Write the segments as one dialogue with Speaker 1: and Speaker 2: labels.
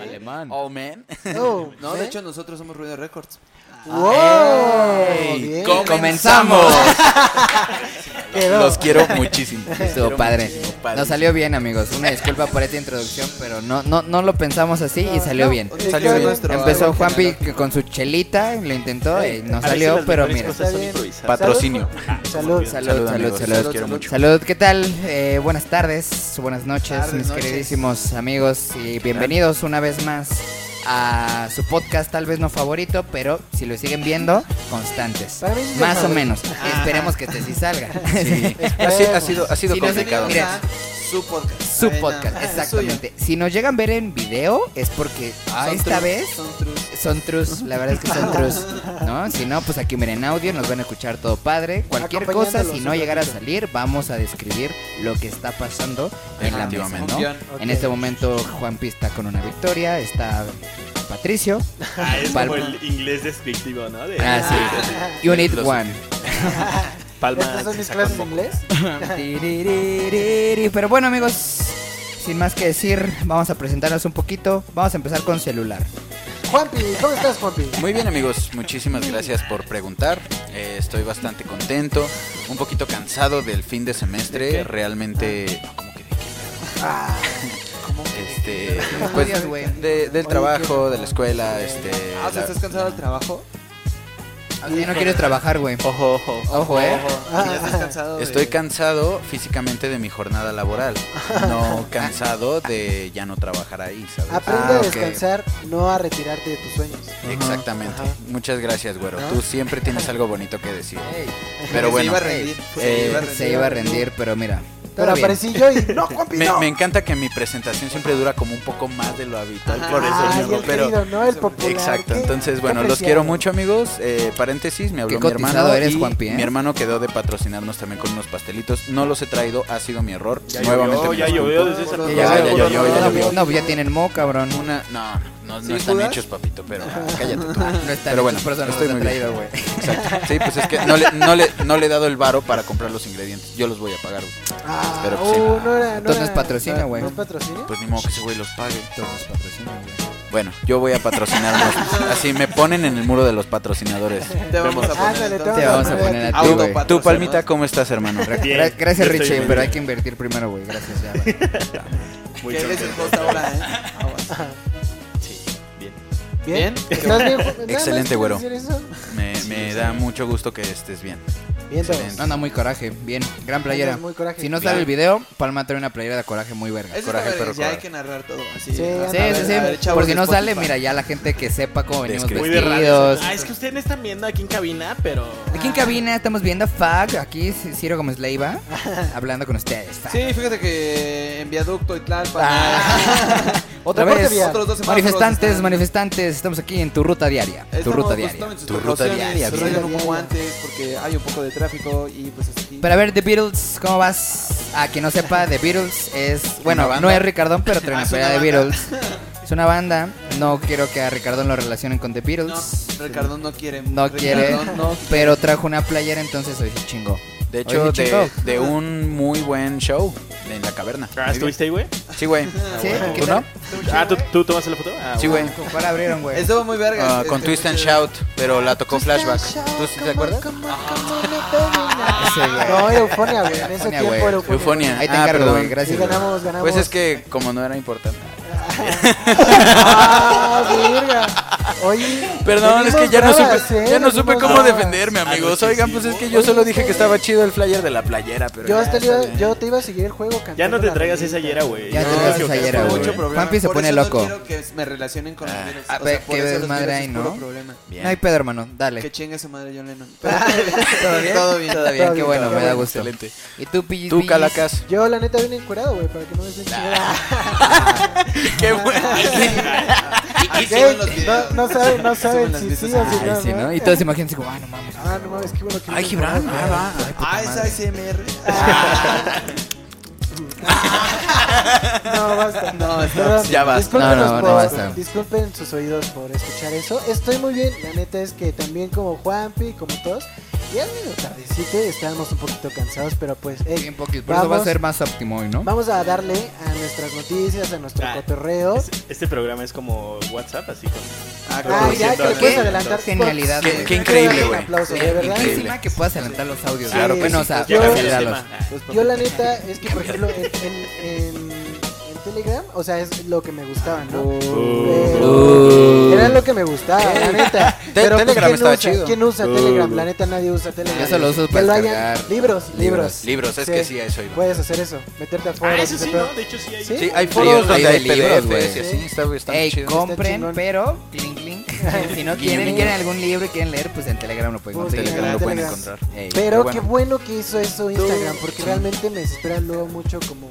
Speaker 1: Alemán.
Speaker 2: Oh, man.
Speaker 3: Oh,
Speaker 2: No, de hecho nosotros somos Ruido Records.
Speaker 3: ¡Wow!
Speaker 1: ¡Ey!
Speaker 3: Bien.
Speaker 1: ¡Comenzamos!
Speaker 3: Quedó.
Speaker 1: Los quiero muchísimo. Estuvo padre. Nos salió bien, amigos. Una disculpa por esta introducción, pero no, no, no lo pensamos así y salió
Speaker 3: no,
Speaker 1: bien.
Speaker 2: Salió bien.
Speaker 3: nuestro
Speaker 1: Empezó Juanpi con su chelita, lo intentó y no salió, pero mira. Patrocinio.
Speaker 3: Salud.
Speaker 1: Salud,
Speaker 2: Salud,
Speaker 1: salud, salud.
Speaker 2: Los quiero mucho.
Speaker 1: Salud, ¿qué tal? Eh, buenas tardes, buenas noches,
Speaker 2: Tardes,
Speaker 1: mis
Speaker 2: noches.
Speaker 1: queridísimos amigos y bienvenidos una vez más a su podcast tal vez no favorito, pero si lo siguen viendo, constantes. Más o menos. Esperemos que este sí salga.
Speaker 2: Sí. Ha, si- ha sido, ha sido
Speaker 1: no
Speaker 2: complicado.
Speaker 1: mira.
Speaker 2: Su podcast.
Speaker 1: Su podcast,
Speaker 2: ah, no.
Speaker 1: exactamente. Si nos llegan a ver en video es porque ah, esta vez
Speaker 2: son trus.
Speaker 1: Son trus, la verdad es que son trus, ¿no? Si no, pues aquí miren audio, nos van a escuchar todo padre. Cualquier cosa, si no llegara a salir, vamos a describir lo que está pasando en la mesa, ¿no?
Speaker 3: Okay.
Speaker 1: En este momento Juan P está con una victoria, está Patricio.
Speaker 4: Ah, es
Speaker 1: Palma.
Speaker 4: como el inglés descriptivo, ¿no? De...
Speaker 1: Ah, sí. Unit 1.
Speaker 4: palmas.
Speaker 3: ¿Estas son mis clases de inglés?
Speaker 1: Pero bueno, amigos, sin más que decir, vamos a presentarnos un poquito. Vamos a empezar con celular.
Speaker 3: Juanpi, ¿cómo estás, Juanpi?
Speaker 2: Muy bien, amigos. Muchísimas gracias por preguntar. Eh, estoy bastante contento, un poquito cansado del fin de semestre.
Speaker 4: ¿De
Speaker 2: Realmente. Ah. ¿Cómo que de qué?
Speaker 3: Ah.
Speaker 2: Este, pues, de, del trabajo, de la escuela, ah, este.
Speaker 5: Ah, o sea, ¿estás cansado del trabajo?
Speaker 1: Ya no quieres trabajar, güey.
Speaker 4: Ojo, ojo.
Speaker 1: Ojo, eh.
Speaker 5: Ya estás cansado de...
Speaker 2: Estoy cansado físicamente de mi jornada laboral, no cansado de ya no trabajar ahí, ¿sabes?
Speaker 3: aprende
Speaker 1: Ah,
Speaker 3: a
Speaker 1: ok.
Speaker 3: descansar, no a retirarte de tus sueños.
Speaker 2: Exactamente.
Speaker 3: Ajá.
Speaker 2: Muchas gracias, güero.
Speaker 3: ¿No?
Speaker 2: Tú siempre tienes algo bonito que decir. Pero
Speaker 5: Se
Speaker 2: bueno,
Speaker 5: iba a rendir.
Speaker 2: eh,
Speaker 5: se iba a rendir.
Speaker 1: se iba a rendir, pero mira.
Speaker 3: Pero
Speaker 1: bien.
Speaker 3: aparecí yo y no, Juanpi,
Speaker 2: me,
Speaker 3: no.
Speaker 2: me encanta que mi presentación siempre dura como un poco más de lo habitual.
Speaker 4: Por eso
Speaker 3: Ay,
Speaker 4: mismo,
Speaker 3: el
Speaker 2: pero-
Speaker 3: querido, no el popular.
Speaker 2: Exacto,
Speaker 3: qué-
Speaker 2: entonces bueno, los quiero mucho amigos. Eh, paréntesis, me habló
Speaker 1: Qué
Speaker 2: mi hermano
Speaker 1: eres,
Speaker 2: y
Speaker 1: Juanpi, ¿eh?
Speaker 2: mi hermano quedó de patrocinarnos también con unos pastelitos. No los he traído, ha sido mi error.
Speaker 4: Ya
Speaker 2: Nuevamente
Speaker 4: llovió, ya llovió desde esa
Speaker 3: Ya,
Speaker 2: llovió.
Speaker 1: no, pues ya tienen mo, cabrón.
Speaker 2: Una, no, no, no
Speaker 5: ¿Sí,
Speaker 2: están
Speaker 5: Judas?
Speaker 2: hechos, papito, pero cállate tú.
Speaker 1: No están
Speaker 2: Pero bueno,
Speaker 1: hechos, por eso no
Speaker 2: estoy muy
Speaker 1: traído, güey.
Speaker 2: Exacto. Sí, pues es que no le, no le, no le he dado el varo para comprar los ingredientes. Yo los voy a pagar. güey.
Speaker 3: Ah,
Speaker 2: Espero que sí.
Speaker 3: uh, no era, no
Speaker 1: Entonces
Speaker 3: era-
Speaker 1: patrocina, güey.
Speaker 3: ¿No es patrocinio?
Speaker 2: Pues ni modo que ese güey los pague.
Speaker 1: Entonces patrocina, güey.
Speaker 2: Bueno, yo voy a patrocinarlos. Así me ponen en el muro de los patrocinadores.
Speaker 5: Te vamos a poner
Speaker 3: Ándale, te
Speaker 1: vamos a poner a ti, güey.
Speaker 2: Tú, Palmita, ¿cómo estás, hermano?
Speaker 4: Bien,
Speaker 1: gracias, Richie, pero
Speaker 4: bien.
Speaker 1: hay que invertir primero, güey. Gracias, ya. güey.
Speaker 4: Muy
Speaker 5: Que él es el
Speaker 4: contento.
Speaker 5: host ahora, ¿eh?
Speaker 4: Bien.
Speaker 3: ¿Estás bien,
Speaker 2: Excelente, güero. Me, me da mucho gusto que estés bien.
Speaker 3: Bien.
Speaker 2: Excelente.
Speaker 1: No, muy coraje. Bien, gran playera.
Speaker 3: Muy coraje.
Speaker 1: Si no sale el video, Palma trae una playera de coraje muy verga.
Speaker 5: Eso
Speaker 2: Coraje,
Speaker 5: está verga, ya hay
Speaker 2: coraje.
Speaker 5: que narrar todo así.
Speaker 3: Sí,
Speaker 5: A
Speaker 1: Sí,
Speaker 5: ver,
Speaker 1: sí,
Speaker 5: a
Speaker 1: sí.
Speaker 5: ver, chavos
Speaker 1: Porque
Speaker 5: de
Speaker 1: no sale, mira, ya la gente que sepa cómo venimos.
Speaker 4: Muy de radio.
Speaker 1: vestidos.
Speaker 4: Ah, es que ustedes no están viendo aquí en cabina, pero.
Speaker 1: Aquí en cabina estamos viendo Fag, aquí Ciro Gómez Leiva, hablando con ustedes. Fag.
Speaker 5: Sí, fíjate que en Viaducto y Tlalpan.
Speaker 1: Ah. Otra vez,
Speaker 5: dos
Speaker 1: manifestantes,
Speaker 5: están-
Speaker 1: manifestantes, estamos aquí en tu ruta diaria. Tu ruta diaria.
Speaker 2: Tu ruta diaria,
Speaker 5: un poco
Speaker 3: Diaria.
Speaker 5: antes porque hay un poco de tráfico y pues.
Speaker 1: Pero a ver, The Beatles, ¿cómo vas? A quien no sepa, The Beatles es. Bueno, no es Ricardón, pero trae
Speaker 5: Ah,
Speaker 1: pelea de
Speaker 5: banda.
Speaker 1: Beatles. Es una banda. No quiero que a Ricardón lo relacionen con The
Speaker 5: no,
Speaker 1: Beatles.
Speaker 5: Ricardo no quiere.
Speaker 1: No quiere,
Speaker 5: no
Speaker 1: pero trajo una playera, entonces hoy se chingó.
Speaker 2: De hecho, de, de un muy buen show en la caverna.
Speaker 4: Ah. ¿estuviste ahí, güey?
Speaker 2: Sí, güey.
Speaker 1: ¿Qué
Speaker 2: ¿Tú no?
Speaker 4: Ah, ¿tú, ¿tú tomaste la foto? Ah,
Speaker 2: Sí, güey.
Speaker 1: ¿Con cuál abrieron, güey?
Speaker 5: Estuvo muy verga.
Speaker 2: Ah,
Speaker 5: este,
Speaker 2: con Twist and Shout, pero la tocó Flashback. ¿Tú sí te acuerdas?
Speaker 3: No, Eufonia, güey. En ese
Speaker 1: Eufonia,
Speaker 3: tiempo Eufonia.
Speaker 2: Eufonia.
Speaker 1: Ahí te
Speaker 2: Ah,
Speaker 1: encargo, güey. Gracias.
Speaker 2: Pues es que como no era importante.
Speaker 3: Ah, verga. Oye.
Speaker 2: Perdón, es que ya no supe,
Speaker 3: ¿eh?
Speaker 2: ya no supe cómo
Speaker 3: bravas.
Speaker 2: defenderme, amigos.
Speaker 4: Ah,
Speaker 2: Oigan, pues es que yo solo dije que estaba chido el flyer de la playera, pero
Speaker 3: Yo,
Speaker 2: ya
Speaker 3: hasta iba, yo te iba a seguir el juego cantando.
Speaker 4: Ya no te traigas esa hiera, güey.
Speaker 1: Ya
Speaker 4: No,
Speaker 1: te traigas esa hiera, güey.
Speaker 5: mucho problema.
Speaker 1: Juanpi se pone loco.
Speaker 5: No quiero que me relacionen con los
Speaker 2: Ah.
Speaker 1: Ah, qué
Speaker 5: los
Speaker 1: desmadre ahí,
Speaker 5: es puro
Speaker 1: ¿no? No hay pedo, hermano. Dale.
Speaker 5: Que chingue su madre John Lennon.
Speaker 1: ¿Todo bien?
Speaker 5: Todo bien.
Speaker 1: Todo bien, qué bueno, me da gusto.
Speaker 2: Excelente.
Speaker 1: ¿Y tú, Pillis?
Speaker 2: Tú, Calacas.
Speaker 3: Yo, la neta, vine encuerado, güey, para que no me estén chingando. No, no saben, no saben si sí o si no.
Speaker 1: sí, ¿no? Y todos se imaginan así como, ah, no mames.
Speaker 3: Ah, no mames, qué bueno que
Speaker 2: Ay, Gibran, ah, va.
Speaker 5: Ah, es ASMR.
Speaker 3: No, basta.
Speaker 5: No,
Speaker 3: Perdón,
Speaker 2: ya basta.
Speaker 1: No, no, no
Speaker 3: por-
Speaker 1: basta.
Speaker 3: Disculpen sus oídos por escuchar eso. Estoy muy bien, la neta es que también como Juanpi, como todos, ya es medio tardecito, estábamos un poquito cansados, pero pues, hey,
Speaker 1: Bien poquito, por eso va a ser más óptimo hoy, ¿no?
Speaker 3: vamos a darle a nuestras noticias, a nuestro
Speaker 4: Ah,
Speaker 3: cotorreo.
Speaker 4: Es- Este programa es como WhatsApp, así con.
Speaker 5: Ah,
Speaker 3: Ah,
Speaker 5: claro,
Speaker 3: ya, que le
Speaker 4: Qué
Speaker 3: puedes adelantar.
Speaker 1: genialidad,
Speaker 3: Pues,
Speaker 1: güey.
Speaker 2: Qué
Speaker 3: quiero
Speaker 2: increíble, güey.
Speaker 3: aplauso, de verdad.
Speaker 1: Encima que puedas adelantar los audios.
Speaker 3: Claro
Speaker 1: bueno,
Speaker 3: sí.
Speaker 1: o sea,
Speaker 3: Yo- la neta es que, por ejemplo, en, en, en- en Telegram, o sea, es lo que me gustaba, ¿no? Pero- Era lo que me gustaba, la neta. Pero pues,
Speaker 2: Telegram
Speaker 3: ¿quién
Speaker 2: estaba
Speaker 3: usa,
Speaker 2: chido.
Speaker 3: ¿quién usa Telegram? La neta nadie usa Telegram.
Speaker 1: Yo solo uso
Speaker 3: Que
Speaker 1: para
Speaker 3: lo hayan-
Speaker 1: descargar
Speaker 3: Libros, libros.
Speaker 2: Libros, es que sí, a eso iba.
Speaker 3: Puedes hacer eso, meterte a
Speaker 4: Ah,
Speaker 3: foros.
Speaker 4: eso
Speaker 3: ese
Speaker 4: sí. ¿no? De hecho, sí hay.
Speaker 3: Sí.
Speaker 2: Sí, hay foros donde hay
Speaker 1: libros, güey.
Speaker 2: y así, está, está
Speaker 1: Ey,
Speaker 2: chido.
Speaker 1: compren,
Speaker 3: chingón.
Speaker 1: pero clink, clink. si no quieren, quieren algún libro y quieren leer, pues en Telegram lo pueden
Speaker 3: Pues,
Speaker 1: conseguir.
Speaker 2: Telegram lo pueden
Speaker 3: Telegram.
Speaker 2: encontrar.
Speaker 1: Ey,
Speaker 3: Pero qué bueno que hizo eso Instagram, porque realmente me desespera luego mucho como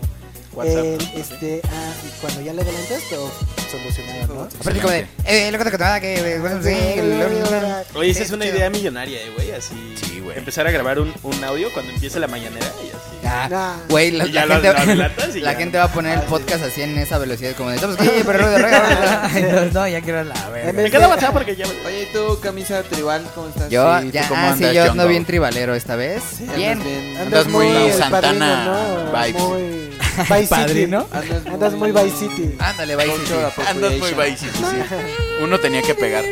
Speaker 4: WhatsApp,
Speaker 3: el,
Speaker 4: ¿no?
Speaker 3: este, ah, y cuando ya le adelantas todo solucionado, ¿no?
Speaker 1: Aparte como de, eh, lo que te contaba que, eh, bueno, sí, lo-
Speaker 4: Oye, esa es una idea millonaria, eh, güey. Así.
Speaker 2: Sí, güey.
Speaker 4: Empezar a grabar un, un audio cuando empiece la mañanera y así.
Speaker 1: Ah,
Speaker 3: Nah.
Speaker 1: Güey, la,
Speaker 4: Y ya
Speaker 1: la
Speaker 4: lo-
Speaker 1: gente,
Speaker 4: lo adelantas y
Speaker 1: la
Speaker 4: ya.
Speaker 1: gente va a poner el podcast así en esa velocidad como de, estamos aquí, pero de regalo. No, ya quiero la
Speaker 3: En
Speaker 1: verga.
Speaker 3: vez
Speaker 4: Me queda WhatsApp porque ya.
Speaker 5: Oye, ¿y tú, camisa tribal, cómo estás?
Speaker 1: Yo,
Speaker 2: Sí, ¿tú
Speaker 1: ya,
Speaker 2: cómo
Speaker 1: ah, sí,
Speaker 2: andas,
Speaker 1: yo
Speaker 2: John
Speaker 1: ando
Speaker 2: Doe?
Speaker 1: bien tribalero esta vez.
Speaker 5: Andas
Speaker 1: Bien.
Speaker 5: bien.
Speaker 2: Andas muy Santana
Speaker 3: padrino, ¿no?
Speaker 2: vibes.
Speaker 3: Muy Vice City.
Speaker 1: ¿Padrino?
Speaker 5: Andas,
Speaker 3: Andas muy Vice City.
Speaker 1: Ándale, Vice City.
Speaker 2: Andas muy
Speaker 5: appropriation.
Speaker 2: basic, sí. Uno tenía que pegar.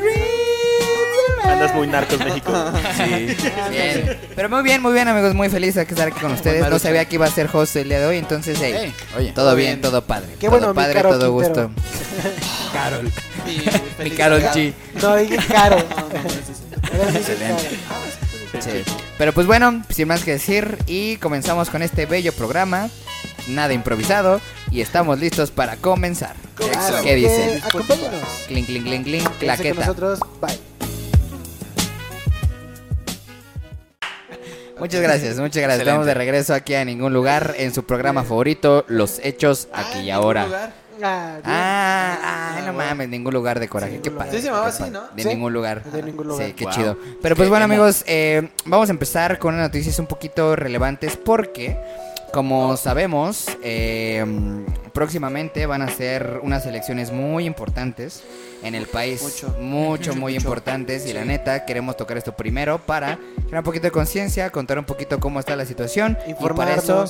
Speaker 4: Andas muy narcos México.
Speaker 2: Sí.
Speaker 1: Bien. Pero muy bien, muy bien, amigos. Muy feliz de estar aquí con ustedes. No sabía que iba a ser host el día de hoy, entonces, hey,
Speaker 2: oye.
Speaker 1: todo bien,
Speaker 5: bien.
Speaker 1: todo padre.
Speaker 3: Qué
Speaker 1: todo
Speaker 3: bueno, mi
Speaker 1: padre,
Speaker 3: Caro
Speaker 1: todo
Speaker 3: Quintero.
Speaker 1: gusto. Carol.
Speaker 5: Mi
Speaker 1: Carol. G.
Speaker 3: No, dije caro.
Speaker 5: No, no, no,
Speaker 2: Excelente.
Speaker 1: Sí. Pero pues bueno, sin más que decir, y comenzamos con este bello programa. Nada improvisado. Y estamos listos para comenzar.
Speaker 3: Así
Speaker 1: ¿Qué dicen?
Speaker 3: Acompáñenos.
Speaker 1: Clink, clink, clink, clink. Claqueta.
Speaker 3: nosotros. Bye.
Speaker 1: Muchas gracias, muchas gracias.
Speaker 2: Excelente.
Speaker 1: Estamos de regreso aquí a ningún lugar en su programa favorito, Los Hechos
Speaker 5: Ah,
Speaker 1: aquí
Speaker 5: ¿en
Speaker 1: y ahora.
Speaker 5: lugar?
Speaker 3: Ah, bien.
Speaker 1: Ah, ah, no
Speaker 5: Ah, bueno.
Speaker 1: mames, ningún lugar de coraje.
Speaker 3: Sí,
Speaker 1: Qué padre.
Speaker 5: Sí se llamaba
Speaker 1: qué
Speaker 5: así. ¿no?
Speaker 1: De
Speaker 3: Sí,
Speaker 1: ningún lugar.
Speaker 3: de ningún lugar.
Speaker 1: Sí, qué
Speaker 2: Wow.
Speaker 1: chido. Pero pues bueno, amigos, eh, vamos a empezar con unas noticias un poquito relevantes porque, como sabemos, eh, próximamente van a ser unas elecciones muy importantes en el país.
Speaker 5: Mucho.
Speaker 1: Mucho, muy
Speaker 5: mucho.
Speaker 1: importantes. Y la neta, queremos tocar esto primero para crear un poquito de conciencia, contar un poquito cómo está la situación. Y para eso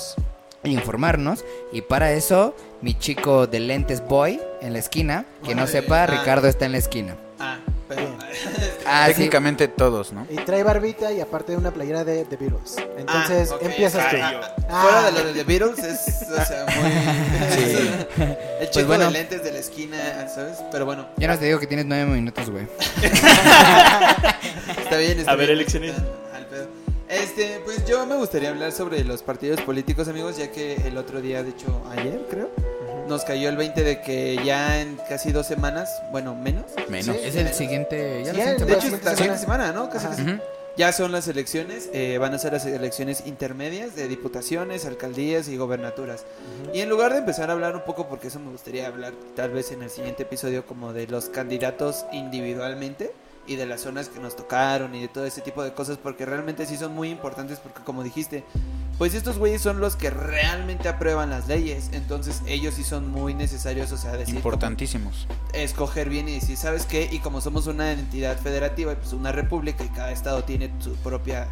Speaker 3: Informarnos.
Speaker 1: Y para eso, mi chico de lentes boy en la esquina. Que no sepa,
Speaker 5: ah.
Speaker 1: Ricardo está en la esquina.
Speaker 5: Ah,
Speaker 1: Ah, sí.
Speaker 2: Técnicamente todos, ¿no?
Speaker 3: Y trae barbita y aparte una playera de The Beatles. Entonces,
Speaker 5: Ah, ok.
Speaker 3: empiezas tú. Ah.
Speaker 5: Fuera de lo de The Beatles es, o sea, muy...
Speaker 1: Sí.
Speaker 5: El chico
Speaker 1: Pues bueno.
Speaker 5: de lentes de la esquina, ¿sabes? Pero bueno,
Speaker 1: Ya no te digo que tienes nueve minutos, güey.
Speaker 5: está bien. Está
Speaker 4: A ver,
Speaker 5: bien,
Speaker 4: elecciones.
Speaker 5: está al pedo. Este, pues yo me gustaría hablar sobre los partidos políticos, amigos, ya que el otro día, de hecho, ayer creo, nos cayó el 20 de que ya en casi dos semanas, bueno, menos.
Speaker 2: Menos.
Speaker 3: Sí.
Speaker 1: Es el siguiente. Ya
Speaker 3: Sí,
Speaker 1: la siguiente
Speaker 3: de
Speaker 5: hecho,
Speaker 3: semana.
Speaker 5: semana, ¿no? Casi, casi. Ya son las elecciones, eh, van a ser las elecciones intermedias de diputaciones, alcaldías y gobernaturas. Y en lugar de empezar a hablar un poco, porque eso me gustaría hablar tal vez en el siguiente episodio como de los candidatos individualmente y de las zonas que nos tocaron y de todo ese tipo de cosas, porque realmente sí son muy importantes porque como dijiste, pues estos güeyes son los que realmente aprueban las leyes, entonces ellos sí son muy necesarios, o sea, decir...
Speaker 2: Importantísimos.
Speaker 5: escoger bien y decir, ¿sabes qué? Y como somos una entidad federativa, pues una república y cada estado tiene su propia,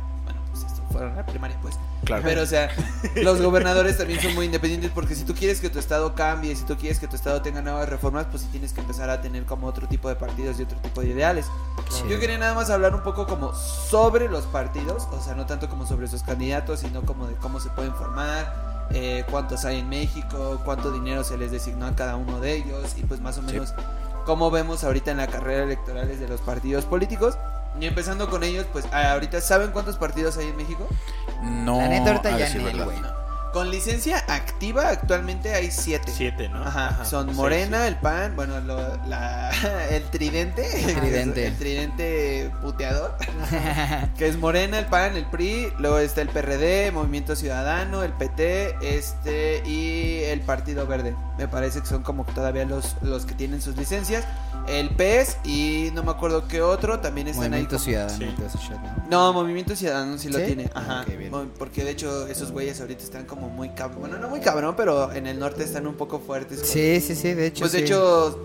Speaker 5: fueron la primaria, pues.
Speaker 2: Claro.
Speaker 5: Pero, o sea, los gobernadores también son muy independientes porque si tú quieres que tu estado cambie, si tú quieres que tu estado tenga nuevas reformas, pues sí tienes que empezar a tener como otro tipo de partidos y otro tipo de ideales.
Speaker 1: Sí.
Speaker 5: Yo quería nada más hablar un poco como sobre los partidos, o sea, no tanto como sobre sus candidatos, sino como de cómo se pueden formar, eh, cuántos hay en México, cuánto dinero se les designó a cada uno de ellos y pues más o
Speaker 2: Sí.
Speaker 5: menos cómo vemos ahorita en la carrera electorales de los partidos políticos. Y empezando con ellos, pues ah, ahorita, ¿saben cuántos partidos hay en México?
Speaker 2: No.
Speaker 1: La neta, ahorita ya ni güey.
Speaker 5: Con licencia activa actualmente hay siete.
Speaker 4: Siete, ¿no?
Speaker 5: Ajá, son
Speaker 4: Sí,
Speaker 5: Morena, el PAN, bueno, lo- la, el tridente.
Speaker 1: El tridente.
Speaker 5: El tridente puteador. que es Morena, el PAN, el PRI. Luego está el PRD, Movimiento Ciudadano, el PT, este y el Partido Verde. Me parece que son como todavía los, los que tienen sus licencias. El PES y no me acuerdo qué otro también están
Speaker 1: Movimiento
Speaker 5: ahí.
Speaker 1: Ciudadano.
Speaker 4: Sí.
Speaker 1: ¿no?
Speaker 5: Movimiento Ciudadano sí, lo tiene.
Speaker 1: Ah,
Speaker 5: Ajá.
Speaker 1: bien.
Speaker 5: Porque de hecho esos güeyes ahorita están como muy cabrón. Bueno, no muy cabrón, pero en el norte están un poco fuertes. con-
Speaker 1: Sí, sí, sí, de hecho.
Speaker 5: Pues de
Speaker 1: sí.
Speaker 5: hecho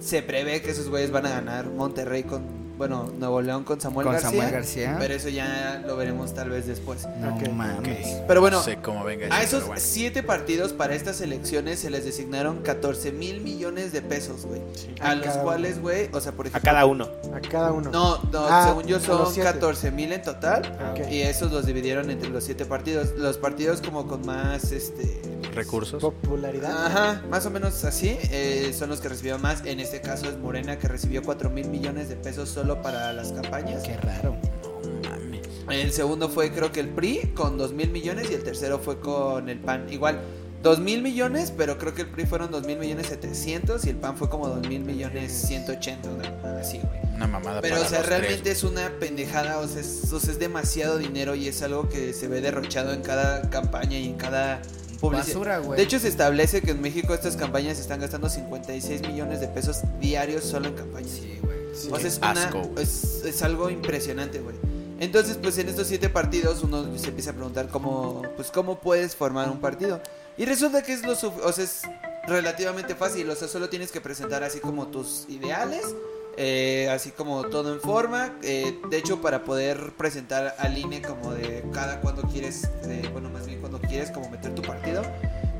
Speaker 5: se prevé que esos güeyes van a ganar Monterrey con bueno, Nuevo León con Samuel
Speaker 1: Con
Speaker 5: García.
Speaker 1: Samuel García.
Speaker 5: Pero eso ya lo veremos tal vez después.
Speaker 1: No
Speaker 3: Ok,
Speaker 1: mames.
Speaker 5: Pero bueno,
Speaker 2: no sé cómo venga
Speaker 5: a
Speaker 2: eso,
Speaker 5: esos
Speaker 2: bueno.
Speaker 5: siete partidos para estas elecciones se les designaron 14 mil millones de pesos, güey. A
Speaker 3: A
Speaker 5: los cuales, güey, o sea, por
Speaker 4: A
Speaker 5: ejemplo...
Speaker 4: cada uno.
Speaker 3: A cada uno.
Speaker 5: No, no,
Speaker 3: Ah,
Speaker 5: según yo
Speaker 3: a
Speaker 5: son
Speaker 3: siete.
Speaker 5: 14 mil en total.
Speaker 3: Ok.
Speaker 5: Y esos los dividieron entre los siete partidos. Los partidos como con más, este...
Speaker 2: recursos.
Speaker 3: Popularidad.
Speaker 5: Ajá, más o menos así. eh, son los que recibieron más. En este caso es Morena, que recibió 4 mil millones de pesos solo para las campañas.
Speaker 1: Qué raro.
Speaker 2: No mames.
Speaker 5: El segundo fue creo que el PRI con 2 mil millones y el tercero fue con el PAN. Igual, 2 mil millones, pero creo que el PRI fueron 2 mil millones 700 y el PAN fue como 2 mil millones 180. una- Así, güey.
Speaker 2: Una mamada
Speaker 5: Pero,
Speaker 2: para
Speaker 5: o sea,
Speaker 2: los
Speaker 5: realmente
Speaker 2: tres.
Speaker 5: es una pendejada, o sea, es, o sea, es demasiado dinero y es algo que se ve derrochado en cada campaña y en cada publicidad.
Speaker 1: Basura, güey.
Speaker 5: De hecho, se establece que en México estas campañas están gastando 56 millones de pesos diarios solo en campañas.
Speaker 1: Sí, güey.
Speaker 3: Sí.
Speaker 5: O sea, es, una- es, es algo impresionante, güey. Entonces, pues en estos siete partidos uno se empieza a preguntar cómo, pues, cómo puedes formar un partido. Y resulta que es lo o sea, es relativamente fácil. O sea, solo tienes que presentar así como tus ideales, eh, así como todo en forma. eh, de hecho, para poder presentar al INE como de cada cuando quieres, eh, bueno, más bien cuando quieres como meter tu partido.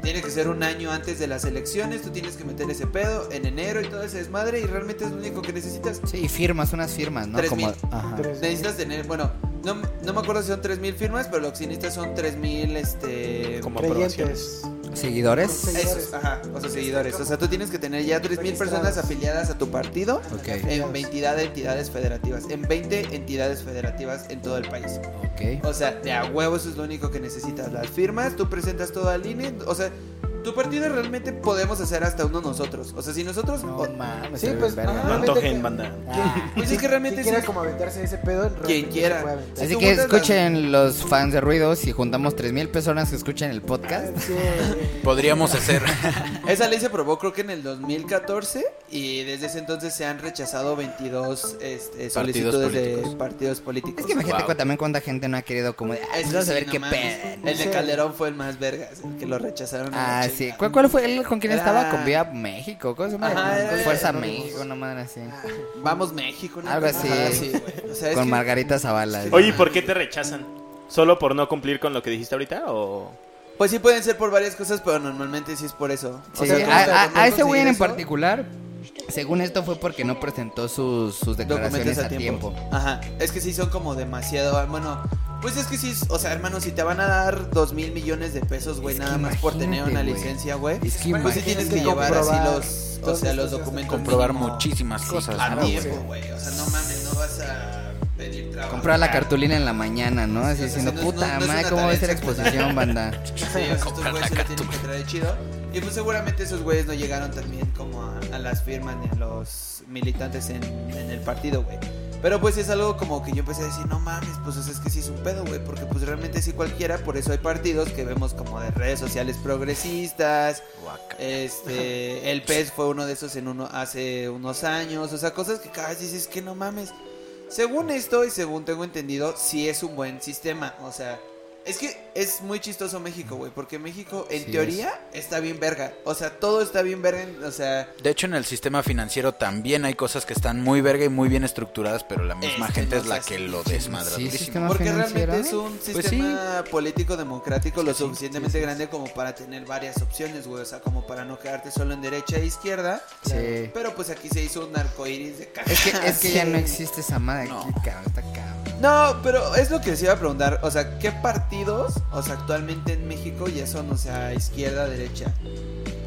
Speaker 5: Tiene que ser un año antes de las elecciones, tú tienes que meter ese pedo en enero y todo ese desmadre y realmente es lo único que necesitas.
Speaker 1: Sí, firmas, unas firmas, ¿no? Como, ajá.
Speaker 5: Necesitas tener, bueno, no, no me acuerdo si son 3000 firmas, pero lo que sí necesitas son 3000 este
Speaker 4: Como
Speaker 3: Creyentes.
Speaker 1: ¿Seguidores?
Speaker 5: esos, ajá, o sea, seguidores. O sea, tú tienes que tener ya 3000 personas afiliadas a tu partido en 22 de entidades federativas, en 20 entidades federativas en todo el país.
Speaker 1: ok.
Speaker 5: O sea, de a huevo eso es lo único que necesitas. Las firmas, tú presentas todo al INE, o sea, tu partido realmente podemos hacer hasta uno nosotros. O sea, si nosotros
Speaker 1: No
Speaker 5: o-
Speaker 1: mames.
Speaker 3: Sí, pues,
Speaker 1: verga.
Speaker 4: No antojen, banda.
Speaker 1: Ah.
Speaker 5: Pues es que realmente
Speaker 3: Quien quiera como aventarse ese pedo,
Speaker 5: Quien quiera.
Speaker 1: Así que escuchen los fans de ruidos y juntamos 3000 personas que escuchen el podcast.
Speaker 3: Sí.
Speaker 2: Podríamos hacer.
Speaker 5: Esa ley se aprobó creo que en el 2014 y desde ese entonces se han rechazado 22 este, solicitudes de partidos políticos.
Speaker 1: Es que imagínate
Speaker 2: Wow.
Speaker 1: también cuánta gente no ha querido como de, ah,
Speaker 5: Es que
Speaker 1: vamos a
Speaker 5: sí,
Speaker 1: ver
Speaker 5: no
Speaker 1: qué pedo.
Speaker 5: El de. Calderón fue el más vergas, el que lo rechazaron.
Speaker 1: Ah. Sí. ¿Cuál, cuál fue él con quién
Speaker 5: Era-
Speaker 1: estaba? Con Viva México. ¿Cómo se llama?
Speaker 5: Ajá,
Speaker 1: Fuerza
Speaker 3: era-
Speaker 1: México, no madre así.
Speaker 5: Vamos México, ¿no?
Speaker 1: Algo así.
Speaker 5: Ajá, sí, güey. O sea,
Speaker 1: Con
Speaker 5: que-
Speaker 1: Margarita Zavala.
Speaker 4: Oye, ¿y ¿por qué te rechazan? ¿Solo por no cumplir con lo que dijiste ahorita o...?
Speaker 5: Pues sí pueden ser por varias cosas, pero normalmente sí es por eso. O
Speaker 1: Sí,
Speaker 5: sea,
Speaker 1: a, a- ese güey en particular, según esto fue porque no presentó sus, sus declaraciones a tiempo.
Speaker 5: Ajá, es que sí son como demasiado, bueno, pues es que sí, o sea, hermano, si te van a dar dos mil millones de pesos, güey, nada más por tener una licencia, güey,
Speaker 1: Es que
Speaker 5: pues sí tienes que llevar así los, o sea, los documentos
Speaker 2: comprobar
Speaker 5: mínimo
Speaker 2: muchísimas cosas.
Speaker 5: a
Speaker 2: ¿no,
Speaker 5: tiempo,
Speaker 2: güey?
Speaker 5: o sea, no mames, no vas a pedir trabajo.
Speaker 1: Comprar la cartulina en la mañana, ¿no? Así
Speaker 5: Sí,
Speaker 1: diciendo,
Speaker 5: sí, no
Speaker 1: puta
Speaker 5: no-
Speaker 1: madre, ¿cómo va a ser la exposición, banda?
Speaker 5: Sí, estos güeyes sí lo tienen que traer chido. Y pues seguramente esos güeyes no llegaron también como a, a las firmas ni a los militantes en, en el partido, güey. Pero pues es algo como que yo empecé a decir, no mames, pues es que sí es un pedo, güey. Porque pues realmente sí cualquiera, por eso hay partidos que vemos como de redes sociales progresistas.
Speaker 2: Guaca.
Speaker 5: Este, el PES fue uno de esos en uno hace unos años. O sea, cosas que cada vez dices que no mames. Según esto y según tengo entendido, sí es un buen sistema. O sea, es que es muy chistoso México, güey. Porque México, en
Speaker 1: Sí
Speaker 5: teoría, está bien verga. O sea, todo está bien verga. O sea,
Speaker 2: De hecho, en el sistema financiero también hay cosas que están muy verga y muy bien estructuradas, pero la misma
Speaker 5: Este
Speaker 2: gente
Speaker 5: no
Speaker 2: es la que lo desmadra.
Speaker 1: Sí,
Speaker 5: porque
Speaker 1: financiero.
Speaker 5: realmente es un
Speaker 2: Pues
Speaker 5: sistema político democrático lo
Speaker 2: Es que sí,
Speaker 5: suficientemente
Speaker 2: sí, sí,
Speaker 5: grande como para tener varias opciones, güey. O sea, como para no quedarte solo en derecha e izquierda.
Speaker 1: Sí.
Speaker 5: Pero pues aquí se hizo un arcoíris de caja.
Speaker 1: Es que, es que ya no existe esa madre
Speaker 2: No.
Speaker 1: aquí, cabrón, está cabrón.
Speaker 5: No, pero es lo que les iba a preguntar. O sea, ¿qué partidos, o sea, actualmente en México ya son, o sea, izquierda, derecha?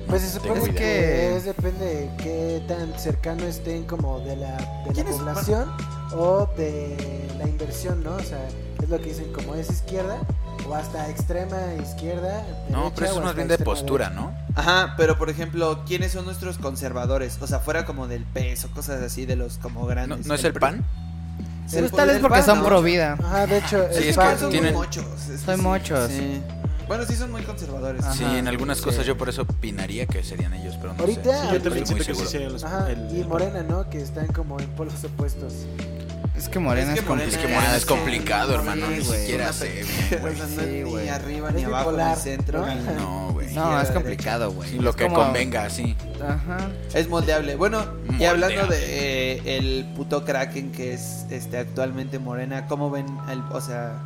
Speaker 3: Pues se supone que es depende de qué tan cercano estén como de la, de la
Speaker 5: ¿Quién es?
Speaker 3: población o de la inversión, ¿no? O sea, es lo que dicen como es izquierda o hasta extrema izquierda.
Speaker 2: No, pero eso es más bien de postura,
Speaker 3: derecha.
Speaker 2: ¿no?
Speaker 5: Ajá, pero por ejemplo, ¿quiénes son nuestros conservadores? O sea, fuera como del peso, cosas así de los como
Speaker 2: ¿No,
Speaker 5: grandes.
Speaker 2: no es el PAN?
Speaker 5: Sí,
Speaker 1: Pues tal vez porque
Speaker 5: PAN,
Speaker 1: son
Speaker 5: ¿no?
Speaker 1: pro vida.
Speaker 3: Ajá, de hecho,
Speaker 2: Sí,
Speaker 3: el
Speaker 2: es
Speaker 5: PAN
Speaker 2: que
Speaker 5: son muy
Speaker 2: tienen-
Speaker 5: mochos. es que
Speaker 1: Son
Speaker 5: sí.
Speaker 1: mochos.
Speaker 5: Sí. Bueno, sí son muy conservadores.
Speaker 1: Ajá.
Speaker 2: Sí, en algunas
Speaker 1: sí.
Speaker 2: cosas yo por eso opinaría que serían ellos, pero no
Speaker 3: Ahorita-
Speaker 2: sé.
Speaker 3: Sí,
Speaker 4: Yo
Speaker 2: estoy
Speaker 4: también siento que sí serían los...
Speaker 3: Ajá,
Speaker 4: el-
Speaker 3: y Morena, ¿no? Que están como en polos opuestos.
Speaker 1: Es que Morena
Speaker 5: Es
Speaker 1: es,
Speaker 5: que Morena
Speaker 2: Es que
Speaker 1: complicado.
Speaker 2: Morena es complicado, hermano.
Speaker 1: Sí,
Speaker 2: Ni siquiera sé güey.
Speaker 1: Sí,
Speaker 5: ni arriba ni abajo ni centro.
Speaker 3: ¿no?
Speaker 2: güey.
Speaker 1: No, es complicado, güey. Es
Speaker 2: lo que
Speaker 1: como-
Speaker 2: convenga, sí.
Speaker 1: Ajá.
Speaker 5: Es moldeable. Bueno, y hablando de eh, el puto Kraken que es este actualmente Morena, ¿cómo ven? El, o sea,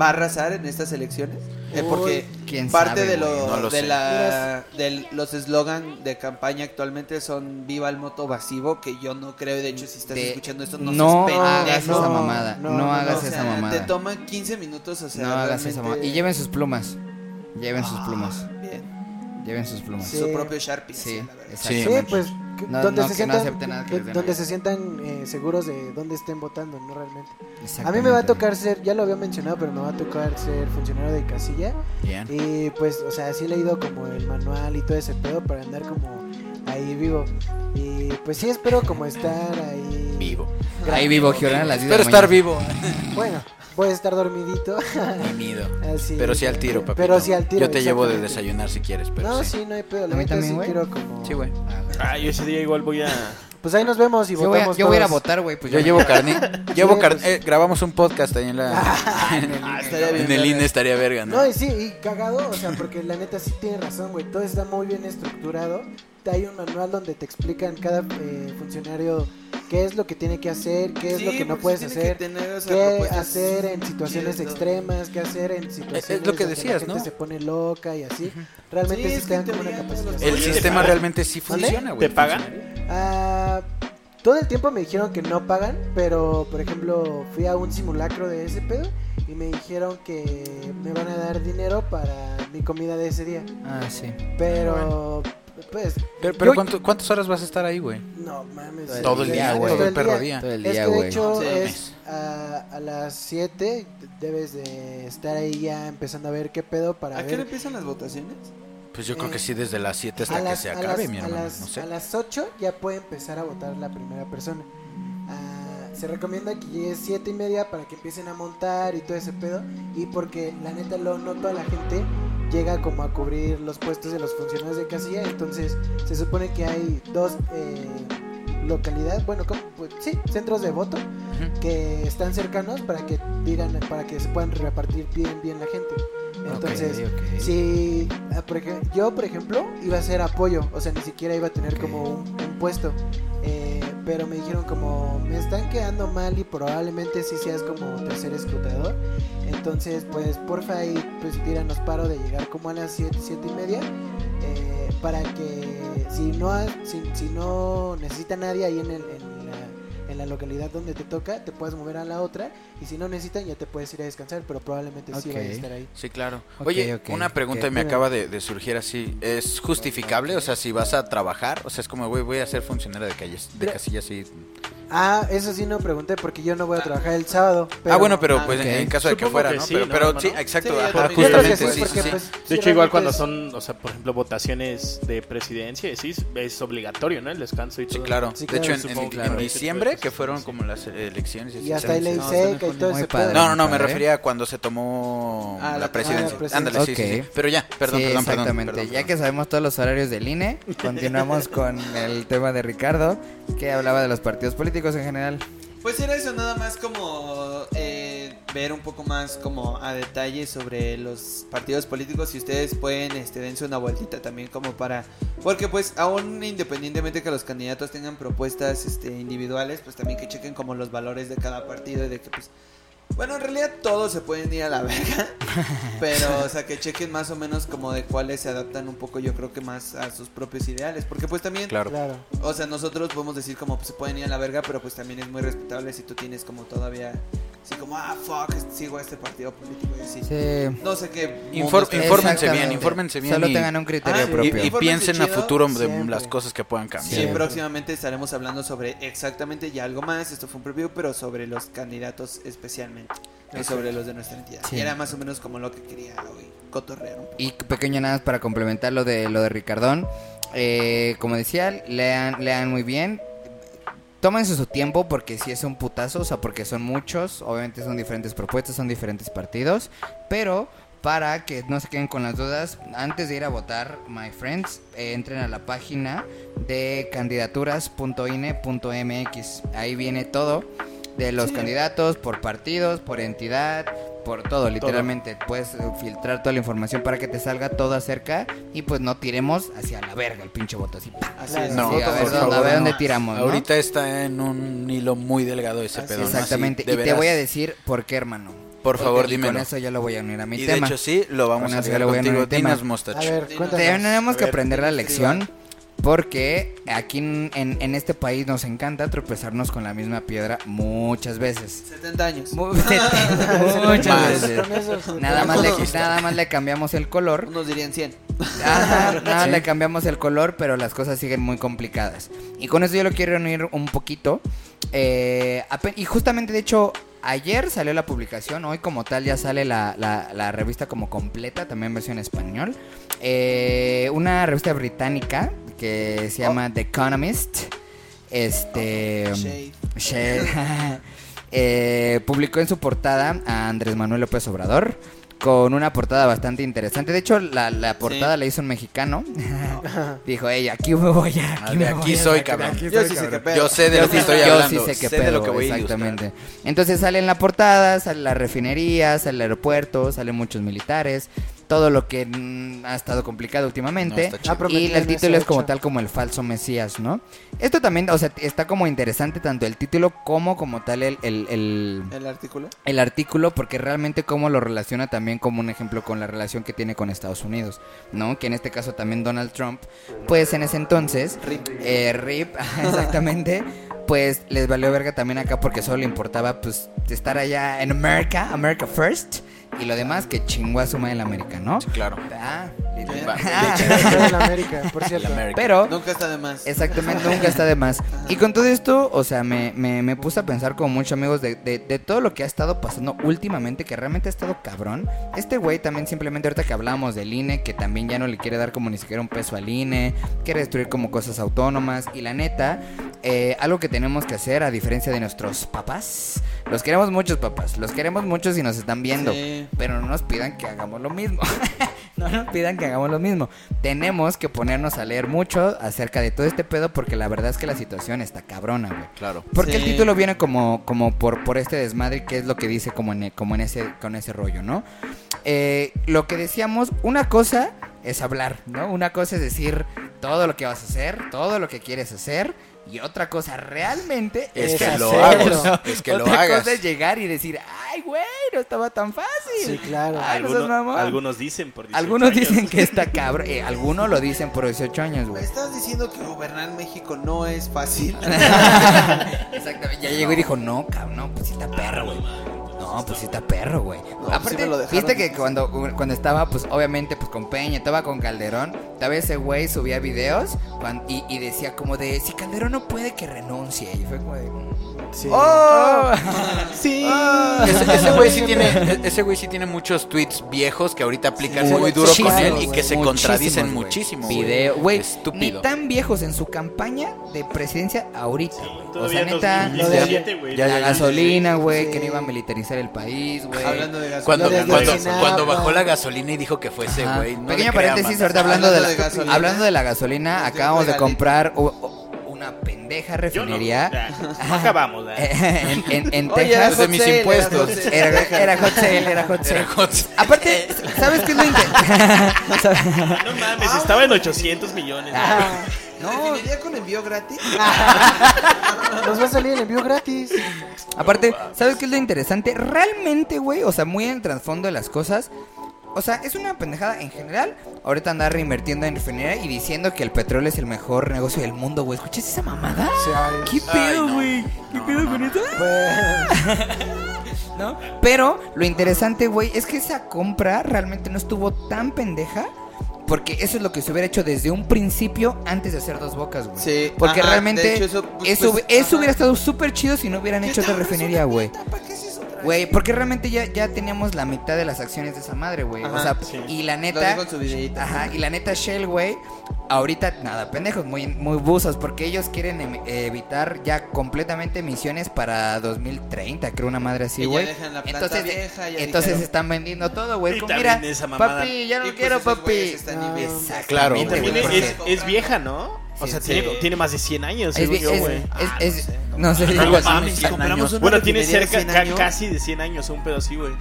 Speaker 5: ¿va a arrasar en estas elecciones? Eh, porque
Speaker 1: quién
Speaker 5: parte
Speaker 1: sabe,
Speaker 5: de, lo.
Speaker 2: No lo
Speaker 5: de la de los eslogan de campaña actualmente son viva el moto vasivo, que yo no creo, y de hecho si estás
Speaker 1: De-
Speaker 5: escuchando esto no,
Speaker 1: no hagas
Speaker 5: pendejo.
Speaker 1: esa
Speaker 3: no,
Speaker 1: mamada. No,
Speaker 3: no, no,
Speaker 1: hagas
Speaker 5: O sea,
Speaker 1: esa mamada.
Speaker 5: Te toma 15 minutos, o sea,
Speaker 1: no hagas esa mamada. Y lleven sus plumas. Lleven sus
Speaker 5: Ah,
Speaker 1: plumas.
Speaker 5: Bien.
Speaker 1: Lleven sus plumas.
Speaker 3: Sí.
Speaker 5: Su propio Sharpie.
Speaker 1: Sí,
Speaker 5: la.
Speaker 2: Sí.
Speaker 3: Sí,
Speaker 1: exactamente.
Speaker 3: pues
Speaker 1: No,
Speaker 3: donde
Speaker 1: no,
Speaker 3: se
Speaker 1: que no
Speaker 3: sientan
Speaker 1: acepten nada que
Speaker 3: donde se sientan eh, seguros de dónde estén votando, no realmente. A mí me va a tocar ser, ya lo había mencionado, pero me va a tocar ser funcionario de casilla
Speaker 2: Bien.
Speaker 3: y pues, o sea, sí he leído como el manual y todo ese pedo para andar como ahí vivo. Y pues sí espero como estar ahí
Speaker 2: Vivo.
Speaker 1: Ahí vivo, Giorana, las
Speaker 2: Espero estar vivo.
Speaker 3: Bueno, voy a estar dormidito.
Speaker 2: Mimido.
Speaker 3: así,
Speaker 2: Pero sí al tiro, papito.
Speaker 3: Pero sí al tiro.
Speaker 2: Yo te llevo de desayunar si quieres, pero
Speaker 3: No,
Speaker 2: sí.
Speaker 3: sí, no hay pedo. La
Speaker 1: ¿A mí
Speaker 3: neta
Speaker 1: también,
Speaker 3: sí
Speaker 1: güey?
Speaker 3: quiero como.
Speaker 2: Sí, güey.
Speaker 4: Ah, yo ese día igual voy a.
Speaker 3: Pues ahí nos vemos y
Speaker 1: Yo voy, a,
Speaker 3: votamos
Speaker 1: yo voy a ir a
Speaker 3: todos.
Speaker 1: votar, güey. Pues
Speaker 2: Yo llevo carne. Llevo
Speaker 3: Sí,
Speaker 2: carne.
Speaker 3: pues.
Speaker 2: eh, grabamos un podcast ahí en la.
Speaker 5: Ah, estaría bien
Speaker 2: en el. INE estaría verga, ¿no?
Speaker 3: No, y sí, y cagado, o sea, porque la neta sí tiene razón, güey. Todo está muy bien estructurado. Hay un manual donde te explican cada eh, funcionario qué es lo que tiene que hacer, qué es
Speaker 5: Sí,
Speaker 3: lo que no puedes hacer, qué hacer en situaciones extremas, qué hacer en situaciones
Speaker 2: lo que decías,
Speaker 3: la gente
Speaker 2: ¿no?
Speaker 3: se pone loca y así. Realmente
Speaker 5: Sí,
Speaker 3: sí,
Speaker 5: es
Speaker 3: te
Speaker 5: que
Speaker 3: dan
Speaker 5: en
Speaker 3: como una capacidad.
Speaker 2: El
Speaker 4: Oye, ¿te
Speaker 2: sistema realmente sí funciona, güey.
Speaker 4: ¿Te pagan?
Speaker 3: Ah, todo el tiempo me dijeron que no pagan, pero por ejemplo fui a un simulacro de ese pedo y me dijeron que me van a dar dinero para mi comida de ese día.
Speaker 1: Ah, sí.
Speaker 3: Pero, pues,
Speaker 2: Pero, pero
Speaker 1: Yo-
Speaker 2: ¿cuánto- ¿cuántas horas vas a estar ahí, güey?
Speaker 3: no mames.
Speaker 2: Todo el día, güey. Todo el perro día.
Speaker 1: Todo el
Speaker 3: Es
Speaker 1: día,
Speaker 3: que de
Speaker 1: güey.
Speaker 3: hecho
Speaker 5: Sí.
Speaker 3: es a, a las 7 debes de estar ahí ya empezando a ver qué pedo para
Speaker 5: ¿A qué hora
Speaker 3: ver.
Speaker 5: empiezan las votaciones?
Speaker 2: Pues yo creo
Speaker 3: Eh,
Speaker 2: que sí, desde las 7
Speaker 3: A
Speaker 2: hasta que
Speaker 3: las,
Speaker 2: se
Speaker 3: a
Speaker 2: acabe,
Speaker 3: las-
Speaker 2: mi
Speaker 3: a
Speaker 2: hermano.
Speaker 3: las-
Speaker 2: No sé.
Speaker 3: a las 8 ya puede empezar a votar la primera persona. Ah, se recomienda que llegues 7 y media para que empiecen a montar y todo ese pedo. Y porque la neta lo no toda la gente llega como a cubrir los puestos de los funcionarios de casilla. Entonces se supone que hay dos eh, localidades, bueno, ¿cómo? Pues, sí, centros de voto que están cercanos para que digan, para que se puedan repartir bien, bien la gente. Entonces, si ah, por ej- yo, por ejemplo, iba a ser apoyo, o sea, ni siquiera iba a tener como un, un puesto. Eh, pero me dijeron como, me están quedando mal y probablemente sí seas como tercer escrutador. Entonces, pues, porfa, ahí, pues, tíranos paro de llegar como a las 7, 7 y media. eh, para que si no, si, no necesita nadie ahí en, el, la, localidad donde te toca, te puedes mover a la otra. Y si no necesitan, ya te puedes ir a descansar, pero probablemente sí
Speaker 1: Ok.
Speaker 3: vayas a estar ahí.
Speaker 2: Sí, claro. Oye, una pregunta me acaba de, de surgir así. ¿Es justificable? O sea, si vas a trabajar, o sea, es como, güey, voy a ser funcionario de calles, de casillas y...
Speaker 3: Ah, eso sí no pregunté porque yo no voy a trabajar el sábado.
Speaker 2: ah, bueno, pero
Speaker 5: ah,
Speaker 2: pues en-
Speaker 1: ok.
Speaker 2: en caso de que
Speaker 4: Supongo
Speaker 2: fuera,
Speaker 4: que
Speaker 2: ¿no?
Speaker 4: sí,
Speaker 2: pero,
Speaker 4: ¿no,
Speaker 2: pero
Speaker 4: hermano?
Speaker 2: sí, exacto.
Speaker 5: Sí. Yo
Speaker 3: creo que
Speaker 2: justamente, sí, sí,
Speaker 3: porque,
Speaker 2: sí.
Speaker 3: pues,
Speaker 4: De
Speaker 3: sí,
Speaker 4: hecho, igual cuando
Speaker 3: es-
Speaker 4: son, o sea, por ejemplo, votaciones de presidencia, sí, es obligatorio, ¿no? El descanso y todo.
Speaker 2: Sí, claro.
Speaker 3: Sí,
Speaker 2: de hecho, en, diciembre, que fueron como las elecciones.
Speaker 3: Y hasta ahí
Speaker 2: No,
Speaker 3: seca y todo
Speaker 1: muy
Speaker 3: ese.
Speaker 2: No, no, no, me refería a cuando se tomó
Speaker 5: Ah,
Speaker 2: la presidencia.
Speaker 3: ah.
Speaker 2: Ándale, sí, sí, sí. Pero ya, perdón,
Speaker 1: Sí,
Speaker 2: perdón, perdón,
Speaker 1: exactamente. Ya que sabemos todos los horarios del INE, continuamos con el tema de Ricardo, que hablaba de los partidos políticos en general.
Speaker 5: Pues era eso, nada más como eh, ver un poco más como a detalle sobre los partidos políticos. Si ustedes pueden, este, dense una vueltita también como para... Porque pues aún independientemente que los candidatos tengan propuestas este, individuales, pues también que chequen como los valores de cada partido y de que pues... Bueno, en realidad todos se pueden ir a la verga, pero o sea que chequen más o menos como de cuáles se adaptan un poco yo creo que más a sus propios ideales, porque pues también
Speaker 2: Claro.
Speaker 3: Claro.
Speaker 5: o sea, nosotros podemos decir como pues, se pueden ir a la verga, pero pues también es muy respetable si tú tienes como todavía así como ah fuck, sigo a este partido político y así.
Speaker 1: Sí.
Speaker 5: No sé qué.
Speaker 2: Infórmense bien, infórmense bien.
Speaker 1: Solo
Speaker 2: y,
Speaker 1: tengan un criterio
Speaker 5: Ah,
Speaker 1: propio.
Speaker 2: y- piensen a futuro de
Speaker 3: siempre.
Speaker 2: las cosas que puedan cambiar.
Speaker 5: Sí,
Speaker 3: Siempre.
Speaker 5: próximamente estaremos hablando sobre exactamente ya algo más. Esto fue un preview, pero sobre los candidatos especialmente. Y sobre los de nuestra entidad.
Speaker 1: Sí.
Speaker 5: Y era más o menos como lo que quería hoy cotorrear un poco.
Speaker 1: Y pequeño nada más para complementar lo de lo de Ricardón. Eh, como decía, lean, lean muy bien. Tómense su tiempo porque si es un putazo, o sea, porque son muchos, obviamente son diferentes propuestas, son diferentes partidos, pero para que no se queden con las dudas, antes de ir a votar, my friends, eh, entren a la página de candidaturas.ine.mx. Ahí viene todo. De los
Speaker 3: Sí.
Speaker 1: candidatos, por partidos, por entidad, por todo, literalmente. Puedes eh, filtrar toda la información para que te salga todo acerca y pues no tiremos hacia la verga el pinche voto así.
Speaker 3: es.
Speaker 2: No,
Speaker 1: Sí, a ver, dónde, a ver
Speaker 2: no.
Speaker 1: dónde tiramos, ¿no?
Speaker 2: Ahorita está en un hilo muy delgado ese
Speaker 3: Así
Speaker 2: pedo.
Speaker 1: Exactamente. Y te voy a decir por qué, hermano.
Speaker 2: Por favor, dímelo.
Speaker 1: con eso ya lo voy a unir a mi
Speaker 2: Y
Speaker 1: tema.
Speaker 2: de hecho sí, lo vamos
Speaker 1: Con
Speaker 2: a hacer
Speaker 1: le voy a
Speaker 2: contigo. Dinos, Mostach.
Speaker 3: A ver, cuéntanos.
Speaker 1: Tenemos que
Speaker 5: A ver,
Speaker 1: aprender la lección porque aquí en, en- en este país nos encanta tropezarnos con la misma piedra muchas veces.
Speaker 5: 70 años.
Speaker 1: Mu- muchas
Speaker 2: Más.
Speaker 1: veces. Nada más, le, nada más le cambiamos el color.
Speaker 5: Unos dirían 100.
Speaker 1: Ajá, nada más le cambiamos el color, pero las cosas siguen muy complicadas. Y con eso yo lo quiero unir un poquito. Eh, y justamente, de hecho, ayer salió la publicación. Hoy, como tal, ya sale la, la- la revista como completa, también versión español. Eh, una revista británica que se llama The Economist. Este.
Speaker 5: Shade.
Speaker 1: Shade, eh, publicó en su portada a Andrés Manuel López Obrador con una portada bastante interesante. De hecho, la, la portada
Speaker 5: Sí.
Speaker 1: la hizo un mexicano. Dijo, ey, aquí me voy a...
Speaker 2: Ah,
Speaker 1: Aquí,
Speaker 2: de
Speaker 1: me
Speaker 2: aquí
Speaker 1: voy a
Speaker 2: soy, cabrón.
Speaker 1: aquí
Speaker 5: Yo
Speaker 1: soy,
Speaker 5: sí sé
Speaker 1: cabrón".
Speaker 5: qué pedo.
Speaker 2: Yo sé de
Speaker 1: Yo
Speaker 2: lo que estoy
Speaker 1: yo
Speaker 2: hablando.
Speaker 1: sí sé qué
Speaker 2: de lo
Speaker 1: pedo,
Speaker 2: que voy a
Speaker 1: exactamente. Entonces sale en la portada, sale la refinería, sale el aeropuerto, salen muchos militares, todo lo que mm, ha estado complicado
Speaker 2: No,
Speaker 1: últimamente.
Speaker 2: está chido.
Speaker 3: Prometido
Speaker 1: y el título es como tal como el falso Mesías, ¿no? Esto también, o sea, está como interesante tanto el título como como tal el, el, el,
Speaker 5: El artículo.
Speaker 1: el artículo porque realmente cómo lo relaciona también como un ejemplo con la relación que tiene con Estados Unidos, ¿no? Que en este caso también Donald Trump, pues en ese entonces,
Speaker 5: Rip.
Speaker 1: eh, RIP, exactamente, pues les valió verga también acá porque solo le importaba pues estar allá en America, America First, y lo demás que chingó a su madre la América, ¿no?
Speaker 2: Sí, claro.
Speaker 1: Ah, literal.
Speaker 2: Va.
Speaker 3: De la América, por cierto.
Speaker 1: Pero
Speaker 5: Nunca está de más.
Speaker 1: Exactamente, nunca está de más. Y con todo esto, o sea, me, me, me puse a pensar como muchos amigos de, de, de todo lo que ha estado pasando últimamente, que realmente ha estado cabrón. Este güey también simplemente ahorita que hablábamos del INE, que también ya no le quiere dar como ni siquiera un peso al INE, quiere destruir como cosas autónomas. Y la neta, eh, algo que tenemos que hacer, a diferencia de nuestros papás, los queremos muchos papás, los queremos muchos y nos están viendo.
Speaker 5: Sí.
Speaker 1: Pero no nos pidan que hagamos lo mismo. no nos pidan que hagamos lo mismo. Tenemos que ponernos a leer mucho acerca de todo este pedo porque la verdad es que la situación está cabrona, güey.
Speaker 2: Claro.
Speaker 1: Porque el título viene como, como por, por este desmadre que es lo que dice como en, como en ese, con ese rollo, ¿no? Eh, lo que decíamos, una cosa es hablar, ¿no? Una cosa es decir todo lo que vas a hacer, todo lo que quieres hacer. Y otra cosa realmente
Speaker 2: Es
Speaker 3: Es
Speaker 2: que lo hagas. Es que lo
Speaker 1: otra
Speaker 2: hagas.
Speaker 1: cosa es llegar y decir, ay, güey, no estaba tan fácil.
Speaker 3: Sí, claro.
Speaker 1: Ay, no seas
Speaker 4: Algunos,
Speaker 1: mamón.
Speaker 4: algunos dicen por 18
Speaker 1: Algunos
Speaker 4: años.
Speaker 1: dicen que está cabrón. eh, algunos lo dicen por 18 años,
Speaker 5: ¿Me
Speaker 1: güey.
Speaker 5: estás diciendo que gobernar México no es fácil?
Speaker 1: Exactamente. Ya llegó y dijo, no, cabrón, no, pues sí está perro, güey. No, pues sí está perro, güey.
Speaker 5: pues
Speaker 1: Aparte,
Speaker 5: sí
Speaker 1: viste que cuando, cuando estaba, pues obviamente, pues con Peña, estaba con Calderón, tal vez ese güey subía videos cuan- y, y decía como de, si Calderón no puede, que renuncie. Y fue como de,
Speaker 3: Sí.
Speaker 1: ¡oh!
Speaker 3: Sí.
Speaker 2: Ese, ese güey sí tiene, ese güey sí tiene muchos tweets viejos que ahorita aplican
Speaker 3: Sí,
Speaker 2: muy duro con él y que se contradicen
Speaker 1: güey.
Speaker 2: muchísimo. güey.
Speaker 1: Video, güey, ni
Speaker 2: Estúpido.
Speaker 1: tan viejos en su campaña de presidencia ahorita, güey. O sea, neta,
Speaker 4: 2017, güey.
Speaker 2: ya,
Speaker 1: la
Speaker 2: ya,
Speaker 1: gasolina, güey,
Speaker 3: Sí.
Speaker 1: que no iba a militarizar el país, güey.
Speaker 5: Hablando de gasolina.
Speaker 2: Cuando,
Speaker 3: de
Speaker 2: cuando, cuando bajó la gasolina y dijo que fue ese
Speaker 1: Ajá.
Speaker 2: güey. no
Speaker 1: Pequeño paréntesis, ahorita hablando, de,
Speaker 5: Hablando
Speaker 1: la,
Speaker 5: de gasolina.
Speaker 1: hablando de la gasolina, acabamos de comprar una pendeja refinería
Speaker 4: acabamos.
Speaker 1: en, en, en
Speaker 5: Oye,
Speaker 1: Texas.
Speaker 2: de mis impuestos.
Speaker 5: era hot sale.
Speaker 1: Era, hot sale, era hot sale. Aparte, ¿sabes qué es lo interesante?
Speaker 4: No mames, estaba en 800 millones.
Speaker 1: No,
Speaker 5: ¿Refinería con envío gratis?
Speaker 3: Nos va a salir el envío gratis.
Speaker 1: Aparte, ¿sabes qué es lo interesante? Realmente, güey, o sea, muy en el trasfondo de las cosas. O sea, es una pendejada en general. Ahorita andar reinvirtiendo en refinería y diciendo que el petróleo es el mejor negocio del mundo, güey. ¿Escuchas esa mamada?
Speaker 3: Sí, ay,
Speaker 1: ¿Qué pedo, güey? ¿Qué pedo con eso?
Speaker 3: pues,
Speaker 1: ¿No? Pero lo interesante, güey, es que esa compra realmente no estuvo tan pendeja. Porque eso es lo que se hubiera hecho desde un principio antes de hacer dos bocas, güey.
Speaker 5: Sí,
Speaker 1: Porque
Speaker 5: ajá,
Speaker 1: realmente
Speaker 5: hecho, eso, pues,
Speaker 1: eso,
Speaker 5: pues,
Speaker 1: eso hubiera estado súper chido si no hubieran hecho otra refinería, güey.
Speaker 5: ¿Para qué se?
Speaker 1: Güey, porque realmente ya, ya teníamos la mitad de las acciones de esa madre, güey. O sea,
Speaker 4: sí.
Speaker 1: y la
Speaker 5: Lo
Speaker 1: neta.
Speaker 5: dijo en su videíto.
Speaker 1: Ajá, y la neta Shell, güey, ahorita nada, pendejos, muy, muy buzos, porque ellos quieren em- evitar ya completamente emisiones para 2030, creo una madre así, güey. Entonces,
Speaker 5: vieja, ya
Speaker 1: entonces
Speaker 5: dijeron.
Speaker 1: están vendiendo todo, güey.
Speaker 4: También
Speaker 1: Mira, papi, ya no
Speaker 5: Y pues
Speaker 1: quiero, papi.
Speaker 5: están
Speaker 3: Ah,
Speaker 2: Claro,
Speaker 4: es vieja, ¿no? O sea, tiene, tiene más de 100 años,
Speaker 1: Es,
Speaker 4: según
Speaker 1: es-
Speaker 4: yo,
Speaker 1: es-
Speaker 4: güey.
Speaker 1: es-
Speaker 5: Ah,
Speaker 1: es-
Speaker 5: no sé, no
Speaker 1: no sé, así.
Speaker 2: mames, 100
Speaker 5: compramos una
Speaker 4: Bueno, tiene
Speaker 5: de
Speaker 4: cerca,
Speaker 5: 100
Speaker 4: ca- casi de 100 años, un pedo así, güey.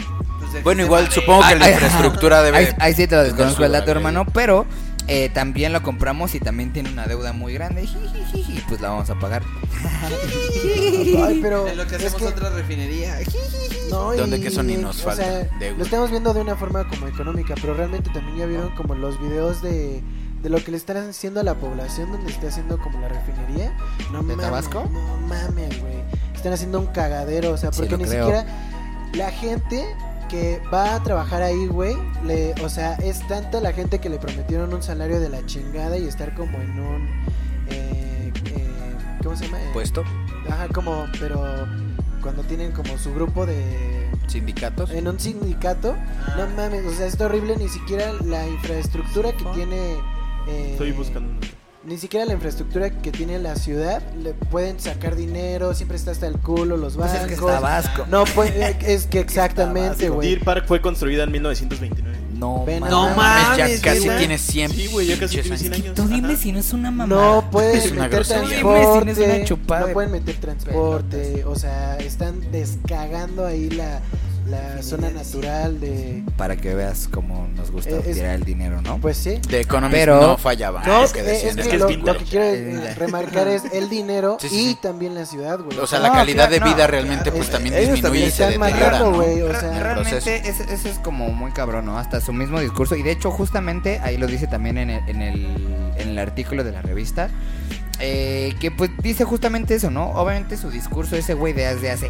Speaker 5: Pues,
Speaker 2: Bueno,
Speaker 5: ¿de
Speaker 2: igual supongo que la infraestructura debe...
Speaker 1: Ahí, ahí sí te lo desconozco el dato, hermano, pero eh, también lo compramos y también tiene una deuda muy grande. Y pues la vamos a pagar.
Speaker 3: Ay, pero
Speaker 5: En lo que
Speaker 3: es
Speaker 5: hacemos
Speaker 3: que-
Speaker 5: otra refinería.
Speaker 3: No,
Speaker 2: Donde
Speaker 3: y,
Speaker 2: que eso ni nos
Speaker 3: o
Speaker 2: falta,
Speaker 3: sea,
Speaker 2: deuda.
Speaker 3: lo estamos viendo de una forma como económica, pero realmente también ya vieron como los videos de, de lo que le están haciendo a la población donde está haciendo como la refinería. No
Speaker 1: ¿De
Speaker 3: mames,
Speaker 1: Tabasco?
Speaker 3: No mames, güey. Están haciendo un cagadero, o sea,
Speaker 1: Sí,
Speaker 3: porque
Speaker 1: lo
Speaker 3: ni
Speaker 1: creo.
Speaker 3: siquiera la gente que va a trabajar ahí, güey, le, o sea, es tanta la gente que le prometieron un salario de la chingada y estar como en un, eh, eh, ¿cómo se llama? Eh,
Speaker 2: puesto,
Speaker 3: Ajá, como, pero cuando tienen como su grupo de...
Speaker 2: sindicatos.
Speaker 3: En un sindicato, no mames, o sea, está horrible, ni siquiera la infraestructura que tiene... eh,
Speaker 4: Estoy buscando.
Speaker 3: Ni siquiera la infraestructura que tiene la ciudad, le pueden sacar dinero, siempre está hasta el culo, los
Speaker 1: Pues
Speaker 3: bancos.
Speaker 1: es que es Tabasco.
Speaker 3: No, pues, es que exactamente, güey.
Speaker 4: Deer Park fue construida en 1929.
Speaker 1: No,
Speaker 3: Ven
Speaker 1: mames.
Speaker 2: No mames, ya
Speaker 5: mames,
Speaker 2: casi
Speaker 5: güey.
Speaker 2: tiene 100
Speaker 4: Sí, güey, ya casi
Speaker 2: pinches
Speaker 4: tiene 100
Speaker 2: años.
Speaker 1: Tú dime
Speaker 4: Ajá.
Speaker 1: si no es una mamada.
Speaker 3: No pueden
Speaker 2: Es una
Speaker 3: meter.
Speaker 1: Dime si
Speaker 3: transporte,
Speaker 1: no es una chupada
Speaker 3: no
Speaker 1: de
Speaker 3: pueden meter transporte, o sea, están descagando ahí la, la zona natural de...
Speaker 1: Para que veas cómo nos gusta
Speaker 3: Eh, es-
Speaker 1: tirar el dinero, ¿no?
Speaker 3: Pues sí.
Speaker 2: De Economist
Speaker 1: Pero-
Speaker 2: no fallaba.
Speaker 3: No,
Speaker 2: es que
Speaker 3: eh,
Speaker 2: decían,
Speaker 3: es
Speaker 2: es
Speaker 3: que
Speaker 2: que
Speaker 3: lo,
Speaker 2: es
Speaker 3: lo que quiero
Speaker 1: Eh,
Speaker 3: eh, remarcar es el dinero
Speaker 2: Sí, sí,
Speaker 3: y también la ciudad, güey.
Speaker 2: O sea, la
Speaker 1: No,
Speaker 2: calidad
Speaker 1: claro,
Speaker 2: de
Speaker 1: no,
Speaker 2: vida realmente
Speaker 5: claro,
Speaker 2: pues
Speaker 5: es-
Speaker 2: también
Speaker 5: ellos
Speaker 2: disminuye
Speaker 5: también
Speaker 2: y se
Speaker 3: están
Speaker 2: deteriora, ¿no?
Speaker 3: güey, o sea,
Speaker 1: realmente ese, ese es como muy cabrón, ¿no? Hasta su mismo discurso. Y de hecho, justamente ahí lo dice también en el, en el, en el artículo de la revista. Eh, que pues dice justamente eso, ¿no? Obviamente su discurso, ese güey de hace, hace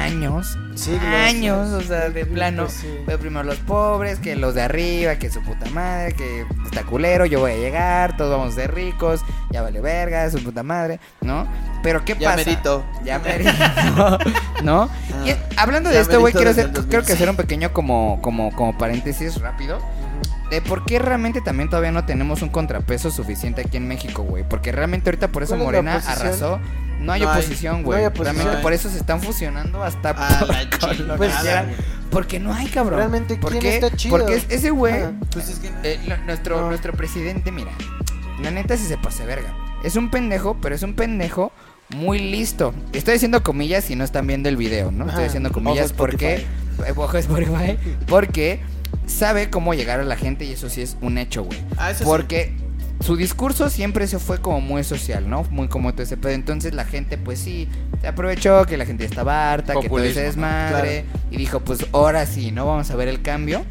Speaker 1: años,
Speaker 3: Siglos,
Speaker 1: años, o sea, de plano.
Speaker 3: sí.
Speaker 1: Fue primero los pobres, que los de arriba, que su puta madre, que está culero, yo voy a llegar, todos vamos a ser ricos, ya vale verga, su puta madre, ¿no? Pero ¿qué
Speaker 5: Ya
Speaker 1: pasa?
Speaker 5: merito.
Speaker 1: Ya merito, ¿no? Y eh, hablando de esto, güey, quiero, hacer, que
Speaker 5: 2006.
Speaker 1: hacer un pequeño como, como, como paréntesis rápido. De por qué realmente también todavía no tenemos un contrapeso suficiente aquí en México, güey. Porque realmente ahorita por eso
Speaker 3: ¿Cuál es la
Speaker 1: Morena arrasó. No hay
Speaker 5: No
Speaker 1: oposición, güey. realmente
Speaker 5: No hay.
Speaker 1: por eso se están fusionando hasta
Speaker 5: A la
Speaker 3: Pues.
Speaker 1: Porque no hay, cabrón.
Speaker 3: Realmente,
Speaker 1: ¿Por
Speaker 3: ¿quién
Speaker 1: qué?
Speaker 3: está chido?
Speaker 1: Porque es- ese güey,
Speaker 3: Ajá.
Speaker 5: Pues es que no.
Speaker 1: eh, nuestro, nuestro presidente, mira, la neta sí se pase verga. Es un pendejo, pero es un pendejo muy listo. Estoy haciendo comillas si no están viendo el video, ¿no? Estoy haciendo
Speaker 3: Ojo
Speaker 1: comillas porque... eh, Ojo Spotify. Porque sabe cómo llegar a la gente y eso sí es un hecho, güey.
Speaker 5: Ah, eso sí.
Speaker 1: Porque su discurso siempre se fue como muy social, ¿no? Muy como todo ese pedo. Entonces la gente, pues sí, se aprovechó que la gente ya estaba harta, que todo ese
Speaker 2: ¿no?
Speaker 1: desmadre. Y dijo, pues ahora sí, ¿no? Vamos a ver el cambio.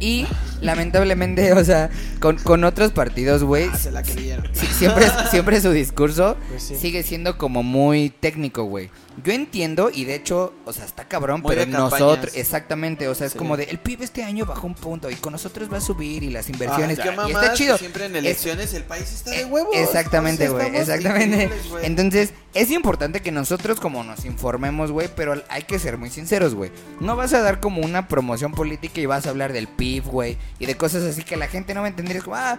Speaker 1: Y lamentablemente, o sea, con, con otros partidos, güey,
Speaker 5: Ah, se la creyeron.
Speaker 1: sí, siempre, siempre su discurso
Speaker 3: Pues sí.
Speaker 1: sigue siendo como muy técnico, güey. Yo entiendo y de hecho, o sea, está cabrón,
Speaker 5: Muy
Speaker 1: pero nosotros, exactamente, o sea, es
Speaker 5: Sí.
Speaker 1: como de, el PIB este año bajó un punto y con nosotros va a subir y las inversiones.
Speaker 5: Ah,
Speaker 1: y está chido.
Speaker 5: Siempre en
Speaker 1: Es-
Speaker 5: elecciones el país está de
Speaker 1: Eh,
Speaker 5: huevos.
Speaker 1: Exactamente, güey, exactamente. Entonces, es importante que nosotros como nos informemos, güey, pero hay que ser muy sinceros, güey. No vas a dar como una promoción política y vas a hablar del PIB, güey, y de cosas así que la gente no va a entender. Es como, ah,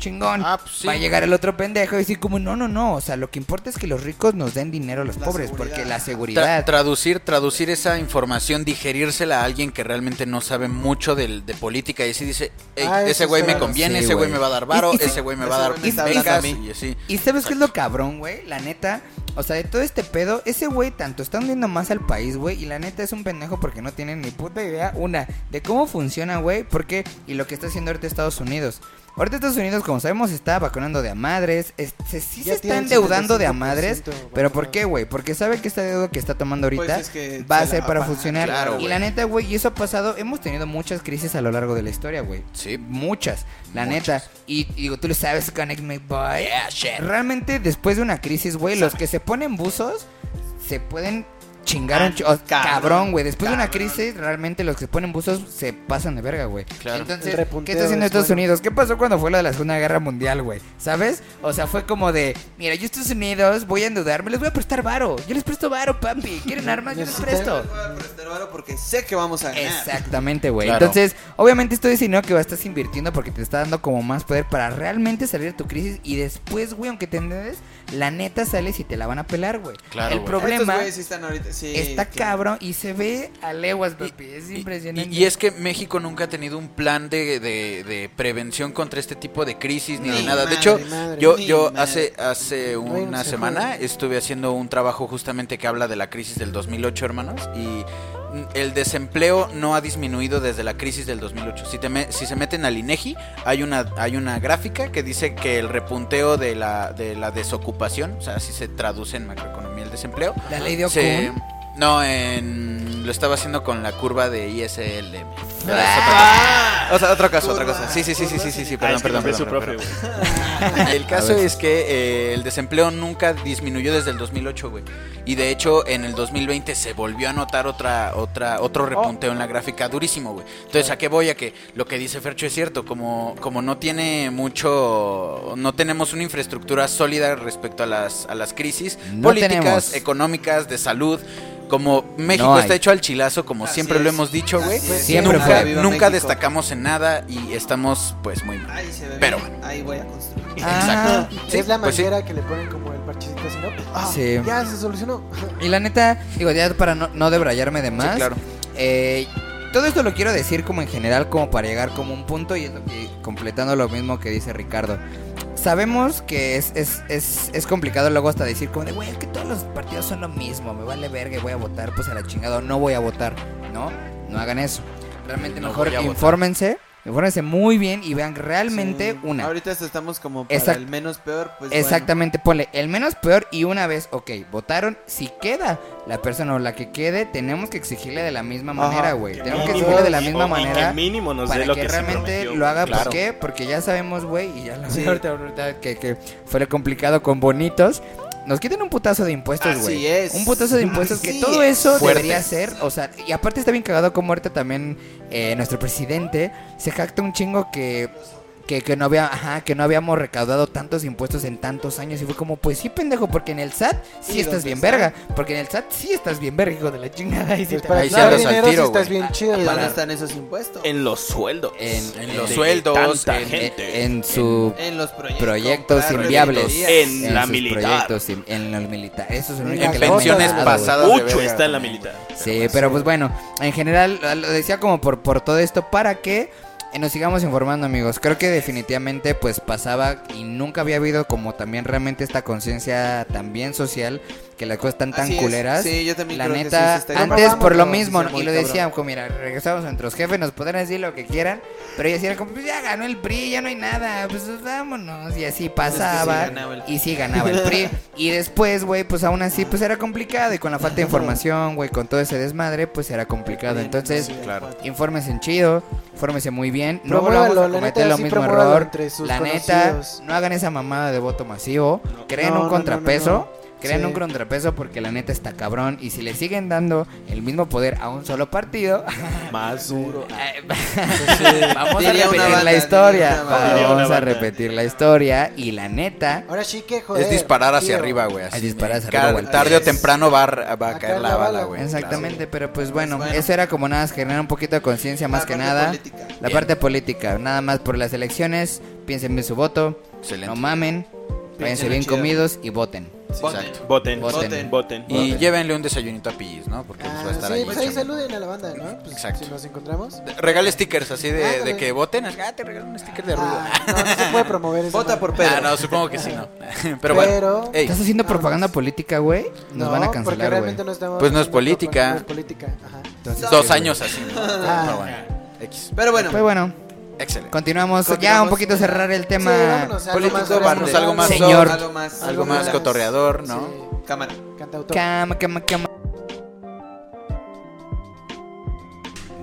Speaker 1: chingón.
Speaker 2: Ah, pues sí.
Speaker 1: Va a llegar el otro pendejo y decir como, no, no, no, o sea, lo que importa es que los ricos nos den dinero a los
Speaker 5: La
Speaker 1: pobres,
Speaker 5: seguridad.
Speaker 1: porque la
Speaker 2: Tra-
Speaker 1: seguridad...
Speaker 2: traducir, traducir esa información, digerírsela a alguien que realmente no sabe mucho del, de política y así dice, "Ey,
Speaker 3: Ah,
Speaker 2: ese güey me conviene,
Speaker 1: sí,
Speaker 2: ese güey me va a dar varo,
Speaker 1: Y- y-
Speaker 2: ese güey me va a dar becas y así.
Speaker 1: ¿Y sabes qué es lo cabrón, güey? La neta, o sea, de todo este pedo, ese güey tanto está hundiendo más al país, güey, y la neta es un pendejo porque no tiene ni puta idea, una, de cómo funciona, güey, porque, y lo que está haciendo ahorita Estados Unidos. Ahorita Estados Unidos, como sabemos, está vacunando de a madres, es- se, sí
Speaker 3: Ya
Speaker 1: se está endeudando de a
Speaker 3: 75%
Speaker 1: madres, pero. ¿por qué, güey? Porque sabe que esta deuda que está tomando ahorita
Speaker 5: Pues es que
Speaker 1: va a
Speaker 5: se
Speaker 1: ser para
Speaker 5: va-
Speaker 1: funcionar.
Speaker 2: claro,
Speaker 1: y la neta, güey, y eso ha pasado, hemos tenido muchas crisis a lo largo de la historia, güey.
Speaker 2: Sí.
Speaker 1: Muchas, la
Speaker 2: Muchas.
Speaker 1: neta. Y, y digo, tú lo sabes, Connect Me Boy. Realmente, después de una crisis, güey, los que se ponen buzos se pueden chingar
Speaker 5: Ah, cabrón,
Speaker 1: cabrón, güey. Después de una crisis, realmente los que se ponen buzos se pasan de verga, güey.
Speaker 2: Claro.
Speaker 1: Entonces, ¿qué está haciendo
Speaker 3: es
Speaker 1: Estados
Speaker 3: bueno.
Speaker 1: Unidos? ¿Qué pasó cuando fue lo de la Segunda Guerra Mundial, güey? ¿Sabes? O sea, fue como de, mira, yo Estados Unidos voy a endeudarme, les voy a prestar varo. Yo les presto varo, papi. ¿Quieren armas? Yo les presto.
Speaker 5: Voy a prestar varo porque sé que vamos a ganar.
Speaker 1: Exactamente, güey.
Speaker 2: Claro.
Speaker 1: Entonces, obviamente esto es dinero que vas estás invirtiendo porque te está dando como más poder para realmente salir de tu crisis y después, güey, aunque te endeudes, la neta sales y te la van a pelar, güey.
Speaker 2: Claro,
Speaker 1: El problema
Speaker 5: Estos güeyes sí están ahorita. Sí Sí,
Speaker 1: está
Speaker 5: claro.
Speaker 1: cabrón y se ve a leguas, papi. Es
Speaker 2: Y-
Speaker 1: impresionante.
Speaker 2: Y, y es que México nunca ha tenido un plan de, de- de prevención contra este tipo de crisis ni
Speaker 5: Ni
Speaker 2: de nada.
Speaker 5: madre,
Speaker 2: de hecho,
Speaker 3: madre.
Speaker 2: yo, yo
Speaker 5: madre.
Speaker 2: hace, hace una semana estuve haciendo un trabajo justamente que habla de la crisis del 2008, hermanos. Y el desempleo no ha disminuido desde la crisis del 2008. Si, te me- si se meten al INEGI, hay una, hay una gráfica que dice que el repunteo de la, de la desocupación, o sea, así se traduce en macroeconomía el desempleo,
Speaker 1: La ley de
Speaker 2: se-
Speaker 1: Ocon.
Speaker 2: No, en, lo estaba haciendo con la curva de ISLM.
Speaker 1: Ah.
Speaker 2: otra cosa. O sea, otra cosa, otra cosa. Sí, sí, sí, sí, sí, sí, sí,
Speaker 4: Ah,
Speaker 2: perdón,
Speaker 4: es que
Speaker 2: perdón, perdón,
Speaker 4: profe.
Speaker 2: El caso es que eh, el desempleo nunca disminuyó desde el 2008, güey. Y de hecho, en el 2020 se volvió a notar otra, otra, otro repunteo en la gráfica durísimo, güey. Entonces, ¿a qué voy? A que lo que dice Fercho es cierto. Como, como no tiene mucho, no tenemos una infraestructura sólida respecto a las, a las crisis
Speaker 1: No
Speaker 2: políticas,
Speaker 1: tenemos.
Speaker 2: económicas, de salud. Como México
Speaker 1: No
Speaker 2: está hecho al chilazo, como
Speaker 5: Así
Speaker 2: siempre lo hemos dicho, güey.
Speaker 1: Siempre
Speaker 2: nunca,
Speaker 1: fue.
Speaker 5: Viva
Speaker 2: nunca
Speaker 5: México.
Speaker 2: destacamos en nada y estamos, pues, muy mal.
Speaker 5: Ahí se ve
Speaker 2: Pero
Speaker 5: bien. Ahí voy a construir.
Speaker 1: Ah,
Speaker 2: Sí,
Speaker 3: es la
Speaker 2: pues sí.
Speaker 3: que le ponen como el parchecito así, ¿no? Ah,
Speaker 1: Sí.
Speaker 3: Ya se solucionó.
Speaker 1: Y la neta, digo, ya para no, no debrayarme de más.
Speaker 2: Sí, claro.
Speaker 1: eh, todo esto lo quiero decir como en general, como para llegar como un punto y es lo que, completando lo mismo que dice Ricardo. Sabemos que es, es, es, es complicado luego hasta decir como de, güey, es que todos los partidos son lo mismo, me vale verga y voy a votar, pues a la chingada, o no voy a votar, ¿no? No hagan eso. Realmente
Speaker 2: No
Speaker 1: mejor
Speaker 2: votar.
Speaker 1: Infórmense, muy bien y vean realmente
Speaker 5: Sí.
Speaker 1: una.
Speaker 5: Ahorita estamos como para
Speaker 1: Exact-
Speaker 5: el menos peor, pues
Speaker 1: Exactamente, ponle el menos peor y una vez, ok, votaron, si queda la persona o la que quede, tenemos que exigirle de la misma
Speaker 5: Ajá.
Speaker 1: manera, güey. Tenemos que exigirle de la misma
Speaker 4: o- y que
Speaker 1: manera
Speaker 4: mínimo nos
Speaker 1: para
Speaker 4: dé lo
Speaker 1: que, realmente
Speaker 4: prometió.
Speaker 1: lo haga.
Speaker 2: Claro.
Speaker 1: ¿Por qué? Porque ya sabemos, güey, y ya lo
Speaker 5: Sí.
Speaker 1: ahorita, ahorita que, que fue complicado con bonitos. Nos quiten un putazo de impuestos,
Speaker 5: Así
Speaker 1: güey.
Speaker 5: es.
Speaker 1: Un putazo de impuestos, que
Speaker 5: Así
Speaker 1: todo
Speaker 5: es.
Speaker 1: eso debería ser, o sea, y aparte está bien cagado como ahorita también eh, nuestro presidente se jacta un chingo que que, que no había, ajá, que no habíamos recaudado tantos impuestos en tantos años y fue como, pues sí, pendejo, porque en el SAT sí
Speaker 5: ¿Y
Speaker 1: estás bien
Speaker 5: está?
Speaker 1: verga, porque en el SAT sí estás bien verga, hijo de la chingada. Y sí
Speaker 3: Pues
Speaker 1: te-
Speaker 3: para dar dinero
Speaker 2: tiro,
Speaker 3: si estás bien chido.
Speaker 5: ¿Y dónde están esos impuestos?
Speaker 4: En los sueldos.
Speaker 1: En-
Speaker 2: En los
Speaker 4: de
Speaker 2: sueldos,
Speaker 4: tanta
Speaker 2: en-
Speaker 4: gente.
Speaker 1: en, en su
Speaker 5: En los proyectos.
Speaker 1: proyectos inviables.
Speaker 4: En la militar.
Speaker 1: proyectos, in- en los militares. Eso es lo único que
Speaker 2: pensiones pasadas.
Speaker 4: Mucho
Speaker 2: verga
Speaker 4: está en la militar.
Speaker 1: Sí, pero pues bueno, en general lo decía como por, por todo esto para que nos sigamos informando amigos. Creo que definitivamente pues pasaba y nunca había habido como también realmente esta conciencia también social que las cosas están tan
Speaker 5: Así es.
Speaker 1: culeras.
Speaker 5: Sí, yo también
Speaker 1: La
Speaker 5: creo que
Speaker 1: neta,
Speaker 5: sí se está
Speaker 1: antes por lo mismo,
Speaker 5: sí,
Speaker 1: y
Speaker 5: muy
Speaker 1: lo
Speaker 5: cabrón.
Speaker 1: decían, como mira, regresamos a nuestros jefes, nos podrán decir lo que quieran, pero ellos decían como, pues ya ganó el PRI, ya no hay nada, pues vámonos, y así pasaba,
Speaker 5: ganaba el
Speaker 1: y sí ganaba el PRI, y después, güey, pues aún así, pues era complicado, y con la falta de información, güey, con todo ese desmadre, pues era complicado, entonces,
Speaker 5: Sí,
Speaker 2: claro.
Speaker 1: infórmense en chido, infórmense muy bien, no volvamos a
Speaker 3: la
Speaker 1: cometer
Speaker 3: neta,
Speaker 1: lo
Speaker 3: sí,
Speaker 1: mismo error,
Speaker 3: entre sus
Speaker 1: la neta,
Speaker 3: conocidos.
Speaker 1: no hagan esa mamada de voto masivo, creen
Speaker 3: No, no,
Speaker 1: un
Speaker 3: no,
Speaker 1: contrapeso,
Speaker 3: no, Sí.
Speaker 1: un contrapeso porque la neta está cabrón. Y si le siguen dando el mismo poder a un solo partido,
Speaker 4: Más duro.
Speaker 1: vamos a repetir
Speaker 5: banda,
Speaker 1: la historia. Vamos a repetir la historia. Y la neta,
Speaker 3: Ahora sí que joder.
Speaker 2: Es disparar hacia
Speaker 3: tío.
Speaker 2: arriba, güey.
Speaker 1: Es disparar hacia arriba,
Speaker 2: car-
Speaker 1: güey.
Speaker 2: Tarde o temprano va a, va a
Speaker 3: a
Speaker 2: caer la bala, güey.
Speaker 1: exactamente. Pero pues bueno,
Speaker 5: bueno.
Speaker 1: eso era como nada, más generar un poquito de conciencia más
Speaker 5: La
Speaker 1: que
Speaker 5: parte
Speaker 1: nada.
Speaker 5: política.
Speaker 1: La
Speaker 2: Bien.
Speaker 1: parte política, nada más por las elecciones. Piensen bien su voto.
Speaker 2: Excelente.
Speaker 1: No mamen. Váyanse bien
Speaker 5: chido.
Speaker 1: comidos y voten.
Speaker 2: Exacto.
Speaker 4: Voten,
Speaker 1: Voten.
Speaker 4: voten, voten.
Speaker 2: Y
Speaker 1: Voten.
Speaker 2: llévenle un desayunito a Pillis, ¿no? Porque pues, va a
Speaker 3: Ah,
Speaker 2: estar
Speaker 3: sí,
Speaker 2: ahí.
Speaker 3: pues ahí saluden a la banda, ¿no? Pues,
Speaker 2: Exacto.
Speaker 3: Si nos encontramos.
Speaker 2: Regale stickers así de, de
Speaker 3: Ándale.
Speaker 2: que voten. Ah, te regalo un sticker de rudo.
Speaker 3: Ah, no, no se puede promover eso.
Speaker 5: Vota por Pedro.
Speaker 2: Ah, no, supongo que sí, no. Pero bueno.
Speaker 3: Pero.
Speaker 2: Ey,
Speaker 1: ¿Estás haciendo propaganda política, güey? Nos
Speaker 3: no,
Speaker 1: van a
Speaker 3: porque
Speaker 1: cancelar, güey.
Speaker 3: realmente no estamos
Speaker 2: Pues no es
Speaker 3: haciendo
Speaker 2: política.
Speaker 3: propaganda, No es política. Ajá.
Speaker 1: Entonces,
Speaker 2: Dos
Speaker 1: sí, güey.
Speaker 2: años así, ¿no?
Speaker 3: Ah.
Speaker 2: Pero bueno. X.
Speaker 5: Pero bueno,
Speaker 1: Pues bueno,
Speaker 2: Excelente.
Speaker 1: continuamos. Ya un poquito cerrar el tema.
Speaker 3: Sí, vámonos, algo
Speaker 5: político,
Speaker 3: más
Speaker 5: vamos,
Speaker 3: grande.
Speaker 5: algo más
Speaker 1: Señor.
Speaker 5: algo más,
Speaker 2: Algo más cotorreador, ¿no?
Speaker 3: Sí,
Speaker 5: cámara.
Speaker 3: Cantautor.
Speaker 1: Cama, cama, cama.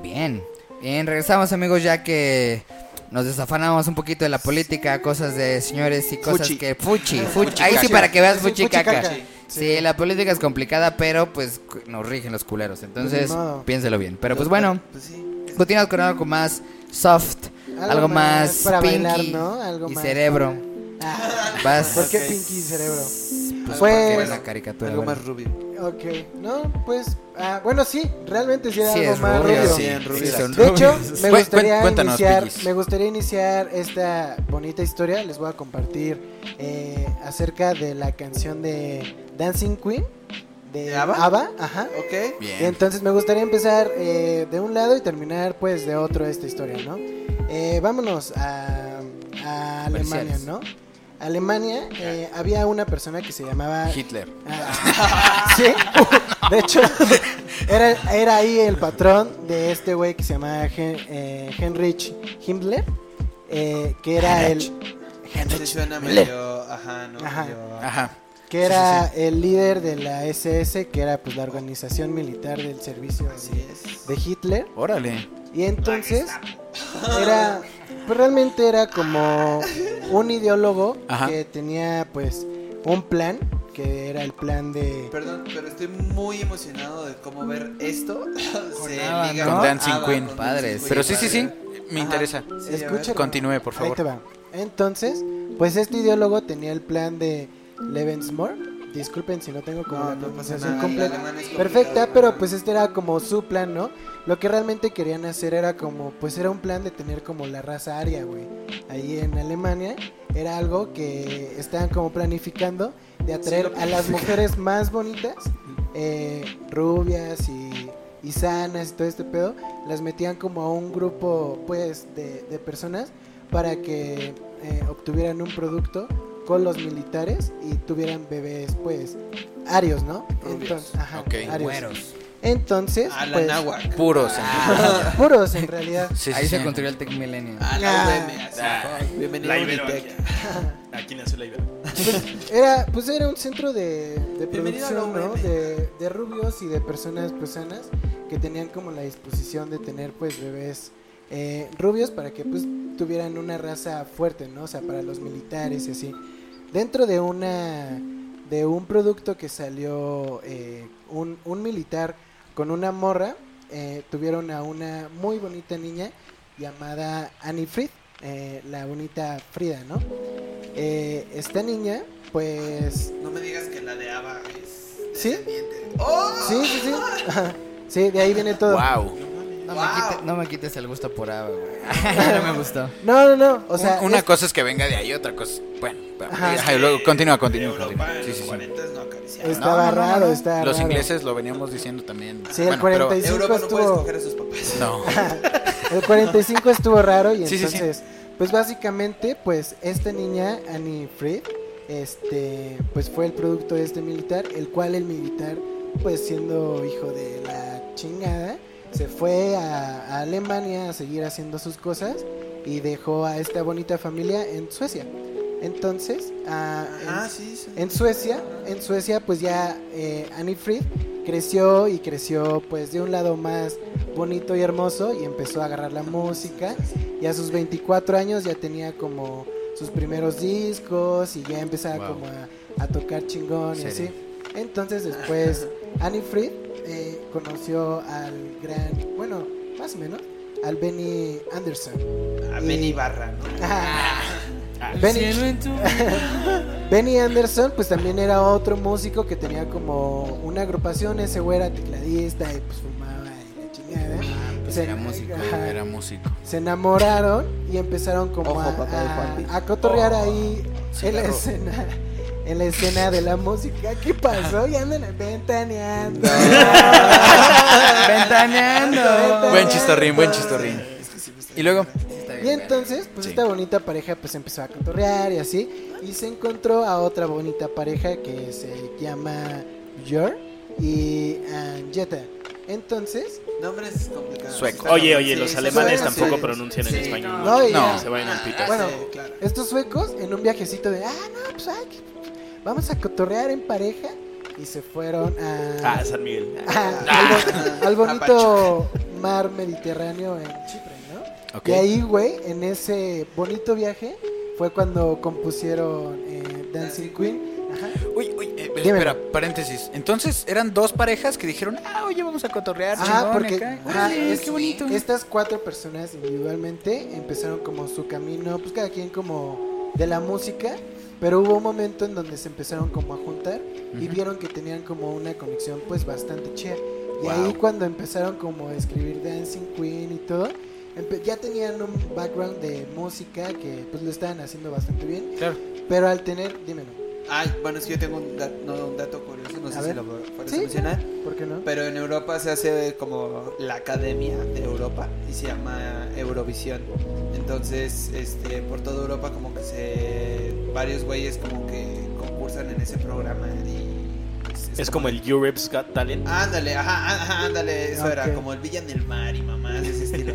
Speaker 1: Bien, bien, regresamos amigos ya que nos desafanamos un poquito de la política, cosas de señores y cosas
Speaker 5: Fuchi.
Speaker 1: que fuchi, fuchi. Ahí sí para que veas fuchi
Speaker 3: fuchi
Speaker 1: caca.
Speaker 3: caca.
Speaker 1: Sí, la política es complicada, pero pues nos rigen los culeros. Entonces,
Speaker 3: Pues modo.
Speaker 1: piénselo bien. Pero pues bueno,
Speaker 5: Pues sí.
Speaker 1: continuamos con algo más soft, algo, más,
Speaker 3: para
Speaker 1: pinky
Speaker 3: bailar, ¿no? Algo
Speaker 1: y
Speaker 3: más
Speaker 1: cerebro.
Speaker 3: para- Ah,
Speaker 1: Vas.
Speaker 3: ¿Por qué Pinky y cerebro?
Speaker 1: Pues,
Speaker 3: Pues-
Speaker 1: porque era una caricatura.
Speaker 5: Algo más rubio.
Speaker 3: Ok, no, pues, ah, bueno, sí, realmente sí era
Speaker 1: Sí,
Speaker 3: algo
Speaker 1: es
Speaker 3: más
Speaker 1: rubio.
Speaker 3: rubio.
Speaker 5: Sí, en rubio.
Speaker 1: son
Speaker 3: De hecho, me gustaría
Speaker 2: cuéntanos,
Speaker 3: iniciar, me gustaría iniciar esta bonita historia. Les voy a compartir eh, acerca de la canción de Dancing Queen de
Speaker 5: ¿De ABBA?
Speaker 3: ABBA, ajá.
Speaker 5: Ok.
Speaker 3: Y
Speaker 2: Bien.
Speaker 3: entonces me gustaría empezar eh, de un lado y terminar pues de otro esta historia, ¿no? Eh, vámonos a, a Alemania. ¿no? Alemania eh, había una persona que se llamaba...
Speaker 2: Hitler.
Speaker 3: Ah, sí, de hecho era, era ahí el patrón de este güey que se llamaba Hen- eh, Heinrich Himmler, eh, que era el... Heinrich
Speaker 5: suena
Speaker 3: Himmler.
Speaker 5: medio... Ajá, ¿no?
Speaker 3: Ajá.
Speaker 5: Medio-
Speaker 2: Ajá.
Speaker 3: Que era el líder de la SS, que era pues la organización militar del servicio
Speaker 5: Así
Speaker 3: de,
Speaker 5: es.
Speaker 3: de Hitler.
Speaker 2: Órale.
Speaker 3: Y entonces era, pues realmente era como un ideólogo
Speaker 2: Ajá.
Speaker 3: que tenía pues un plan, que era el plan de...
Speaker 5: Perdón, pero estoy muy emocionado de cómo ver esto. Se
Speaker 1: ABBA,
Speaker 5: liga
Speaker 1: ¿no?
Speaker 2: Con Dancing
Speaker 5: ABBA,
Speaker 2: Queen.
Speaker 5: con
Speaker 1: Padres.
Speaker 5: Dancing Queen,
Speaker 2: Pero sí, sí, sí. Me
Speaker 5: Ajá.
Speaker 2: interesa.
Speaker 5: Sí.
Speaker 3: Escucha-
Speaker 2: Continúe, por
Speaker 3: Ahí
Speaker 2: favor.
Speaker 3: te va. Entonces, pues este ideólogo tenía el plan de Lebensmore. Disculpen si no tengo como
Speaker 5: No,
Speaker 3: la
Speaker 5: no
Speaker 3: pronunciación completa. Perfecta, pero pues este era como su plan, ¿no? Lo que realmente querían hacer era como, pues era un plan de tener como la raza aria, güey. Ahí en Alemania era algo que estaban como planificando de atraer a las mujeres más bonitas, eh, rubias y, y sanas y todo este pedo. Las metían como a un grupo, pues, de, de personas para que eh, obtuvieran un producto con los militares y tuvieran bebés, pues, arios, ¿no?
Speaker 5: Rubios.
Speaker 3: Entonces, ajá, arios. Entonces,
Speaker 5: A la
Speaker 3: pues.
Speaker 2: Puros.
Speaker 3: Ah, puros en realidad.
Speaker 2: Sí, sí,
Speaker 1: Ahí se construyó el Tech Millennium.
Speaker 5: A la
Speaker 3: Ah.
Speaker 5: UM, así.
Speaker 4: Ah,
Speaker 5: Bienvenido
Speaker 4: La
Speaker 5: a
Speaker 4: Ibero
Speaker 5: Unitec.
Speaker 4: aquí. Aquí nació la Ibero.
Speaker 3: Era, pues era un centro de, producción, ¿no? De, de rubios y de personas pues sanas que tenían como la disposición de tener pues bebés eh, rubios para que pues tuvieran una raza fuerte, ¿no? O sea, para los militares y así. Dentro de una de un producto que salió eh, un, un militar con una morra, eh, tuvieron a una muy bonita niña llamada Annie Fried, eh, la bonita Frida, ¿no? Eh, esta niña, pues
Speaker 5: No me digas que la de ABBA es
Speaker 3: ¿Sí?
Speaker 5: descendiente. ¡Oh!
Speaker 3: Sí, sí, sí. Ajá. Sí, de ahí viene todo.
Speaker 2: Wow.
Speaker 1: No,
Speaker 5: Wow.
Speaker 1: me quites, no me quites el gusto por ABBA, güey. no me gustó.
Speaker 3: No, no, no. O sea,
Speaker 2: Una
Speaker 3: es-
Speaker 2: cosa es que venga de ahí, otra cosa. Bueno,
Speaker 3: Ajá.
Speaker 2: ajá, luego continúa, continúa.
Speaker 5: Europa
Speaker 2: continúa. Sí, sí, sí.
Speaker 5: 40 no acariciaba.
Speaker 3: estaba
Speaker 2: No, no, no,
Speaker 3: raro,
Speaker 2: no.
Speaker 3: estaba
Speaker 2: Los
Speaker 3: raro.
Speaker 2: ingleses lo veníamos diciendo también.
Speaker 3: Sí, el
Speaker 2: Bueno, pero-
Speaker 3: 45
Speaker 5: Europa no puede
Speaker 3: estuvo-
Speaker 5: escoger a sus papás.
Speaker 2: No.
Speaker 3: El 45 estuvo raro y
Speaker 2: Sí, sí, sí.
Speaker 3: entonces, pues básicamente, pues esta niña, Annie Fried, este, pues fue el producto de este militar, el cual el militar, pues siendo hijo de la chingada, se fue a, a Alemania a seguir haciendo sus cosas y dejó a esta bonita familia en Suecia. Entonces, en-
Speaker 5: Ah, sí, sí.
Speaker 3: en Suecia, en Suecia pues ya eh, Annie Fried creció y creció pues de un lado más bonito y hermoso y empezó a agarrar la música y a sus 24 años ya tenía como sus primeros discos y ya empezaba
Speaker 2: Wow.
Speaker 3: como a, a tocar chingón y así. Entonces después Annie Fried eh, conoció al gran, bueno, más o menos, al Benny Anderson.
Speaker 5: A Benny Barra, ¿no?
Speaker 3: Benny, Benny Anderson, pues también era otro músico que tenía como una agrupación. Ese güey era tecladista y pues fumaba y la chingada.
Speaker 1: pues
Speaker 3: Se-
Speaker 1: era músico,
Speaker 3: ajá.
Speaker 2: Era músico.
Speaker 3: Se enamoraron y empezaron como
Speaker 5: Ojo,
Speaker 3: a,
Speaker 5: papá de
Speaker 3: a- a cotorrear ahí en la escena. En la escena de la música, ¿qué pasó? Y andan ventaneando.
Speaker 1: Ventaneando.
Speaker 2: Buen chistorrín, buen chistorrín. Y luego,
Speaker 3: Y entonces, pues
Speaker 2: Sí.
Speaker 3: esta bonita pareja pues empezó a cotorrear y así. Y se encontró a otra bonita pareja que se llama Björn y Jetta. Entonces,
Speaker 5: Nombres complicados.
Speaker 2: Sueco.
Speaker 4: Oye, oye,
Speaker 5: Sí,
Speaker 4: los
Speaker 5: sí,
Speaker 4: alemanes tampoco
Speaker 5: sí.
Speaker 4: pronuncian en
Speaker 5: Sí.
Speaker 4: español.
Speaker 3: No,
Speaker 2: No.
Speaker 3: ya-
Speaker 4: Se vayan al pito.
Speaker 3: Bueno,
Speaker 5: Sí, claro.
Speaker 3: estos suecos en un viajecito de, ah, no, pues ay, que- vamos a cotorrear en pareja. Y se fueron a,
Speaker 4: Ah, San Miguel.
Speaker 3: a- al, bo- al bonito mar Mediterráneo en Chipre, ¿no? Y ahí, güey, en ese bonito viaje fue cuando compusieron eh, Dancing Queen. Ajá.
Speaker 2: Uy, uy, eh, espera, paréntesis. Entonces, eran dos parejas que dijeron, ah, oye, vamos a cotorrear,
Speaker 3: Ah, porque
Speaker 2: acá.
Speaker 3: ajá,
Speaker 2: Órale,
Speaker 3: es-
Speaker 2: qué bonito.
Speaker 3: estas cuatro personas individualmente empezaron como su camino, pues cada quien como de la música, pero hubo un momento en donde se empezaron como a juntar y vieron que tenían como una conexión pues bastante chida. Y
Speaker 2: Wow.
Speaker 3: ahí cuando empezaron como a escribir Dancing Queen y todo, ya tenían un background de música que pues lo estaban haciendo bastante bien,
Speaker 2: Claro.
Speaker 3: pero al tener, dímelo.
Speaker 5: Ay, bueno, es que yo tengo un, da- no, un dato curioso, no
Speaker 3: A
Speaker 5: sé
Speaker 3: ver.
Speaker 5: si lo puedes
Speaker 3: Sí.
Speaker 5: mencionar.
Speaker 3: ¿Por qué no?
Speaker 5: Pero en Europa se hace como la Academia de Europa y se llama Eurovisión. Entonces, este, por toda Europa como que se varios güeyes como que concursan en ese programa y pues,
Speaker 4: Es como el Europe's Got Talent.
Speaker 5: Ándale, ajá, ajá, ándale, eso era como el Villa en el Mar y mamás de ese estilo.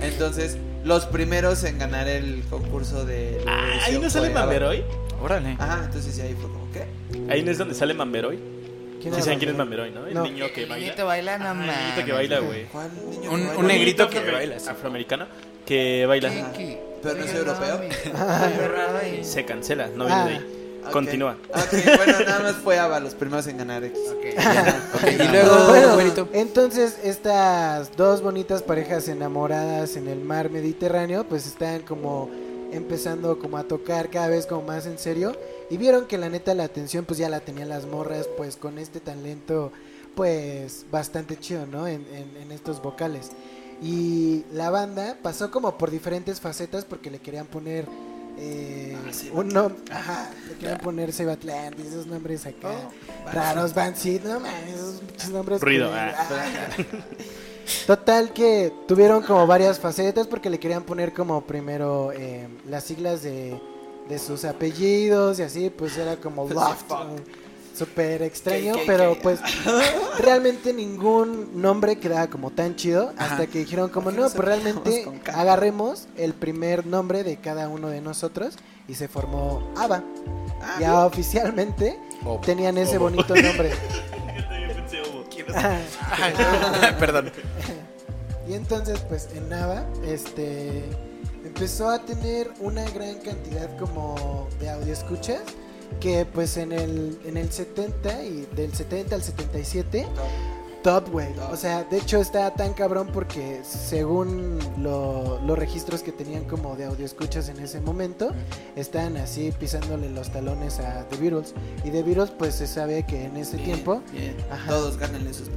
Speaker 5: Entonces, los primeros en ganar el concurso de
Speaker 4: Ah, ahí no sale. Mamberoy.
Speaker 2: Órale.
Speaker 5: Ajá, entonces ya ahí fue como que
Speaker 4: Ahí no es donde sale Mamberoy.
Speaker 3: ¿Quién
Speaker 4: Sí saben quién es
Speaker 3: Mamberoy?
Speaker 4: ¿no? El
Speaker 3: No.
Speaker 4: niño que
Speaker 1: El
Speaker 4: baila.
Speaker 1: niñito baila, no
Speaker 4: Ah, el niñito
Speaker 1: mames.
Speaker 4: que baila, güey.
Speaker 5: ¿Cuál niño
Speaker 2: Un-
Speaker 5: que baila?
Speaker 2: un negrito que baila, sí.
Speaker 4: Afroamericano que baila.
Speaker 1: Kinky.
Speaker 5: Pero no es europeo.
Speaker 3: Ah.
Speaker 1: Qué y-
Speaker 4: Se cancela, no
Speaker 3: Ah.
Speaker 4: viene de ahí.
Speaker 5: Ok.
Speaker 4: Continúa.
Speaker 5: Ok, bueno, nada más fue ABBA los primeros en ganar X.
Speaker 2: Y luego,
Speaker 3: Bueno,
Speaker 2: güerito.
Speaker 3: entonces estas dos bonitas parejas enamoradas en el mar Mediterráneo pues están como empezando como a tocar cada vez como más en serio y vieron que la neta la atención pues ya la tenían las morras pues con este talento pues bastante chido, ¿no? En, en- en estos vocales. Y la banda pasó como por diferentes facetas porque le querían poner eh, un nombre, ajá, le querían poner Save Atlantis, esos nombres acá raros, Van Seed, no mames, esos nombres.
Speaker 4: Ruido, ah.
Speaker 3: Ah. Total que tuvieron como varias facetas porque le querían poner como primero eh, las siglas de, de sus apellidos y así, pues era como Loft. Súper extraño, pero pues realmente ningún nombre quedaba como tan chido hasta que dijeron como
Speaker 5: ¿Por qué
Speaker 3: no, pues realmente agarremos el primer nombre de cada uno de nosotros y se formó ABBA.
Speaker 5: Ah,
Speaker 3: ya oficialmente
Speaker 2: Oh.
Speaker 3: tenían ese bonito nombre.
Speaker 2: Perdón.
Speaker 3: Y entonces, pues en Nava, este, empezó a tener una gran cantidad como de audio escuchas que pues en el, en el 70 y del 70 al 77 top, güey. O sea, de hecho está tan cabrón porque según lo- los registros que tenían como de audio escuchas en ese momento, están así pisándole los talones a The Beatles. Y The Beatles pues se sabe que en ese
Speaker 5: bien,
Speaker 3: tiempo
Speaker 5: bien. Todos sus pendejos.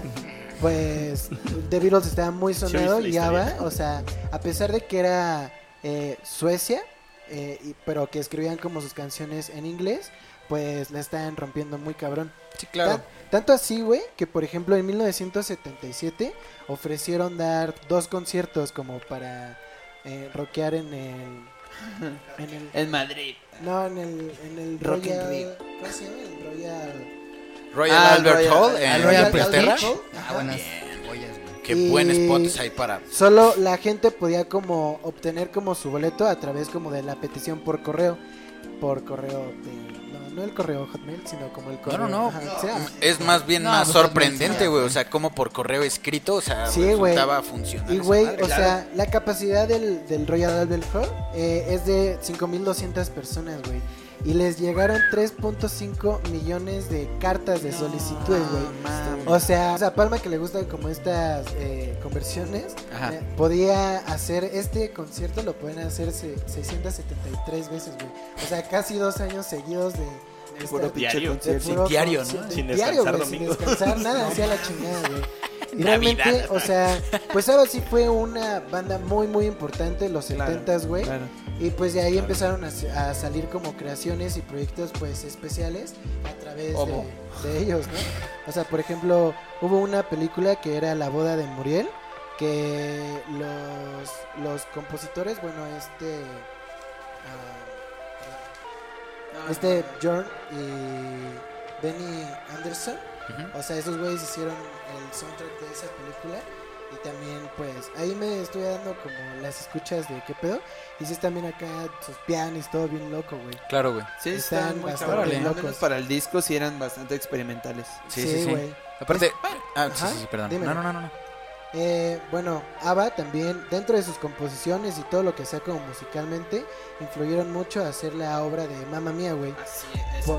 Speaker 3: pues The Beatles estaba muy sonado y ABBA, o sea, a pesar de que era eh, Suecia, eh, y- pero que escribían como sus canciones en inglés, pues la estaban rompiendo muy cabrón.
Speaker 2: Sí, claro.
Speaker 3: Tan- tanto así, güey, que por ejemplo en 1977 ofrecieron dar dos conciertos como para eh, rockear en el... En el
Speaker 5: En Madrid.
Speaker 3: no, en el, en el
Speaker 5: Rock
Speaker 3: Royal...
Speaker 5: Rio.
Speaker 3: ¿Cómo se llama? El Royal...
Speaker 2: Royal
Speaker 5: Ah,
Speaker 2: Albert
Speaker 5: Royal-
Speaker 2: Hall
Speaker 5: al
Speaker 2: en
Speaker 1: Royal.
Speaker 3: Ajá.
Speaker 1: Ah, buenas joyas, güey.
Speaker 2: Qué
Speaker 3: Y-
Speaker 2: buen spot hay para.
Speaker 3: Solo la gente podía como obtener como su boleto a través como de la petición por correo. Por correo de... No, el correo Hotmail, sino como el correo...
Speaker 2: No, no, no.
Speaker 3: ajá, o sea,
Speaker 2: Es más bien
Speaker 1: No,
Speaker 2: más
Speaker 1: pues,
Speaker 2: sorprendente, güey. O sea, como por correo escrito, o sea,
Speaker 3: Sí,
Speaker 2: resultaba funcionar.
Speaker 3: Y güey, o sea, la capacidad del, del Royal Albert Hall eh, es de 5.200 personas, güey. Y les llegaron 3.5 millones de cartas de solicitudes, güey. O sea, a Palma que le gustan como estas eh, conversiones,
Speaker 2: Ajá.
Speaker 3: eh, podía hacer este concierto, lo pueden hacer se- 673 veces, güey. O sea, casi dos años seguidos de... de
Speaker 5: Puro pinche
Speaker 4: diario.
Speaker 3: de
Speaker 5: concierto.
Speaker 3: puro
Speaker 2: diario, ¿no?
Speaker 3: concierto.
Speaker 4: Sin
Speaker 3: Diario,
Speaker 4: descansar
Speaker 3: sin nada, hacía la chingada, güey. Y
Speaker 4: Navidad.
Speaker 3: realmente, o sea, pues ahora sí fue una banda muy, muy importante, los
Speaker 5: Claro,
Speaker 3: 70s, güey.
Speaker 5: Claro.
Speaker 3: Y pues de ahí empezaron a, a salir como creaciones y proyectos pues especiales a través de, de ellos, ¿no? O sea, por ejemplo, hubo una película que era La boda de Muriel, que los, los compositores, bueno, este... este John y Benny Anderson, o sea, esos güeyes hicieron el soundtrack de esa película. Y también, pues, ahí me estoy dando como las escuchas de qué pedo. Y sí, también acá sus pianos, todo bien loco, güey.
Speaker 2: Claro, güey.
Speaker 5: Sí,
Speaker 3: Están
Speaker 5: están muy
Speaker 3: bastante
Speaker 5: cabrones. Al
Speaker 3: locos.
Speaker 5: menos para el disco sí eran bastante experimentales.
Speaker 2: Sí, sí, sí.
Speaker 3: güey.
Speaker 2: Aparte, ah, sí, sí, sí, perdón. No, no, no, no.
Speaker 3: Eh, bueno, ABBA también, dentro de sus composiciones y todo lo que sea como musicalmente, influyeron mucho a hacer la obra de Mamma Mía, güey.
Speaker 5: Así
Speaker 3: Por-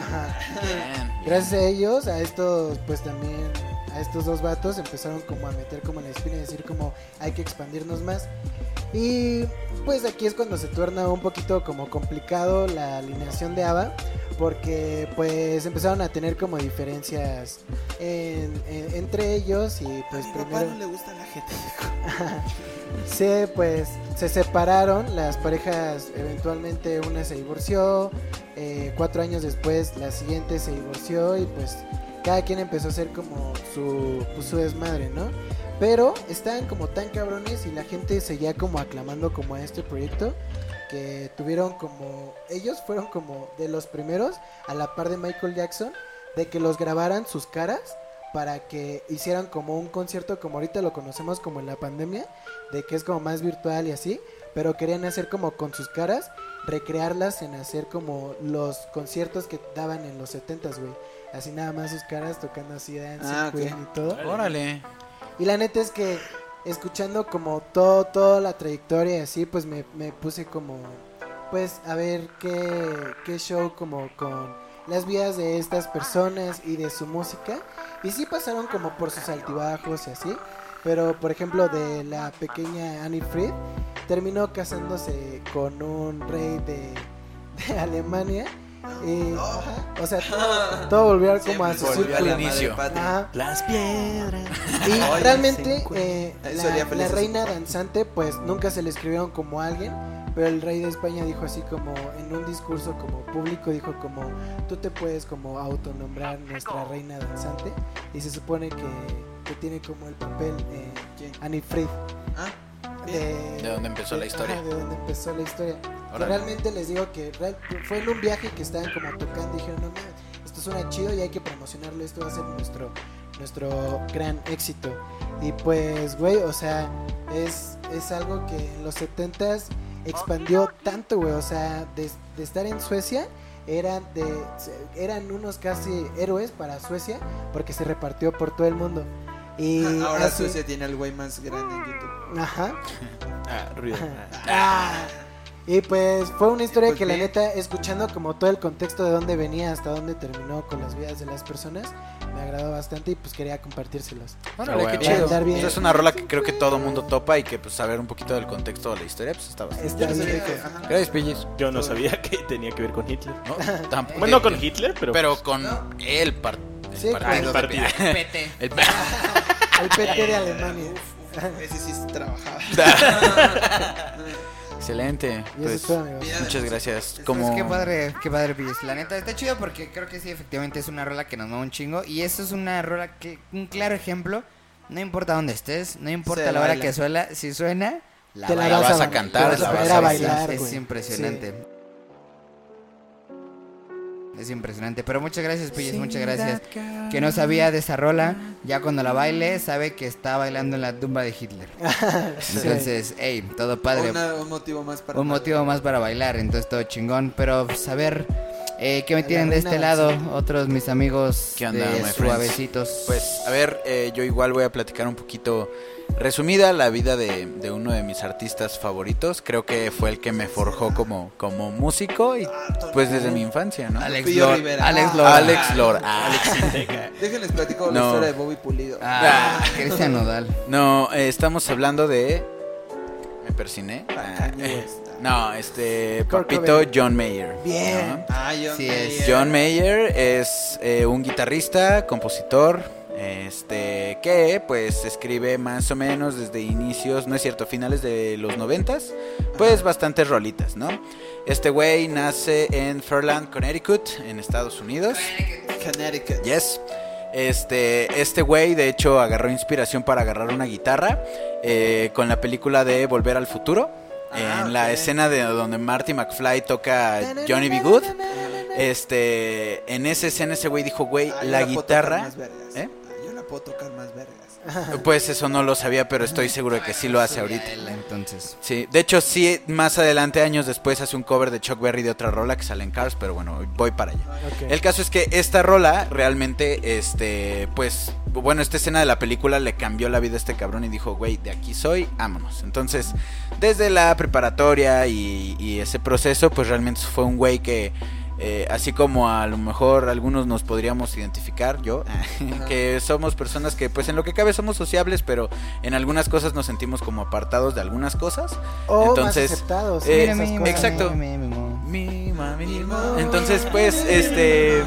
Speaker 3: Ajá.
Speaker 2: Bien.
Speaker 3: Gracias a ellos, a estos, pues también, a estos dos vatos empezaron como a meter como la espina y decir como hay que expandirnos más. Y pues aquí es cuando se torna un poquito como complicado la alineación de ABBA porque pues empezaron a tener como diferencias en- en- entre ellos y pues
Speaker 5: A mi papá
Speaker 3: primero
Speaker 5: no le gusta la gente.
Speaker 3: se pues se separaron las parejas eventualmente una se divorció eh, cuatro años después la siguiente se divorció y pues cada quien empezó a hacer como su pues, su desmadre no pero estaban como tan cabrones y la gente seguía como aclamando como a este proyecto que tuvieron como ellos fueron como de los primeros a la par de Michael Jackson de que los grabaran sus caras para que hicieran como un concierto como ahorita lo conocemos como en la pandemia de que es como más virtual y así, pero querían hacer como con sus caras, recrearlas en hacer como los conciertos que daban en los 70s, güey. Así nada más sus caras tocando así Dancing
Speaker 5: Ah, ok.
Speaker 3: Queen y todo.
Speaker 2: Órale.
Speaker 3: Y la neta es que escuchando como todo, toda la trayectoria y así, pues me, me puse como, pues a ver qué, qué show como con las vidas de estas personas y de su música. Y sí pasaron como por sus altibajos y así. Pero por ejemplo de la pequeña Annie Fried terminó casándose con un rey de, de Alemania. Y, o sea, todo, todo volvió como a su círculo.
Speaker 2: inicio.
Speaker 3: Ajá.
Speaker 4: Las piedras.
Speaker 3: Y
Speaker 5: Oye,
Speaker 3: realmente eh, la, reina danzante pues nunca se le escribieron como alguien, pero el rey de España dijo así como en un discurso como público dijo como tú te puedes como autonombrar nuestra reina danzante y se supone que, que tiene como el papel eh. Annie Fried
Speaker 5: Ah,
Speaker 3: de,
Speaker 2: De donde empezó la historia.
Speaker 3: ajá, de donde empezó la historia. Que realmente les digo que real- fue en un viaje que estaban como tocando y dijeron, no, mames, esto suena chido y hay que promocionarlo, esto va a ser nuestro, nuestro gran éxito. Y pues, güey, o sea, es, es algo que en los 70s expandió tanto, güey, o sea, de, de estar en Suecia. Eran, de, eran unos casi héroes para Suecia porque se repartió por todo el mundo. Y
Speaker 5: Ahora
Speaker 3: así-
Speaker 5: Suecia tiene al güey más grande en YouTube.
Speaker 3: Ajá.
Speaker 4: Ah, ruido.
Speaker 3: Ah. Y pues fue una historia
Speaker 5: Pues
Speaker 3: que la neta, escuchando como todo el contexto de dónde venía hasta dónde terminó con las vidas de las personas, me agradó bastante y pues quería compartírselos.
Speaker 2: Órale,
Speaker 4: Ah,
Speaker 2: qué
Speaker 4: bueno.
Speaker 2: chido.
Speaker 3: Andar bien.
Speaker 2: Pues es una rola que creo que todo mundo topa y que pues saber un poquito del contexto de la historia pues está bastante.
Speaker 3: Está
Speaker 5: no
Speaker 3: bien.
Speaker 5: ajá.
Speaker 2: Gracias, Pillis.
Speaker 4: Yo no sabía que tenía que ver con Hitler.
Speaker 2: ¿No? Tampoco.
Speaker 4: Bueno, no con Hitler, pero.
Speaker 2: Pero con el, par- el
Speaker 3: Sí,
Speaker 4: Ah, el partido.
Speaker 1: Pete.
Speaker 2: el-
Speaker 3: El PT de Alemania.
Speaker 5: Ese sí trabajaba.
Speaker 2: Excelente. Pues,
Speaker 3: es todo,
Speaker 2: muchas gracias. Como
Speaker 1: qué padre, qué padre Pillis. La neta, está chido porque creo que sí, efectivamente es una rola que nos mueve un chingo. Y eso es una rola que, un claro ejemplo. No importa dónde estés, no importa
Speaker 5: Se
Speaker 1: la hora
Speaker 5: baila.
Speaker 1: que suena, si suena, la
Speaker 3: Te la
Speaker 1: bailas.
Speaker 2: vas a cantar,
Speaker 3: te
Speaker 2: la vas a bailar.
Speaker 1: es
Speaker 3: güey.
Speaker 1: impresionante. Es impresionante. Pero muchas gracias, Pillis, muchas gracias. Que no sabía de esa rola. Ya cuando la baile, sabe que está bailando en la tumba de Hitler. Entonces, hey, todo padre.
Speaker 5: Una- un motivo más para.
Speaker 1: Un motivo más para bailar, entonces todo chingón. Pero saber eh, qué me tienen de este lado, otros mis amigos
Speaker 2: ¿Qué onda,
Speaker 1: de
Speaker 2: friends?
Speaker 1: suavecitos.
Speaker 2: Pues, a ver, eh, yo igual voy a platicar un poquito resumida la vida de, de uno de mis artistas favoritos. Creo que fue el que me forjó como, como músico y pues desde mi infancia, ¿no?
Speaker 1: Alex.
Speaker 5: Rivera.
Speaker 1: Alex
Speaker 5: Ah.
Speaker 1: Lora.
Speaker 2: Alex Lora. Ah,
Speaker 5: Déjenles platico la
Speaker 2: No.
Speaker 5: historia de Bobby Pulido.
Speaker 1: Ah, Cristian Nodal.
Speaker 2: No, eh, estamos hablando de... Me persiné. Ah, no, este... Papito. John Mayer.
Speaker 3: Bien.
Speaker 2: ¿no?
Speaker 5: Ah, John
Speaker 1: Sí,
Speaker 5: Mayer.
Speaker 1: es.
Speaker 2: John Mayer es eh, un guitarrista, compositor, este que pues escribe más o menos desde inicios, no es cierto, finales de los noventas, pues bastantes rolitas, ¿no? Este güey nace en Fairland, Connecticut, en Estados Unidos.
Speaker 5: Connecticut.
Speaker 2: Yes. Este, este güey de hecho agarró inspiración para agarrar una guitarra eh, con la película de Volver al Futuro.
Speaker 5: Ah,
Speaker 2: en la escena de donde Marty McFly toca Johnny B. Good. Este, en esa escena ese güey dijo, güey,
Speaker 5: Ah,
Speaker 2: la guitarra,
Speaker 5: puedo tocar más vergas.
Speaker 2: pues eso no lo sabía, pero estoy seguro de que sí lo hace ahorita.
Speaker 1: Él, Entonces.
Speaker 2: Sí, de hecho sí, más adelante, años después, hace un cover de Chuck Berry de otra rola que sale en Cars, pero bueno, voy para allá. El caso es que esta rola realmente, este, pues, bueno, esta escena de la película le cambió la vida a este cabrón y dijo, güey, de aquí soy, vámonos. Entonces, desde la preparatoria y, y ese proceso, pues realmente fue un güey que, eh, así como a lo mejor algunos nos podríamos identificar, yo, que somos personas que pues en lo que cabe somos sociables, pero en algunas cosas nos sentimos como apartados de algunas cosas.
Speaker 3: O
Speaker 2: Entonces,
Speaker 3: más aceptados.
Speaker 2: eh,
Speaker 3: esas
Speaker 1: mi-
Speaker 3: cosas.
Speaker 2: exacto. Entonces, pues, este.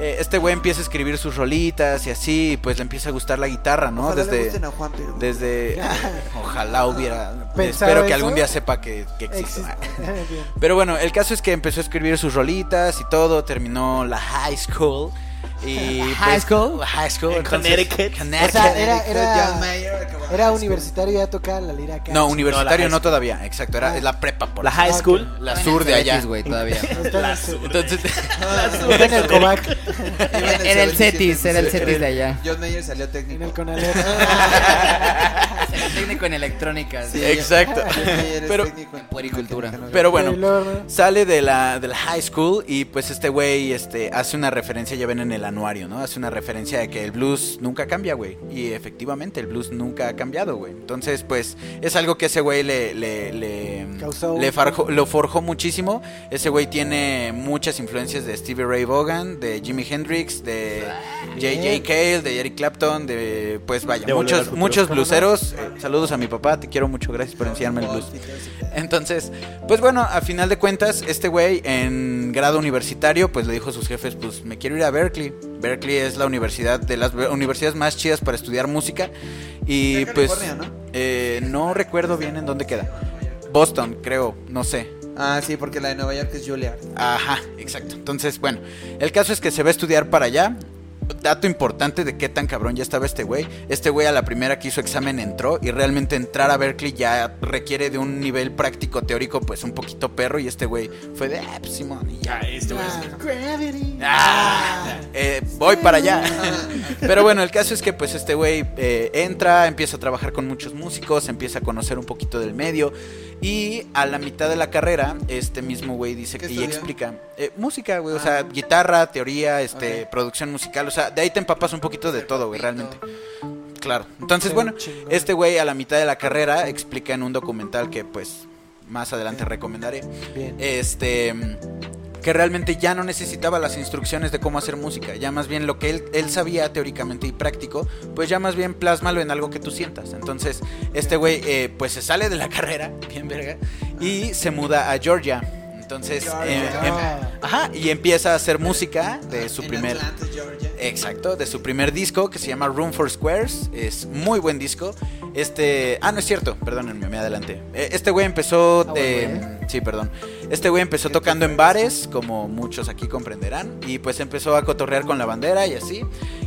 Speaker 2: Eh, Este güey empieza a escribir sus rolitas y así, y pues le empieza a gustar la guitarra, ¿no?
Speaker 5: Ojalá
Speaker 2: desde,
Speaker 5: gusten a Juan, pero...
Speaker 2: desde, ojalá hubiera,
Speaker 3: ¿Pensaba
Speaker 2: espero que algún día sepa que, que existe. Pero bueno, el caso es que empezó a escribir sus rolitas y todo, terminó la high school y
Speaker 1: High
Speaker 2: pues,
Speaker 1: school?
Speaker 2: high school,
Speaker 4: En
Speaker 2: entonces-
Speaker 4: Connecticut.
Speaker 3: O
Speaker 2: Connecticut.
Speaker 3: sea, era, era,
Speaker 5: John Mayer
Speaker 3: era universitario ya tocaba la lira acá.
Speaker 2: no, universitario no
Speaker 4: school.
Speaker 2: todavía, exacto, era
Speaker 3: Ah.
Speaker 2: es la prepa por
Speaker 4: La high
Speaker 3: Ah,
Speaker 4: school.
Speaker 3: ok.
Speaker 2: la sur de allá.
Speaker 1: Güey, todavía.
Speaker 3: En
Speaker 4: La sur.
Speaker 2: Entonces,
Speaker 3: en el Covac,
Speaker 5: Iba en
Speaker 1: el
Speaker 5: 77,
Speaker 1: Cetis, era el. Cetis de allá.
Speaker 5: John Mayer salió
Speaker 3: en
Speaker 5: técnico.
Speaker 3: el Conalep.
Speaker 1: Técnico en electrónica.
Speaker 5: Sí,
Speaker 2: Exacto. Pero-
Speaker 5: técnico en
Speaker 1: puericultura.
Speaker 2: pero bueno, Sale de la, de la high school y pues este güey este, hace una referencia, ya ven en el anuario, ¿no? Hace una referencia de que el blues nunca cambia, güey. Y efectivamente el blues nunca ha cambiado, güey. Entonces pues es algo que ese güey le, le, le, lo forjó muchísimo. Ese güey tiene muchas influencias de Stevie Ray Vaughan, de Jimi Hendrix, de J.J. Cale, de Eric Clapton, de pues vaya,
Speaker 4: De
Speaker 2: muchos, muchos blueseros. Eh, saludos a mi papá, te quiero mucho, gracias por enseñarme el blues. Entonces, pues bueno, a final de cuentas, este güey en grado universitario, pues le dijo a sus jefes, pues me quiero ir a Berkeley. Berkeley es la universidad de las universidades más chidas para estudiar música. Y pues
Speaker 5: ¿no?
Speaker 2: eh, no recuerdo bien en dónde queda. Boston, creo, no sé.
Speaker 5: Ah, sí, porque la de Nueva York es Juilliard.
Speaker 2: Ajá, exacto. Entonces, bueno, el caso es que se va a estudiar para allá. Dato importante de qué tan cabrón ya estaba este güey. Este güey a la primera que hizo examen entró y realmente entrar a Berkeley ya requiere de un nivel práctico teórico pues un poquito perro y este güey fue de, ah, pues Simón, y ya.
Speaker 4: Ah, este güey.
Speaker 3: ah, Gravity.
Speaker 2: Ah, eh, voy para allá. Pero bueno, el caso es que pues este güey eh, entra, empieza a trabajar con muchos músicos, empieza a conocer un poquito del medio y a la mitad de la carrera este mismo güey dice
Speaker 5: ¿Qué
Speaker 2: que y explica eh, música, güey, o
Speaker 5: Ah.
Speaker 2: sea, guitarra, teoría, este, producción musical, o sea, de ahí te empapas un poquito de todo, güey, realmente. Claro. Entonces, bueno, este güey a la mitad de la carrera explica en un documental que pues más adelante recomendaré
Speaker 3: Bien.
Speaker 2: este que realmente ya no necesitaba las instrucciones de cómo hacer música, ya más bien lo que él, él sabía teóricamente y práctico, pues ya más bien plásmalo en algo que tú sientas. Entonces, este güey eh, pues se sale de la carrera, bien verga, y se muda a Georgia. Entonces, eh, em- ajá, y empieza a hacer música de su
Speaker 5: En
Speaker 2: primer...
Speaker 5: Atlanta.
Speaker 2: Exacto, de su primer disco que se llama Room for Squares. Es muy buen disco. Este. Ah, no es cierto, perdónenme, me adelanté. Eh, Este güey empezó
Speaker 1: Ah,
Speaker 2: de. Sí, perdón. Este güey empezó tocando en bares, como muchos aquí comprenderán. Y pues empezó a cotorrear con la bandera y así.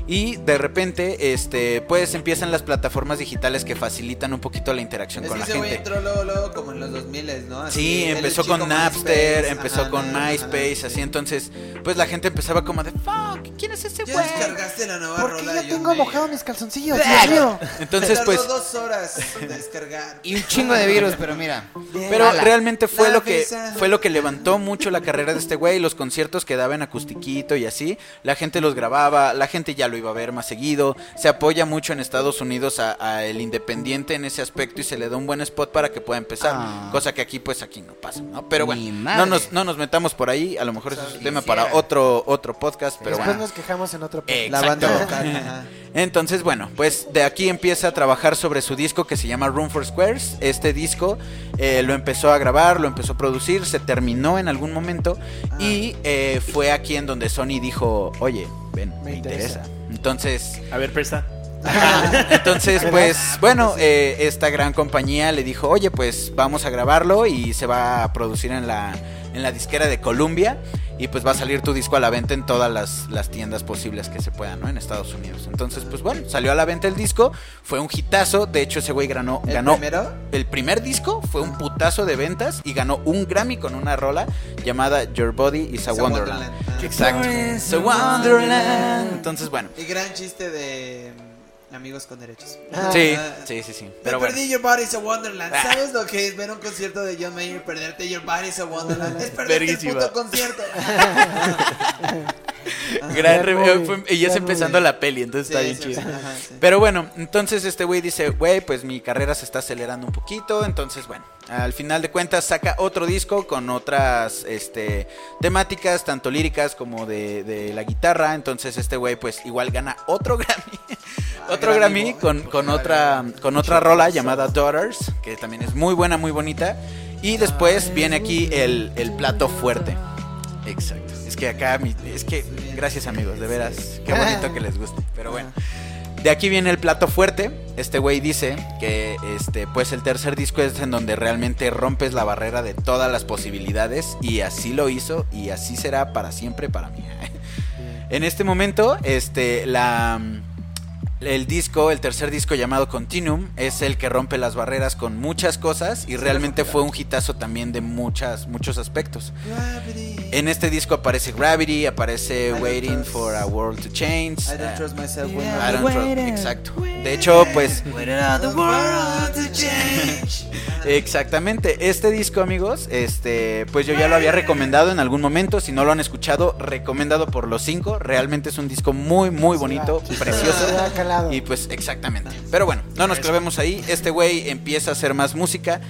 Speaker 2: Y de repente, este, pues empiezan las plataformas digitales que facilitan un poquito la interacción
Speaker 5: Es
Speaker 2: con
Speaker 5: que
Speaker 2: la
Speaker 5: ese
Speaker 2: gente.
Speaker 5: entró luego, luego como en los 2000, ¿no? Así,
Speaker 2: Sí, empezó con Napster,
Speaker 5: MySpace,
Speaker 2: empezó
Speaker 5: ajá,
Speaker 2: con
Speaker 5: ajá,
Speaker 2: MySpace,
Speaker 5: ajá,
Speaker 2: así
Speaker 5: sí.
Speaker 2: entonces, pues la gente empezaba como de, fuck, ¿quién es ese güey?
Speaker 5: descargaste la nueva
Speaker 3: ¿Por qué
Speaker 5: rola
Speaker 3: ya
Speaker 5: de
Speaker 3: tengo mojado mis calzoncillos? Dios mío.
Speaker 2: Entonces, pues,
Speaker 5: dos horas de descargar.
Speaker 1: Y un chingo de virus, pero mira.
Speaker 2: Pero
Speaker 1: Ala.
Speaker 2: realmente fue
Speaker 5: La
Speaker 2: lo que fue lo que levantó mucho la carrera de este güey, los conciertos que daba en acustiquito y así, la gente los grababa, la gente ya lo iba a ver más seguido, se apoya mucho en Estados Unidos a, a el independiente en ese aspecto y se le da un buen spot para que pueda empezar,
Speaker 1: Ah.
Speaker 2: cosa que aquí pues aquí no pasa, ¿no? Pero bueno, no nos, no nos metamos por ahí, a lo mejor eso es un tema para otro otro podcast, pero
Speaker 3: Después
Speaker 2: bueno.
Speaker 3: nos quejamos en otro podcast.
Speaker 5: La banda.
Speaker 2: Entonces, bueno, pues de aquí empieza a trabajar sobre su disco que se llama Room for Squares. Este disco eh, lo empezó a grabar, lo empezó a producir, se terminó en algún momento y eh, fue aquí en donde Sony dijo, oye, ven, me,
Speaker 3: Me
Speaker 2: interesa.
Speaker 3: interesa.
Speaker 2: Entonces,
Speaker 4: A ver, presta.
Speaker 2: entonces, pues, bueno, eh, esta gran compañía le dijo, oye, pues vamos a grabarlo y se va a producir en la, en la disquera de Columbia y pues va a salir tu disco a la venta en todas las, las tiendas posibles que se puedan, ¿no? En Estados Unidos. Entonces, pues bueno, salió a la venta el disco, fue un hitazo, de hecho ese güey ganó,
Speaker 5: ¿El
Speaker 2: ganó
Speaker 5: primero?
Speaker 2: el primer disco, fue un putazo de ventas y ganó un Grammy con una rola llamada Your Body is a,
Speaker 5: It's a
Speaker 2: Wonderland.
Speaker 5: Wonderland.
Speaker 2: Exacto. It's a Wonderland. Entonces, bueno.
Speaker 5: Y gran chiste de Amigos con Derechos.
Speaker 3: Ah.
Speaker 2: Sí, sí, sí, sí.
Speaker 5: Me
Speaker 2: Pero bueno.
Speaker 5: perdí Your Body's a Wonderland.
Speaker 2: Ah.
Speaker 5: ¿Sabes lo que es ver un concierto de John Mayer y perderte Your Body's a Wonderland? Es perderte
Speaker 2: Verguísima.
Speaker 5: el puto concierto.
Speaker 2: Gran
Speaker 3: Gran
Speaker 2: re-
Speaker 3: movie,
Speaker 2: fue- y ya está
Speaker 3: gran
Speaker 2: empezando
Speaker 3: movie.
Speaker 2: la peli, entonces
Speaker 5: Sí,
Speaker 2: está bien
Speaker 5: sí,
Speaker 2: chido.
Speaker 5: sí, ajá, sí.
Speaker 2: Pero bueno, entonces este güey dice, güey, pues mi carrera se está acelerando un poquito, entonces bueno, al final de cuentas saca otro disco con otras este, temáticas, tanto líricas como de, de la guitarra. Entonces este güey pues igual gana otro Grammy. otro Grammy con, con otra, con otra rola llamada Daughters, que también es muy buena, muy bonita. Y después viene aquí el, el plato fuerte. Exacto. Es que acá, mi- es que, gracias amigos, de veras, qué bonito que les guste. Pero bueno, de aquí viene el plato fuerte. Este güey dice que, este, pues el tercer disco es en donde realmente rompes la barrera de todas las posibilidades y así lo hizo y así será para siempre para mí. En este momento, este, la, el disco, el tercer disco llamado Continuum, es el que rompe las barreras con muchas cosas y realmente fue un hitazo también de muchas, muchos aspectos. En este disco aparece Gravity, aparece Waiting for a World to Change.
Speaker 5: I don't
Speaker 2: ah,
Speaker 5: trust myself when
Speaker 2: I don't trust- exacto. De hecho, pues Exactamente, este disco amigos, este, pues yo ya lo había recomendado en algún momento, si no lo han escuchado, recomendado por los cinco, realmente es un disco muy muy bonito, precioso. Y pues exactamente. Pero bueno, no nos clavemos ahí. Este güey empieza a hacer más música.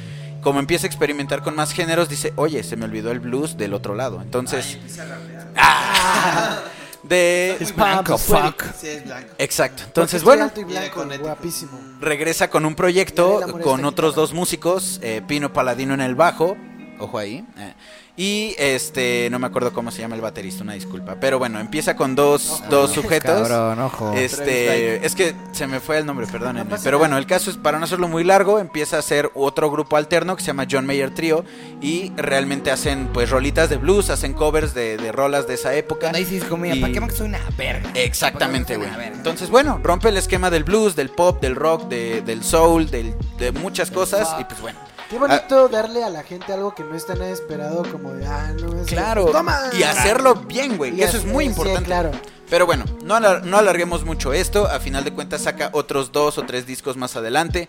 Speaker 2: Como empieza a experimentar con más géneros, dice, oye, se me olvidó el blues del otro lado. Entonces... ¡Ah! De...
Speaker 4: Es blanco, fuck.
Speaker 5: Sí, es blanco.
Speaker 2: Exacto. Entonces, bueno,
Speaker 3: alto y blanco,
Speaker 5: Viene con
Speaker 3: guapísimo.
Speaker 2: regresa con un proyecto con otros dos músicos, eh, Pino Paladino en el bajo, ojo ahí, eh, y este, no me acuerdo cómo se llama el baterista, una disculpa, pero bueno, empieza con dos, dos sujetos.
Speaker 1: Cabrón, ojo.
Speaker 2: Este, es que se me fue el nombre, perdónenme. Pero bueno, el caso es, para no hacerlo muy largo, empieza a hacer otro grupo alterno que se llama John Mayer Trio. Y realmente hacen pues rolitas de blues, hacen covers de, de rolas de esa época.
Speaker 1: Dices comida,
Speaker 2: Y-
Speaker 1: ¿para qué me soy una verga?
Speaker 2: Exactamente,
Speaker 1: ¿Para
Speaker 2: güey. Entonces, bueno, rompe el esquema del blues, del pop, del rock, de- del soul, del- de muchas cosas. Y pues bueno.
Speaker 3: Qué bonito darle a la gente algo que no está nada esperado, como de, ah, no es.
Speaker 2: Claro.
Speaker 3: ¡Toma!
Speaker 2: Y hacerlo bien, güey. Que eso es muy
Speaker 3: sí,
Speaker 2: importante.
Speaker 3: claro.
Speaker 2: Pero bueno, no, alar- no alarguemos mucho esto. A final de cuentas saca otros dos o tres discos más adelante.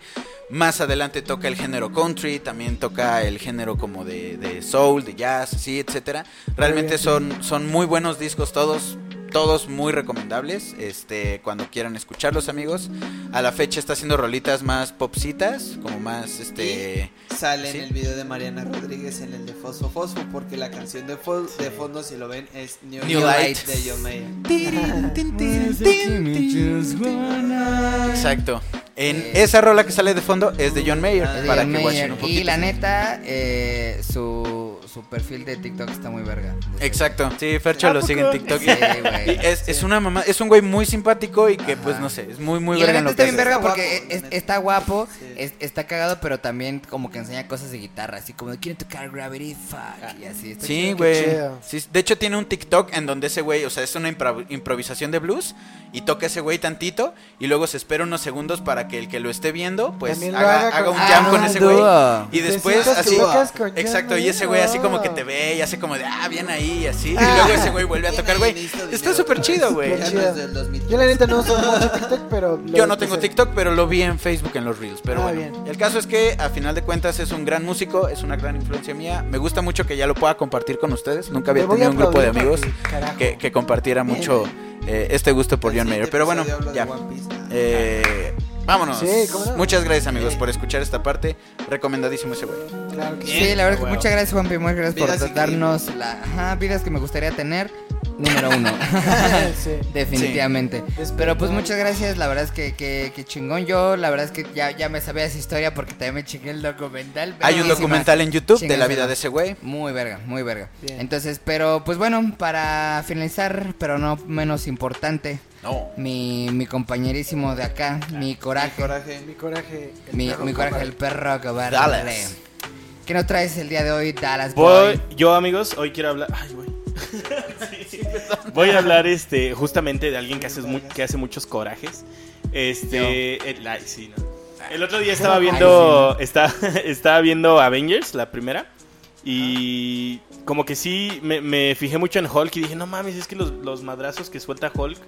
Speaker 2: Más adelante toca el género country, también toca el género como de, de soul, de jazz, sí, etcétera. Realmente son, son muy buenos discos todos. Todos muy recomendables, este, cuando quieran escucharlos amigos. A la fecha está haciendo rolitas más popsitas, como más, este...
Speaker 5: Sale
Speaker 2: ¿Sí?
Speaker 5: en el video de Mariana Rodríguez en el de Fosfo Fosfo porque la canción de, fo- de fondo si lo ven es New,
Speaker 2: New
Speaker 5: Light
Speaker 2: Light.
Speaker 5: de John Mayer.
Speaker 2: Exacto. En esa rola que sale de fondo es de John Mayer,
Speaker 5: Ah,
Speaker 1: De
Speaker 2: para
Speaker 1: John
Speaker 2: que
Speaker 1: Mayer.
Speaker 2: un poquito.
Speaker 1: Y la neta, eh, su, su perfil de TikTok está muy verga.
Speaker 2: Exacto, sí, Fercho
Speaker 4: ¿A
Speaker 2: lo sigue en TikTok.
Speaker 1: Sí, güey.
Speaker 2: Y es, es una mamá, es un güey muy simpático y que pues no sé, es muy muy
Speaker 1: y
Speaker 2: verga en lo
Speaker 1: está
Speaker 2: que
Speaker 1: bien
Speaker 2: hace.
Speaker 1: verga porque es- está guapo,
Speaker 5: Sí.
Speaker 1: es- está cagado, pero también como que enseña cosas de guitarra, así como de quieren tocar Gravity, fuck, y así. está
Speaker 2: Sí,
Speaker 1: chido.
Speaker 2: güey.
Speaker 3: chido.
Speaker 2: Sí, de hecho tiene un TikTok en donde ese güey, o sea, es una impro- improvisación de blues y toca ese güey tantito y luego se espera unos segundos para que el que lo esté viendo pues
Speaker 3: También lo
Speaker 2: haga,
Speaker 3: haga
Speaker 2: haga
Speaker 3: con-
Speaker 2: un jam
Speaker 1: Ah,
Speaker 2: con
Speaker 1: un
Speaker 2: ese güey
Speaker 1: dúo.
Speaker 2: y después
Speaker 3: que
Speaker 2: así
Speaker 3: con
Speaker 2: exacto y ese güey así como que te ve y hace como de ah bien ahí y así y luego ese güey vuelve a tocar güey está súper chido güey
Speaker 3: Bien
Speaker 5: Ya no
Speaker 3: chido.
Speaker 5: es del 2000.
Speaker 3: Yo la neta no uso mucho TikTok, pero...
Speaker 2: Yo no tengo. TikTok, pero lo vi en Facebook en los Reels. Pero
Speaker 3: Ah,
Speaker 2: bueno,
Speaker 3: bien.
Speaker 2: el caso es que a final de cuentas es un gran músico, es una gran influencia mía. Me gusta mucho que ya lo pueda compartir con ustedes. Nunca había tenido un grupo de amigos que, que compartiera
Speaker 3: Bien.
Speaker 2: mucho eh, este gusto por
Speaker 5: El
Speaker 2: John Mayer. Pero bueno, ya.
Speaker 5: Ah.
Speaker 2: Eh, vámonos.
Speaker 3: Sí, ¿cómo no?
Speaker 2: Muchas gracias amigos por escuchar esta parte. Recomendadísimo ese güey.
Speaker 3: Claro que sí.
Speaker 1: Sí, la verdad es que muchas gracias Juanpi, muchas gracias
Speaker 5: Vidas
Speaker 1: por darnos la ajá, vidas que me gustaría tener. Número uno.
Speaker 3: Sí.
Speaker 1: Definitivamente.
Speaker 3: Sí.
Speaker 1: Pero pues muchas gracias, la verdad es que, que, que chingón. Yo, la verdad es que ya, ya me sabía esa historia porque también me chingué el documental.
Speaker 2: Hay un documental en YouTube de la vida de ese güey.
Speaker 1: Muy verga, muy verga.
Speaker 3: Bien.
Speaker 1: Entonces, pero pues bueno, para finalizar, pero no menos importante,
Speaker 2: No.
Speaker 1: mi, mi compañerísimo de acá, mi coraje,
Speaker 5: Coraje.
Speaker 3: Mi coraje. el
Speaker 1: mi,
Speaker 3: perro
Speaker 1: mi coraje, el perro cobarde.
Speaker 2: Dallas.
Speaker 1: ¿Qué nos traes el día de hoy, Dallas Boy?
Speaker 4: Voy, yo amigos, hoy quiero hablar. Ay, güey. Voy a hablar este justamente de alguien que hace, mu- que hace muchos corajes. Este. El, ay, sí, no. El otro día estaba
Speaker 1: Ay,
Speaker 4: viendo. está- estaba viendo Avengers, la primera. Y como que sí me, me fijé mucho en Hulk y dije, no mames, es que los, los madrazos que suelta Hulk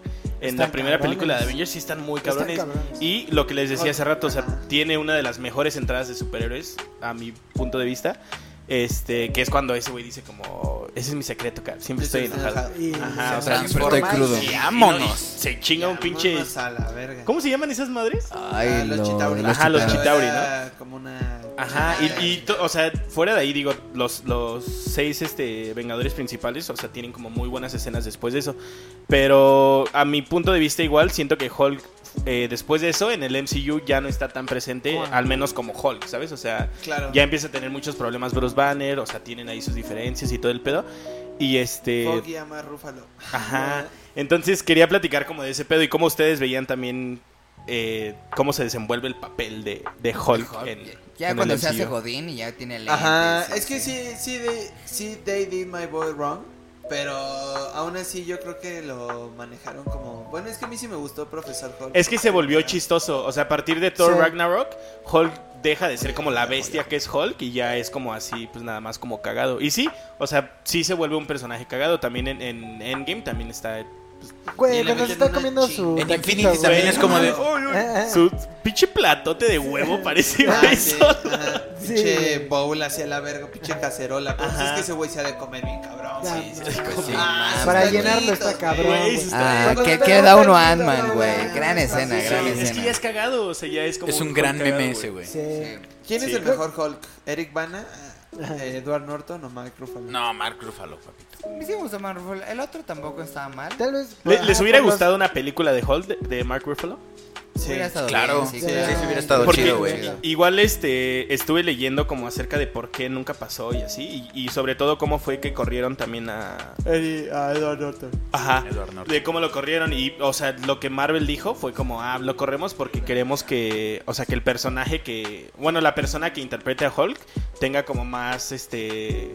Speaker 4: en
Speaker 3: Están
Speaker 4: la primera
Speaker 3: cabrones.
Speaker 4: película de Avengers sí están muy
Speaker 3: Están
Speaker 4: cabrones.
Speaker 3: cabrones.
Speaker 4: Y lo que les decía hace rato, o sea, tiene una de las mejores entradas de superhéroes, a mi punto de vista. Este, que es cuando ese güey dice como, ese es mi secreto, cara. Siempre estoy enojado.
Speaker 3: Y-
Speaker 4: Ajá, o
Speaker 2: Se
Speaker 4: sea,
Speaker 2: transforma
Speaker 1: estoy crudo.
Speaker 2: y
Speaker 4: y no,
Speaker 2: vámonos.
Speaker 4: y se chinga un pinche.
Speaker 5: A la verga.
Speaker 4: ¿Cómo se llaman esas madres?
Speaker 1: Ay,
Speaker 5: Ah, los
Speaker 1: lo-
Speaker 5: Chitauri.
Speaker 1: los
Speaker 4: Ajá, los
Speaker 1: Chitauri.
Speaker 5: Era Como una...
Speaker 4: Ajá, y, y to- o sea, fuera de ahí, digo, los, los seis este, Vengadores principales, o sea, tienen como muy buenas escenas después de eso. Pero a mi punto de vista, igual, siento que Hulk, eh, después de eso, en el MCU ya no está tan presente, al menos como Hulk, ¿sabes? O sea,
Speaker 5: Claro.
Speaker 4: ya empieza a tener muchos problemas Bruce Banner, o sea, tienen ahí sus diferencias y todo el pedo. Y este.
Speaker 5: Foggy ama a Rúfalo.
Speaker 4: Ajá. Entonces quería platicar como de ese pedo y cómo ustedes veían también eh, cómo se desenvuelve el papel de, de Hulk,
Speaker 1: Hulk,
Speaker 4: en,
Speaker 1: Ya
Speaker 4: en
Speaker 1: cuando
Speaker 4: el
Speaker 1: se hace. Godín y ya tiene lentes.
Speaker 5: Ajá, es que sí, sí, de, sí, they did my boy wrong. Pero aún así yo creo que lo manejaron como... Bueno, es que a mí sí me gustó Profesor Hulk.
Speaker 4: Es que se volvió chistoso. O sea, a partir de Thor
Speaker 3: Sí.
Speaker 4: Ragnarok, Hulk deja de ser como la bestia que es Hulk y ya es como así, pues nada más como cagado. Y sí, o sea, sí se vuelve un personaje cagado. También en, en Endgame también está.
Speaker 3: Güey, cuando se está comiendo su.
Speaker 2: En Infinity
Speaker 3: güey.
Speaker 2: también es como de.
Speaker 4: Ay,
Speaker 3: Eh, eh.
Speaker 4: Su pinche platote de huevo parece
Speaker 5: Ah,
Speaker 4: güey,
Speaker 5: sí. Pinche bowl hacia la verga, pinche cacerola. Pero pues
Speaker 4: Ajá.
Speaker 5: es que ese güey se ha de comer bien cabrón.
Speaker 3: Ya,
Speaker 5: Sí, sí, sí.
Speaker 1: Pues sí,
Speaker 5: Ah.
Speaker 3: Para llenarlo está cabrón.
Speaker 4: güey,
Speaker 1: Ah, que,
Speaker 3: te
Speaker 1: que
Speaker 3: lo
Speaker 1: da uno Ant-Man, güey. Gran escena, gran
Speaker 4: Sí, es
Speaker 1: escena.
Speaker 4: que ya es cagado, o sea, ya es como.
Speaker 2: Es un gran meme ese, güey.
Speaker 5: ¿Quién es el mejor Hulk? ¿Eric Bana? Eh, ¿Edward Norton o Mike Ruffalo?
Speaker 2: No, Mark Ruffalo, papito.
Speaker 1: Me sí me gustó más Ruffalo. El otro tampoco estaba mal.
Speaker 3: Tal vez.
Speaker 4: ¿Le-
Speaker 3: ajá,
Speaker 4: ¿Les hubiera gustado una película de Hulk de, de Mark Ruffalo?
Speaker 1: Estado
Speaker 2: Claro,
Speaker 1: bien,
Speaker 2: sí,
Speaker 1: sí,
Speaker 3: sí,
Speaker 1: claro.
Speaker 2: sí, hubiera estado
Speaker 4: Porque
Speaker 2: chido, güey.
Speaker 4: igual este estuve leyendo como acerca de por qué nunca pasó y así y, y sobre todo cómo fue que corrieron también a
Speaker 3: Eddie- a Edward Norton.
Speaker 4: ajá
Speaker 2: Edward Norton.
Speaker 4: de cómo lo corrieron y o sea lo que Marvel dijo fue como ah lo corremos porque queremos que o sea que el personaje que bueno la persona que interprete a Hulk tenga como más este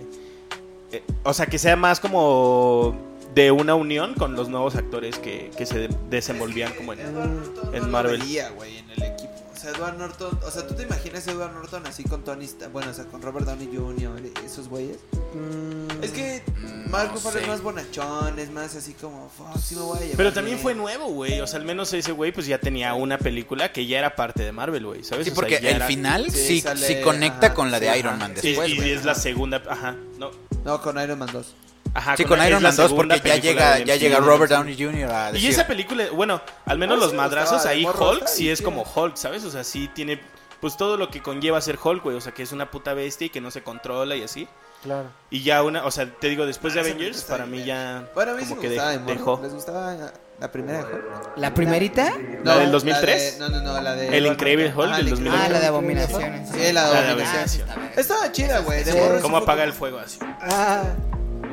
Speaker 4: eh, o sea que sea más como de una unión con los nuevos actores que, que se desenvolvían como en
Speaker 5: Edward Norton
Speaker 4: en
Speaker 5: no
Speaker 4: Marvel.
Speaker 5: lo veía, güey, en el equipo. O sea, Edward Norton, o sea, ¿tú te imaginas a Edward Norton así con Tony, bueno, o sea, con Robert Downey Jr., esos güeyes?
Speaker 3: Mm,
Speaker 5: Es que
Speaker 2: Mm,
Speaker 5: Mark
Speaker 2: no
Speaker 5: es más bonachón, es más así como, fuck, sí me voy a llevar
Speaker 4: Pero también
Speaker 5: bien".
Speaker 4: fue nuevo, güey. O sea, al menos ese güey pues ya tenía una película que ya era parte de Marvel, güey. ¿Sabes?
Speaker 2: Sí,
Speaker 4: O sea,
Speaker 2: porque
Speaker 4: ya
Speaker 2: el
Speaker 4: era-
Speaker 2: final
Speaker 5: sí,
Speaker 2: sí,
Speaker 5: sale-
Speaker 2: sí conecta
Speaker 5: ajá,
Speaker 2: con la de
Speaker 5: sí,
Speaker 2: Iron. Man
Speaker 4: Y,
Speaker 2: después,
Speaker 4: y
Speaker 2: güey.
Speaker 4: es la segunda, ajá, no.
Speaker 5: No, con Iron Man 2.
Speaker 4: Ajá,
Speaker 2: Sí, con
Speaker 4: es
Speaker 2: Iron
Speaker 4: la
Speaker 2: Man 2
Speaker 4: segunda
Speaker 2: porque ya llega, ya llega Robert Downey Jr. a
Speaker 4: Y
Speaker 2: decir...
Speaker 4: esa película, bueno, al menos
Speaker 5: Ah,
Speaker 4: los
Speaker 5: sí,
Speaker 4: madrazos ahí Hulk sí es como Hulk, ¿sabes? O sea, sí tiene pues todo lo que conlleva ser Hulk, güey, o sea, que es una puta bestia y que no se controla y así.
Speaker 3: Claro.
Speaker 4: Y ya una, o sea, te digo, después de
Speaker 5: Ah,
Speaker 4: Avengers para mí
Speaker 5: bien
Speaker 4: ya
Speaker 5: Bueno, a mí
Speaker 4: como que
Speaker 5: gustaba de
Speaker 4: de- dejó.
Speaker 5: ¿Les gustaba la primera de Hulk?
Speaker 1: ¿La primerita?
Speaker 4: ¿La del
Speaker 5: No,
Speaker 4: 2003?
Speaker 5: de- no, no, no, la de...
Speaker 4: El Increíble. Hulk
Speaker 5: Ajá,
Speaker 4: del
Speaker 5: el
Speaker 4: 2001.
Speaker 1: Ah, la de Abominaciones.
Speaker 5: Sí, la de
Speaker 4: La
Speaker 5: Abominaciones. Estaba chida, güey.
Speaker 3: Sí.
Speaker 4: ¿Cómo apaga el fuego así?
Speaker 3: Ah,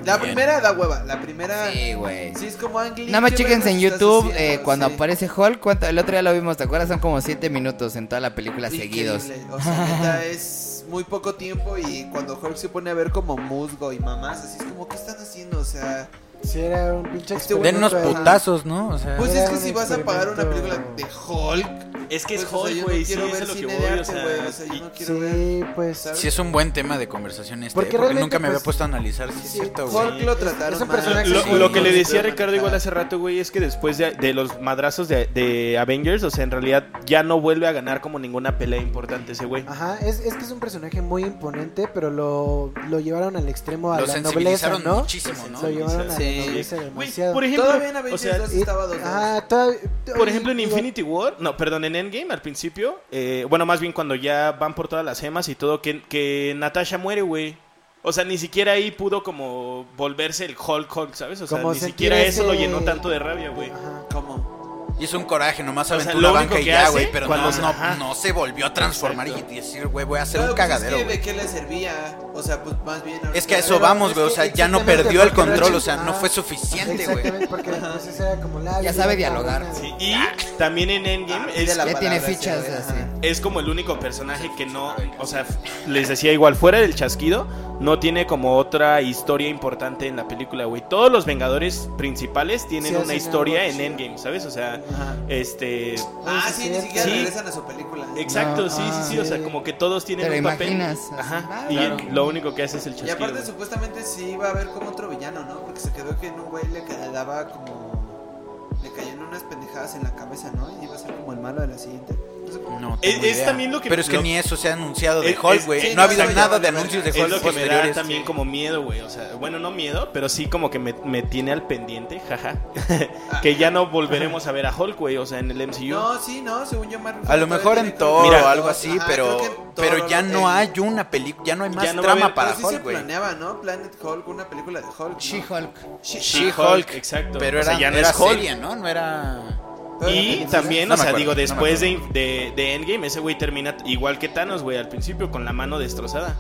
Speaker 5: La primera da hueva. La primera.
Speaker 1: Sí, güey.
Speaker 5: Sí, es como Ang Lee,
Speaker 1: Nada más
Speaker 5: ¿qué
Speaker 1: chéquense en YouTube
Speaker 5: haciendo?
Speaker 1: eh, cuando
Speaker 5: Sí.
Speaker 1: aparece Hulk. ¿cuánto- El otro día lo vimos, ¿te acuerdas? Son como 7 minutos en toda la película
Speaker 5: Increíble.
Speaker 1: seguidos.
Speaker 5: O sea, neta, es muy poco tiempo y cuando Hulk se pone a ver como musgo y mamás, así es como, ¿qué están haciendo? O sea,
Speaker 3: sí, era un pinche
Speaker 5: Este güey
Speaker 2: Den unos
Speaker 3: experimento,
Speaker 2: putazos, ¿no? O sea,
Speaker 5: pues es que si vas a pagar una película de Hulk,
Speaker 4: Es que es
Speaker 5: pues, o sea,
Speaker 4: Hulk,
Speaker 5: yo
Speaker 4: güey,
Speaker 5: no
Speaker 4: sí,
Speaker 5: quiero
Speaker 4: eso
Speaker 5: ver
Speaker 4: es lo que
Speaker 5: cine
Speaker 4: voy,
Speaker 5: de
Speaker 4: o
Speaker 5: arte,
Speaker 4: sea,
Speaker 5: güey, o sea, yo no quiero ver.
Speaker 3: Sí, pues.
Speaker 5: ¿sabes?
Speaker 2: sí es un buen tema de conversación este,
Speaker 3: Porque
Speaker 2: porque,
Speaker 3: realmente,
Speaker 2: nunca me había
Speaker 3: pues,
Speaker 2: puesto a analizar, sí es
Speaker 3: sí,
Speaker 2: cierto, güey.
Speaker 5: Hulk lo trataron
Speaker 3: Es un
Speaker 5: mal.
Speaker 3: personaje
Speaker 4: Lo,
Speaker 3: Sí,
Speaker 4: lo que le
Speaker 3: sí,
Speaker 4: decía
Speaker 5: sí,
Speaker 4: Ricardo igual hace rato, güey, es que después de, de los madrazos de, de Avengers, o sea, en realidad ya no vuelve a ganar como ninguna pelea importante ese güey.
Speaker 3: Ajá, es, es que es un personaje muy imponente, pero lo, lo llevaron al extremo a
Speaker 2: Lo
Speaker 3: la nobleza,
Speaker 2: sensibilizaron
Speaker 3: ¿no?
Speaker 2: muchísimo, ¿no?
Speaker 3: Lo llevaron a
Speaker 5: Sí.
Speaker 4: Güey,
Speaker 3: demasiado.
Speaker 4: por ejemplo,
Speaker 5: Todavía en Avengers
Speaker 4: o sea,
Speaker 5: 2
Speaker 3: Y-
Speaker 5: estaba dos.
Speaker 3: Ajá, todavía-
Speaker 4: Por ejemplo, en Infinity War, no, perdón, en Endgame al principio, eh, bueno, más bien cuando ya van por todas las gemas y todo, que, que Natasha muere, güey. O sea, ni siquiera ahí pudo como volverse el Hulk Hulk, ¿sabes? O sea,
Speaker 3: Como
Speaker 4: ni siquiera eso lo llenó tanto de rabia, güey.
Speaker 3: Ajá.
Speaker 5: ¿Cómo?
Speaker 2: Y es un coraje, nomás
Speaker 4: O sea,
Speaker 2: aventó
Speaker 4: lo
Speaker 2: una
Speaker 4: único
Speaker 2: banca y
Speaker 4: que
Speaker 2: ya, güey, pero no,
Speaker 4: se-
Speaker 2: no, se volvió a transformar y decir, güey, voy a hacer
Speaker 5: Claro,
Speaker 2: un
Speaker 5: pues
Speaker 2: cagadero,
Speaker 5: es que,
Speaker 2: güey.
Speaker 5: ¿De qué le servía? O sea, pues más bien.
Speaker 2: Es que a eso
Speaker 3: Pero
Speaker 2: vamos,
Speaker 3: es
Speaker 2: güey, o sea, ya no perdió el control, o sea, no fue suficiente, güey.
Speaker 3: Porque pues era como la...
Speaker 1: Ya sabe dialogar.
Speaker 4: Sí, y también en Endgame es,
Speaker 5: la
Speaker 1: Ya tiene fichas
Speaker 5: sí,
Speaker 1: así.
Speaker 4: es como el único personaje que no, o sea, les decía igual, fuera del chasquido, no tiene como otra historia importante en la película, güey. Todos los Vengadores principales tienen
Speaker 3: Sí,
Speaker 4: una historia en. Endgame, ¿sabes? O sea,
Speaker 5: Ajá.
Speaker 4: este...
Speaker 5: Ah,
Speaker 3: Sí,
Speaker 5: ni siquiera
Speaker 4: sí.
Speaker 5: regresan a su película.
Speaker 4: Exacto,
Speaker 1: No,
Speaker 4: sí, sí,
Speaker 1: ah,
Speaker 4: sí, o sea, como que todos tienen
Speaker 1: Te
Speaker 4: un papel.
Speaker 1: imaginas,
Speaker 4: Ajá,
Speaker 1: ah,
Speaker 4: y
Speaker 1: claro.
Speaker 4: lo único que hace es el
Speaker 5: Y
Speaker 4: chasquido.
Speaker 5: aparte,
Speaker 4: güey.
Speaker 5: supuestamente sí iba a haber como otro villano, ¿no? Porque se quedó que en un güey le quedaba como. Le caían unas pendejadas en la cabeza, ¿no? Y iba a ser como el malo de la siguiente. No
Speaker 4: Es- es también lo que-
Speaker 2: Pero es que
Speaker 4: lo-
Speaker 2: ni eso se ha anunciado de
Speaker 4: Es-
Speaker 2: Hulk,
Speaker 4: es-
Speaker 2: güey.
Speaker 5: sí,
Speaker 2: no ha habido nada de anuncios de
Speaker 4: Es
Speaker 2: Hulk
Speaker 4: lo que me da
Speaker 2: posteriores.
Speaker 4: también como miedo, güey. O sea, bueno, no miedo, pero sí como que me, me tiene al pendiente, jaja. que ya no volveremos a ver a Hulk, güey. O sea, en el MCU.
Speaker 5: No, sí, no, según yo Marvel
Speaker 2: A lo mejor en
Speaker 5: que
Speaker 2: o algo así,
Speaker 5: ajá,
Speaker 2: pero pero ya no hay una película, ya no hay más trama para
Speaker 5: Pero sí se
Speaker 2: Hulk, güey.
Speaker 5: planeaba, ¿no? Planet Hulk, una película de Hulk. ¿no?
Speaker 1: She-Hulk.
Speaker 5: She-
Speaker 2: She-Hulk,
Speaker 4: exacto.
Speaker 2: Pero
Speaker 4: O sea,
Speaker 2: era,
Speaker 4: ya no
Speaker 2: era
Speaker 4: es Hulk.
Speaker 2: serie, ¿no? No era...
Speaker 4: Y
Speaker 5: la
Speaker 4: también,
Speaker 2: No
Speaker 4: o sea,
Speaker 2: acuerdo,
Speaker 4: digo, después de, de, de Endgame, ese güey termina igual que Thanos, güey, al principio, con la mano destrozada.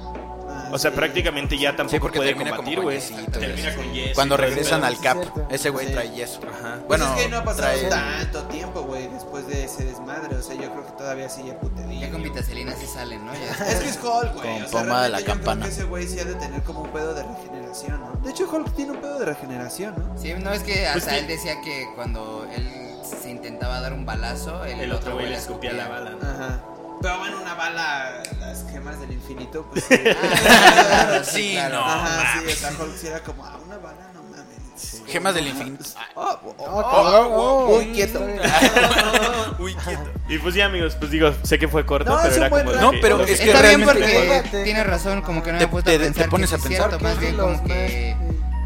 Speaker 5: Ah,
Speaker 4: O sea,
Speaker 5: sí.
Speaker 4: prácticamente ya tampoco
Speaker 2: Sí, porque
Speaker 4: puede
Speaker 2: termina
Speaker 4: combatir, güey. Termina con yeso.
Speaker 2: Cuando regresan al Cap,
Speaker 3: cierto.
Speaker 2: ese güey
Speaker 5: Sí.
Speaker 2: trae yeso.
Speaker 4: Ajá.
Speaker 5: Pues
Speaker 2: Bueno,
Speaker 5: es que no ha pasado
Speaker 2: trae-
Speaker 5: tanto tiempo, güey, después de ese desmadre. O sea, yo creo que todavía sigue putería.
Speaker 1: Ya con vitacilina sí salen, ¿no? Ya.
Speaker 5: Es que es Hulk, güey.
Speaker 2: Con
Speaker 5: o sea,
Speaker 2: pomada de la
Speaker 5: yo creo
Speaker 2: campana.
Speaker 5: que ese güey sí ha de tener como un pedo de regeneración, ¿no? De hecho, Hulk tiene un pedo de regeneración, ¿no?
Speaker 1: Sí, no es que hasta
Speaker 4: Pues
Speaker 1: él decía que cuando él se intentaba dar un balazo, el,
Speaker 4: El otro güey le escupía la bala. ¿no?
Speaker 5: Ajá. Pero bueno, una bala, las gemas del infinito, pues.
Speaker 1: Ah, claro, sí,
Speaker 2: Sí,
Speaker 1: claro.
Speaker 2: no.
Speaker 5: Ajá, sí, o sea, Hulk sí era como, ah, una bala, no mames.
Speaker 2: Gemas del infinito.
Speaker 5: Oh, oh, oh,
Speaker 3: Oh,
Speaker 5: oh, oh,
Speaker 3: oh,
Speaker 5: Uy, quieto.
Speaker 2: Uy, quieto.
Speaker 4: Y pues ya, amigos, pues digo, sé que fue corto,
Speaker 5: No,
Speaker 4: pero era como.
Speaker 2: No,
Speaker 4: que-
Speaker 2: pero es que
Speaker 1: Está bien porque tienes razón, como que no
Speaker 2: Te-
Speaker 1: me he puesto a
Speaker 2: te- te
Speaker 1: pensar
Speaker 2: pones
Speaker 1: que
Speaker 2: a
Speaker 1: sí
Speaker 2: pensar.
Speaker 1: cierto, más bien como que
Speaker 3: más, eh,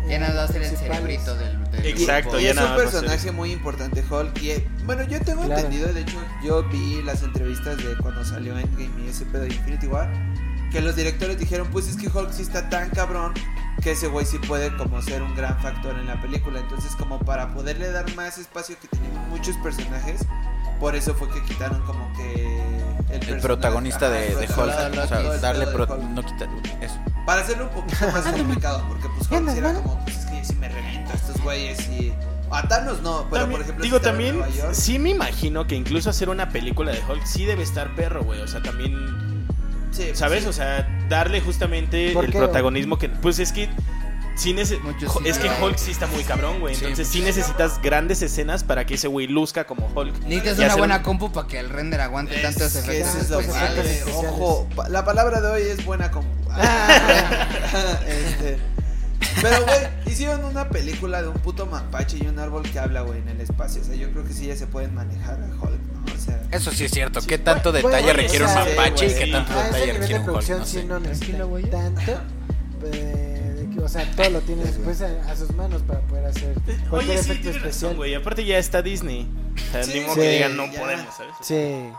Speaker 1: ya nada a ser el cerebrito del, del
Speaker 4: Exacto.
Speaker 5: Y
Speaker 4: ya
Speaker 5: es un personaje muy importante, Hulk. Y, bueno, yo tengo
Speaker 3: Claro.
Speaker 5: entendido, de hecho, yo vi las entrevistas de cuando salió Endgame y ese pedo de Infinity War, que los directores dijeron, pues es que Hulk sí está tan cabrón que ese güey sí puede como ser un gran factor en la película. Entonces, como para poderle dar más espacio que tenían muchos personajes, por eso fue que quitaron como que el,
Speaker 2: El protagonista
Speaker 5: ajá,
Speaker 2: de, de Hulk. O sea, darle pro- no quitar eso.
Speaker 5: Para hacerlo un poquito más complicado, porque pues Hulk era como, pues sí me reviento a estos güeyes y... A Thanos no, pero
Speaker 4: También-
Speaker 5: por ejemplo...
Speaker 4: digo,
Speaker 5: si
Speaker 4: también,
Speaker 5: York-
Speaker 4: sí me imagino que incluso hacer una película de Hulk sí debe estar perro, güey. O sea, también,
Speaker 5: Sí,
Speaker 4: ¿sabes?
Speaker 5: sí.
Speaker 4: O sea, darle justamente
Speaker 3: ¿Por
Speaker 4: el
Speaker 3: qué,
Speaker 4: protagonismo que. Pues es que. Sí nece-
Speaker 1: Mucho
Speaker 4: Jo-
Speaker 1: sí,
Speaker 4: es que. Hulk sí está muy cabrón, güey. Entonces sí necesitas grandes escenas para que ese güey luzca como Hulk.
Speaker 1: Necesitas
Speaker 4: Y
Speaker 1: una buena
Speaker 4: un-
Speaker 1: compu para que el render aguante
Speaker 5: Es
Speaker 1: tantos efectos
Speaker 5: eso es lo
Speaker 3: efectos
Speaker 5: padre,
Speaker 3: especiales.
Speaker 5: Ojo, la palabra de hoy es buena compu. este, pero, güey, hicieron una película de un puto mapache y un árbol que habla, güey, en el espacio. O sea, yo creo que sí ya se pueden manejar a Hulk, ¿no? O sea,
Speaker 2: Eso sí es cierto. ¿Qué tanto
Speaker 3: Bueno,
Speaker 2: detalle
Speaker 3: bueno,
Speaker 2: requiere
Speaker 3: o
Speaker 2: un
Speaker 3: sea,
Speaker 2: mapache y
Speaker 5: sí,
Speaker 2: qué
Speaker 5: güey.
Speaker 2: tanto
Speaker 3: A ese
Speaker 2: detalle requiere
Speaker 3: de
Speaker 2: un Hulk? No
Speaker 3: sí
Speaker 2: sé.
Speaker 3: no necesita tanto. eh, o sea, todo lo tiene después a, a sus manos para poder hacer cualquier
Speaker 4: Oye, sí,
Speaker 3: efecto especial.
Speaker 4: güey. Aparte ya está Disney. O sea,
Speaker 5: Sí,
Speaker 4: ni modo que digan no
Speaker 5: ya.
Speaker 4: podemos, ¿sabes?
Speaker 3: Sí.